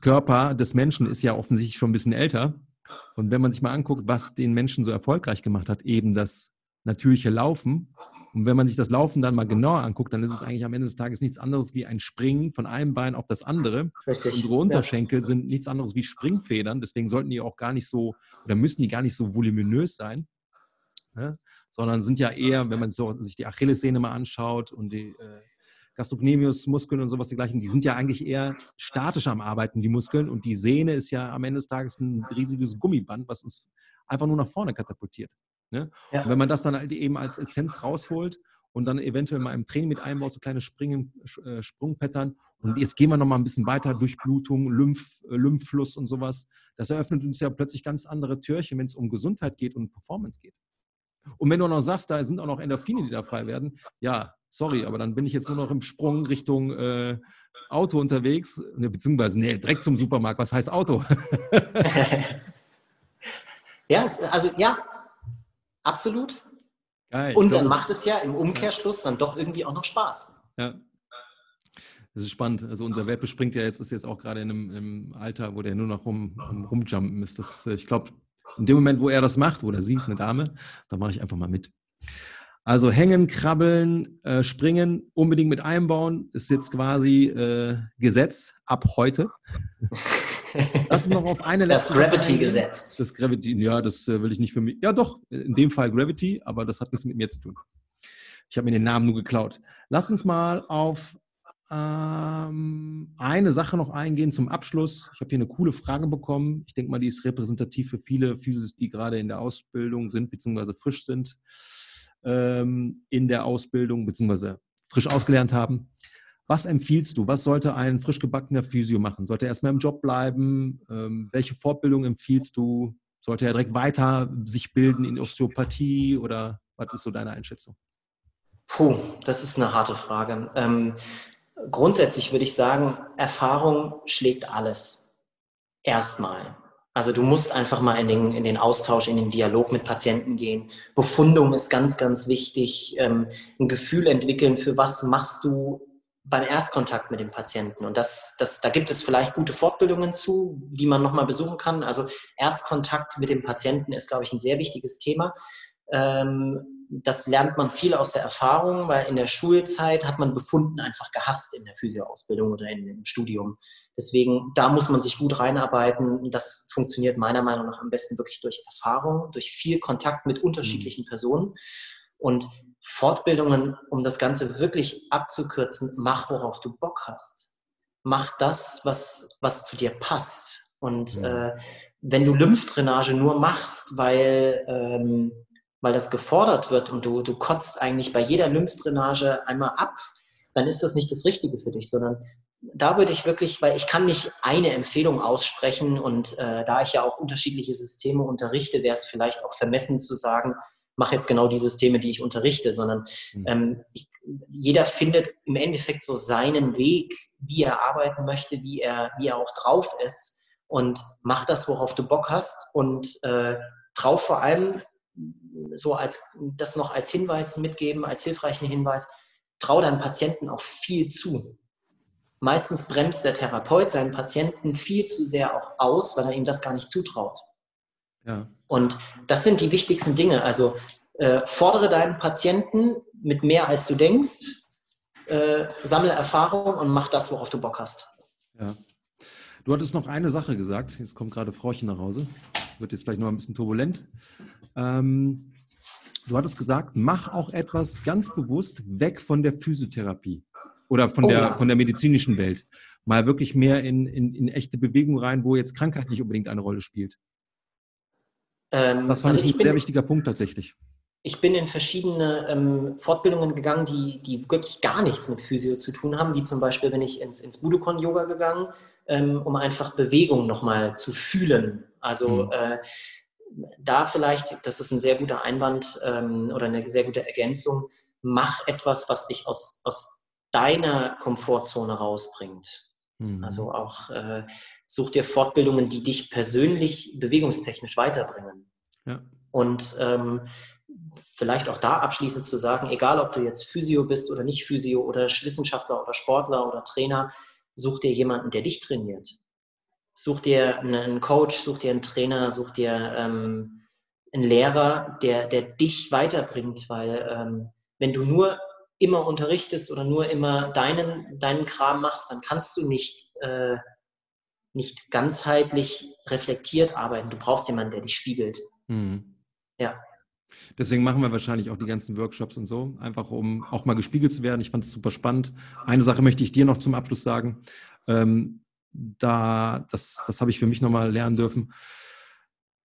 Körper des Menschen ist ja offensichtlich schon ein bisschen älter. Und wenn man sich mal anguckt, was den Menschen so erfolgreich gemacht hat, eben das natürliche Laufen. Und wenn man sich das Laufen dann mal genauer anguckt, dann ist es eigentlich am Ende des Tages nichts anderes wie ein Springen von einem Bein auf das andere. Richtig. Unsere Unterschenkel ja. sind nichts anderes wie Springfedern. Deswegen sollten die auch gar nicht so oder müssen die gar nicht so voluminös sein. Ne? Sondern sind ja eher, wenn man so, sich die Achillessehne mal anschaut und die äh, Gastrocnemius-Muskeln und sowas dergleichen, die sind ja eigentlich eher statisch am Arbeiten, die Muskeln. Und die Sehne ist ja am Ende des Tages ein riesiges Gummiband, was uns einfach nur nach vorne katapultiert. Ne? Ja. Und wenn man das dann halt eben als Essenz rausholt und dann eventuell mal im Training mit einbaut, so kleine Springen, äh, Sprungpattern. Und jetzt gehen wir noch mal ein bisschen weiter, Durchblutung, Lymph, äh, Lymphfluss und sowas. Das eröffnet uns ja plötzlich ganz andere Türchen, wenn es um Gesundheit geht und Performance geht. Und wenn du noch sagst, da sind auch noch Endorphine, die da frei werden, ja, sorry, aber dann bin ich jetzt nur noch im Sprung Richtung äh, Auto unterwegs, ne, beziehungsweise, nee, direkt zum Supermarkt. Was heißt Auto? ja, also ja, absolut. Geil. Und dann macht es ja im Umkehrschluss dann doch irgendwie auch noch Spaß. Ja. Das ist spannend. Also unser Welpe springt ja jetzt, ist jetzt auch gerade in einem, einem Alter, wo der nur noch rum, rumjumpen ist. Das, äh, ich glaube, in dem Moment, wo er das macht, oder sie ist eine Dame, da mache ich einfach mal mit. Also hängen, krabbeln, äh, springen, unbedingt mit einbauen, ist jetzt quasi äh, Gesetz ab heute. Das ist noch auf eine letzte. Das Gravity-Gesetz. Das Gravity, ja, das äh, will ich nicht für mich. Ja, doch, in dem Fall Gravity, aber das hat nichts mit mir zu tun. Ich habe mir den Namen nur geklaut. Lass uns mal auf ähm, eine Sache noch eingehen zum Abschluss. Ich habe hier eine coole Frage bekommen. Ich denke mal, die ist repräsentativ für viele Physis, die gerade in der Ausbildung sind, beziehungsweise frisch sind ähm, in der Ausbildung, beziehungsweise frisch ausgelernt haben. Was empfiehlst du? Was sollte ein frisch gebackener Physio machen? Sollte er erstmal im Job bleiben? Ähm, welche Fortbildung empfiehlst du? Sollte er direkt weiter sich bilden in Osteopathie oder was ist so deine Einschätzung? Puh, das ist eine harte Frage. Ähm, grundsätzlich würde ich sagen, Erfahrung schlägt alles. Erstmal. Also du musst einfach mal in den, in den Austausch, in den Dialog mit Patienten gehen. Befundung ist ganz, ganz wichtig. Ähm, ein Gefühl entwickeln, für was machst du beim Erstkontakt mit dem Patienten. Und das, das, da gibt es vielleicht gute Fortbildungen zu, die man nochmal besuchen kann. Also Erstkontakt mit dem Patienten ist, glaube ich, ein sehr wichtiges Thema. Ähm, das lernt man viel aus der Erfahrung, weil in der Schulzeit hat man Befunden einfach gehasst in der Physioausbildung oder in, im Studium. Deswegen, da muss man sich gut reinarbeiten. Das funktioniert meiner Meinung nach am besten wirklich durch Erfahrung, durch viel Kontakt mit unterschiedlichen mhm. Personen. Und Fortbildungen, um das Ganze wirklich abzukürzen, mach, worauf du Bock hast. Mach das, was, was zu dir passt. Und mhm. äh, wenn du Lymphdrainage nur machst, weil, ähm, weil das gefordert wird und du, du kotzt eigentlich bei jeder Lymphdrainage einmal ab, dann ist das nicht das Richtige für dich, sondern da würde ich wirklich, weil ich kann nicht eine Empfehlung aussprechen und äh, da ich ja auch unterschiedliche Systeme unterrichte, wäre es vielleicht auch vermessen zu sagen, mach jetzt genau die Systeme, die ich unterrichte, sondern mhm. ähm, ich, jeder findet im Endeffekt so seinen Weg, wie er arbeiten möchte, wie er, wie er auch drauf ist und mach das, worauf du Bock hast und äh, trau vor allem so als das noch als Hinweis mitgeben, als hilfreichen Hinweis, trau deinem Patienten auch viel zu. Meistens bremst der Therapeut seinen Patienten viel zu sehr auch aus, weil er ihm das gar nicht zutraut. Ja. Und das sind die wichtigsten Dinge. Also äh, fordere deinen Patienten mit mehr als du denkst, äh, sammle Erfahrung und mach das, worauf du Bock hast. Ja. Du hattest noch eine Sache gesagt. Jetzt kommt gerade Frauchen nach Hause. Wird jetzt vielleicht noch ein bisschen turbulent. Ähm, du hattest gesagt, mach auch etwas ganz bewusst weg von der Physiotherapie. oder von, oh, der, ja. von der medizinischen Welt. Mal wirklich mehr in, in, in echte Bewegung rein, wo jetzt Krankheit nicht unbedingt eine Rolle spielt. Ähm, das fand also ich ein sehr wichtiger Punkt tatsächlich. Ich bin in verschiedene ähm, Fortbildungen gegangen, die, die wirklich gar nichts mit Physio zu tun haben, wie zum Beispiel bin ich ins, ins Budokon-Yoga gegangen, ähm, um einfach Bewegung nochmal zu fühlen. Also mhm. äh, da vielleicht, das ist ein sehr guter Einwand ähm, oder eine sehr gute Ergänzung, mach etwas, was dich aus, aus deiner Komfortzone rausbringt. Mhm. Also auch äh, such dir Fortbildungen, die dich persönlich bewegungstechnisch weiterbringen. Ja. Und ähm, vielleicht auch da abschließend zu sagen, egal ob du jetzt Physio bist oder nicht Physio oder Wissenschaftler oder Sportler oder Trainer, such dir jemanden, der dich trainiert. Such dir einen Coach, such dir einen Trainer, such dir ähm, einen Lehrer, der, der dich weiterbringt, weil ähm, wenn du nur immer unterrichtest oder nur immer deinen, deinen Kram machst, dann kannst du nicht, äh, nicht ganzheitlich reflektiert arbeiten. Du brauchst jemanden, der dich spiegelt. Mhm. Ja. Deswegen machen wir wahrscheinlich auch die ganzen Workshops und so, einfach um auch mal gespiegelt zu werden. Ich fand es super spannend. Eine Sache möchte ich dir noch zum Abschluss sagen. Ähm, da, das, das habe ich für mich nochmal lernen dürfen.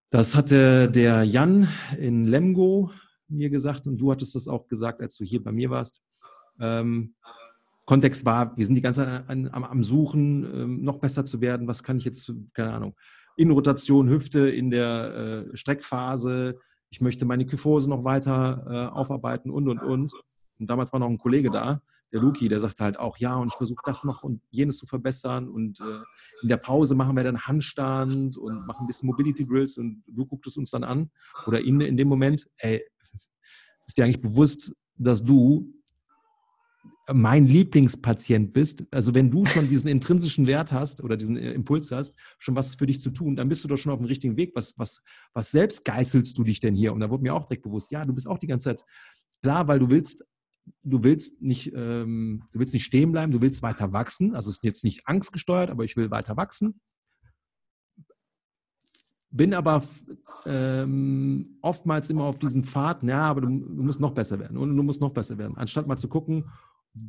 Das hatte der Jan in Lemgo mir gesagt und du hattest das auch gesagt, als du hier bei mir warst. Ähm, Kontext war, wir sind die ganze Zeit an, am, am, Suchen, ähm, noch besser zu werden. Was kann ich jetzt, keine Ahnung, in Rotation, Hüfte, in der äh, Streckphase. Ich möchte meine Kyphose noch weiter äh, aufarbeiten und, und, und. Und damals war noch ein Kollege da, der Luki, der sagte halt auch, ja, und ich versuche das noch und jenes zu verbessern. Und äh, in der Pause machen wir dann Handstand und machen ein bisschen Mobility Drills und du gucktest uns dann an oder ihn in dem Moment, ey, ist dir eigentlich bewusst, dass du mein Lieblingspatient bist, also wenn du schon diesen intrinsischen Wert hast oder diesen äh, Impuls hast, schon was für dich zu tun, dann bist du doch schon auf dem richtigen Weg. Was, was, was selbst geißelst du dich denn hier? Und da wurde mir auch direkt bewusst, ja, du bist auch die ganze Zeit klar, weil du willst, du willst nicht, ähm, du willst nicht stehen bleiben, du willst weiter wachsen. Also es ist jetzt nicht angstgesteuert, aber ich will weiter wachsen. Bin aber ähm, oftmals immer auf diesen Pfad, ja, aber du, du musst noch besser werden und du musst noch besser werden. Anstatt mal zu gucken,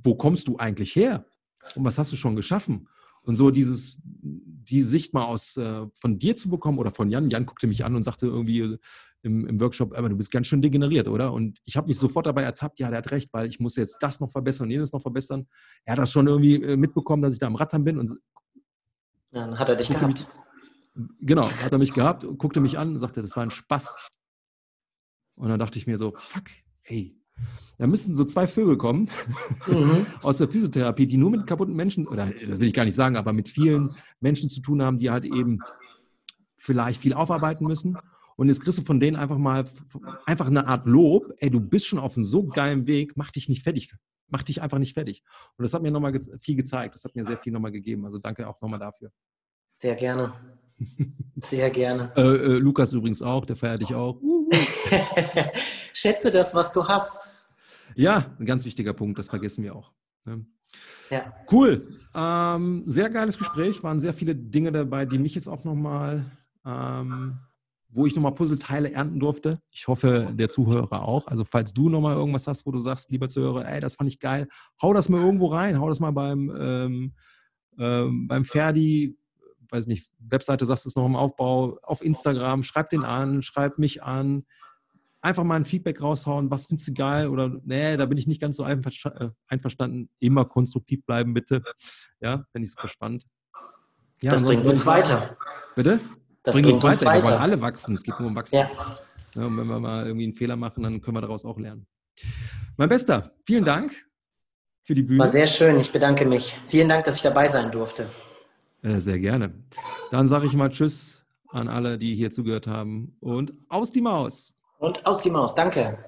wo kommst du eigentlich her? Und was hast du schon geschaffen? Und so dieses, die Sicht mal aus äh, von dir zu bekommen oder von Jan. Jan guckte mich an und sagte irgendwie im, im Workshop, aber du bist ganz schön degeneriert, oder? Und ich habe mich sofort dabei ertappt, ja, der hat recht, weil ich muss jetzt das noch verbessern und jenes noch verbessern. Er hat das schon irgendwie äh, mitbekommen, dass ich da am Rattern bin. Und dann hat er dich gehabt. Mich, genau, hat er mich gehabt guckte mich an und sagte, das war ein Spaß. Und dann dachte ich mir so, fuck, hey, da müssten so zwei Vögel kommen mhm. aus der Physiotherapie, die nur mit kaputten Menschen, oder das will ich gar nicht sagen, aber mit vielen Menschen zu tun haben, die halt eben vielleicht viel aufarbeiten müssen. Und jetzt kriegst du von denen einfach mal einfach eine Art Lob, ey, du bist schon auf einem so geilen Weg, mach dich nicht fertig. Mach dich einfach nicht fertig. Und das hat mir nochmal viel gezeigt. Das hat mir sehr viel nochmal gegeben. Also danke auch nochmal dafür. Sehr gerne. Sehr gerne. äh, äh, Lukas übrigens auch, der feiert dich auch. Schätze das, was du hast. Ja, ein ganz wichtiger Punkt, das vergessen wir auch. Ne? Ja. Cool. Ähm, sehr geiles Gespräch, waren sehr viele Dinge dabei, die mich jetzt auch nochmal, ähm, wo ich nochmal Puzzleteile ernten durfte. Ich hoffe, der Zuhörer auch. Also falls du nochmal irgendwas hast, wo du sagst, lieber Zuhörer, ey, das fand ich geil, hau das mal irgendwo rein, hau das mal beim, ähm, ähm, beim Ferdi weiß nicht, Webseite sagst du es noch im Aufbau, auf Instagram, schreib den an, schreib mich an, einfach mal ein Feedback raushauen, was findest du geil oder nee, da bin ich nicht ganz so äh, einverstanden. Immer konstruktiv bleiben, bitte. Ja, finde ich super spannend. Ja, das bringt uns weiter. Bitte? Das bringt, uns, weiter. weiter. Wir wollen alle wachsen. Es geht nur um Wachsen. Ja. Ja, und wenn wir mal irgendwie einen Fehler machen, dann können wir daraus auch lernen. Mein Bester, vielen Dank für die Bühne. War sehr schön. Ich bedanke mich. Vielen Dank, dass ich dabei sein durfte. Äh, sehr gerne. Dann sage ich mal Tschüss an alle, die hier zugehört haben und aus die Maus. Und aus die Maus. Danke.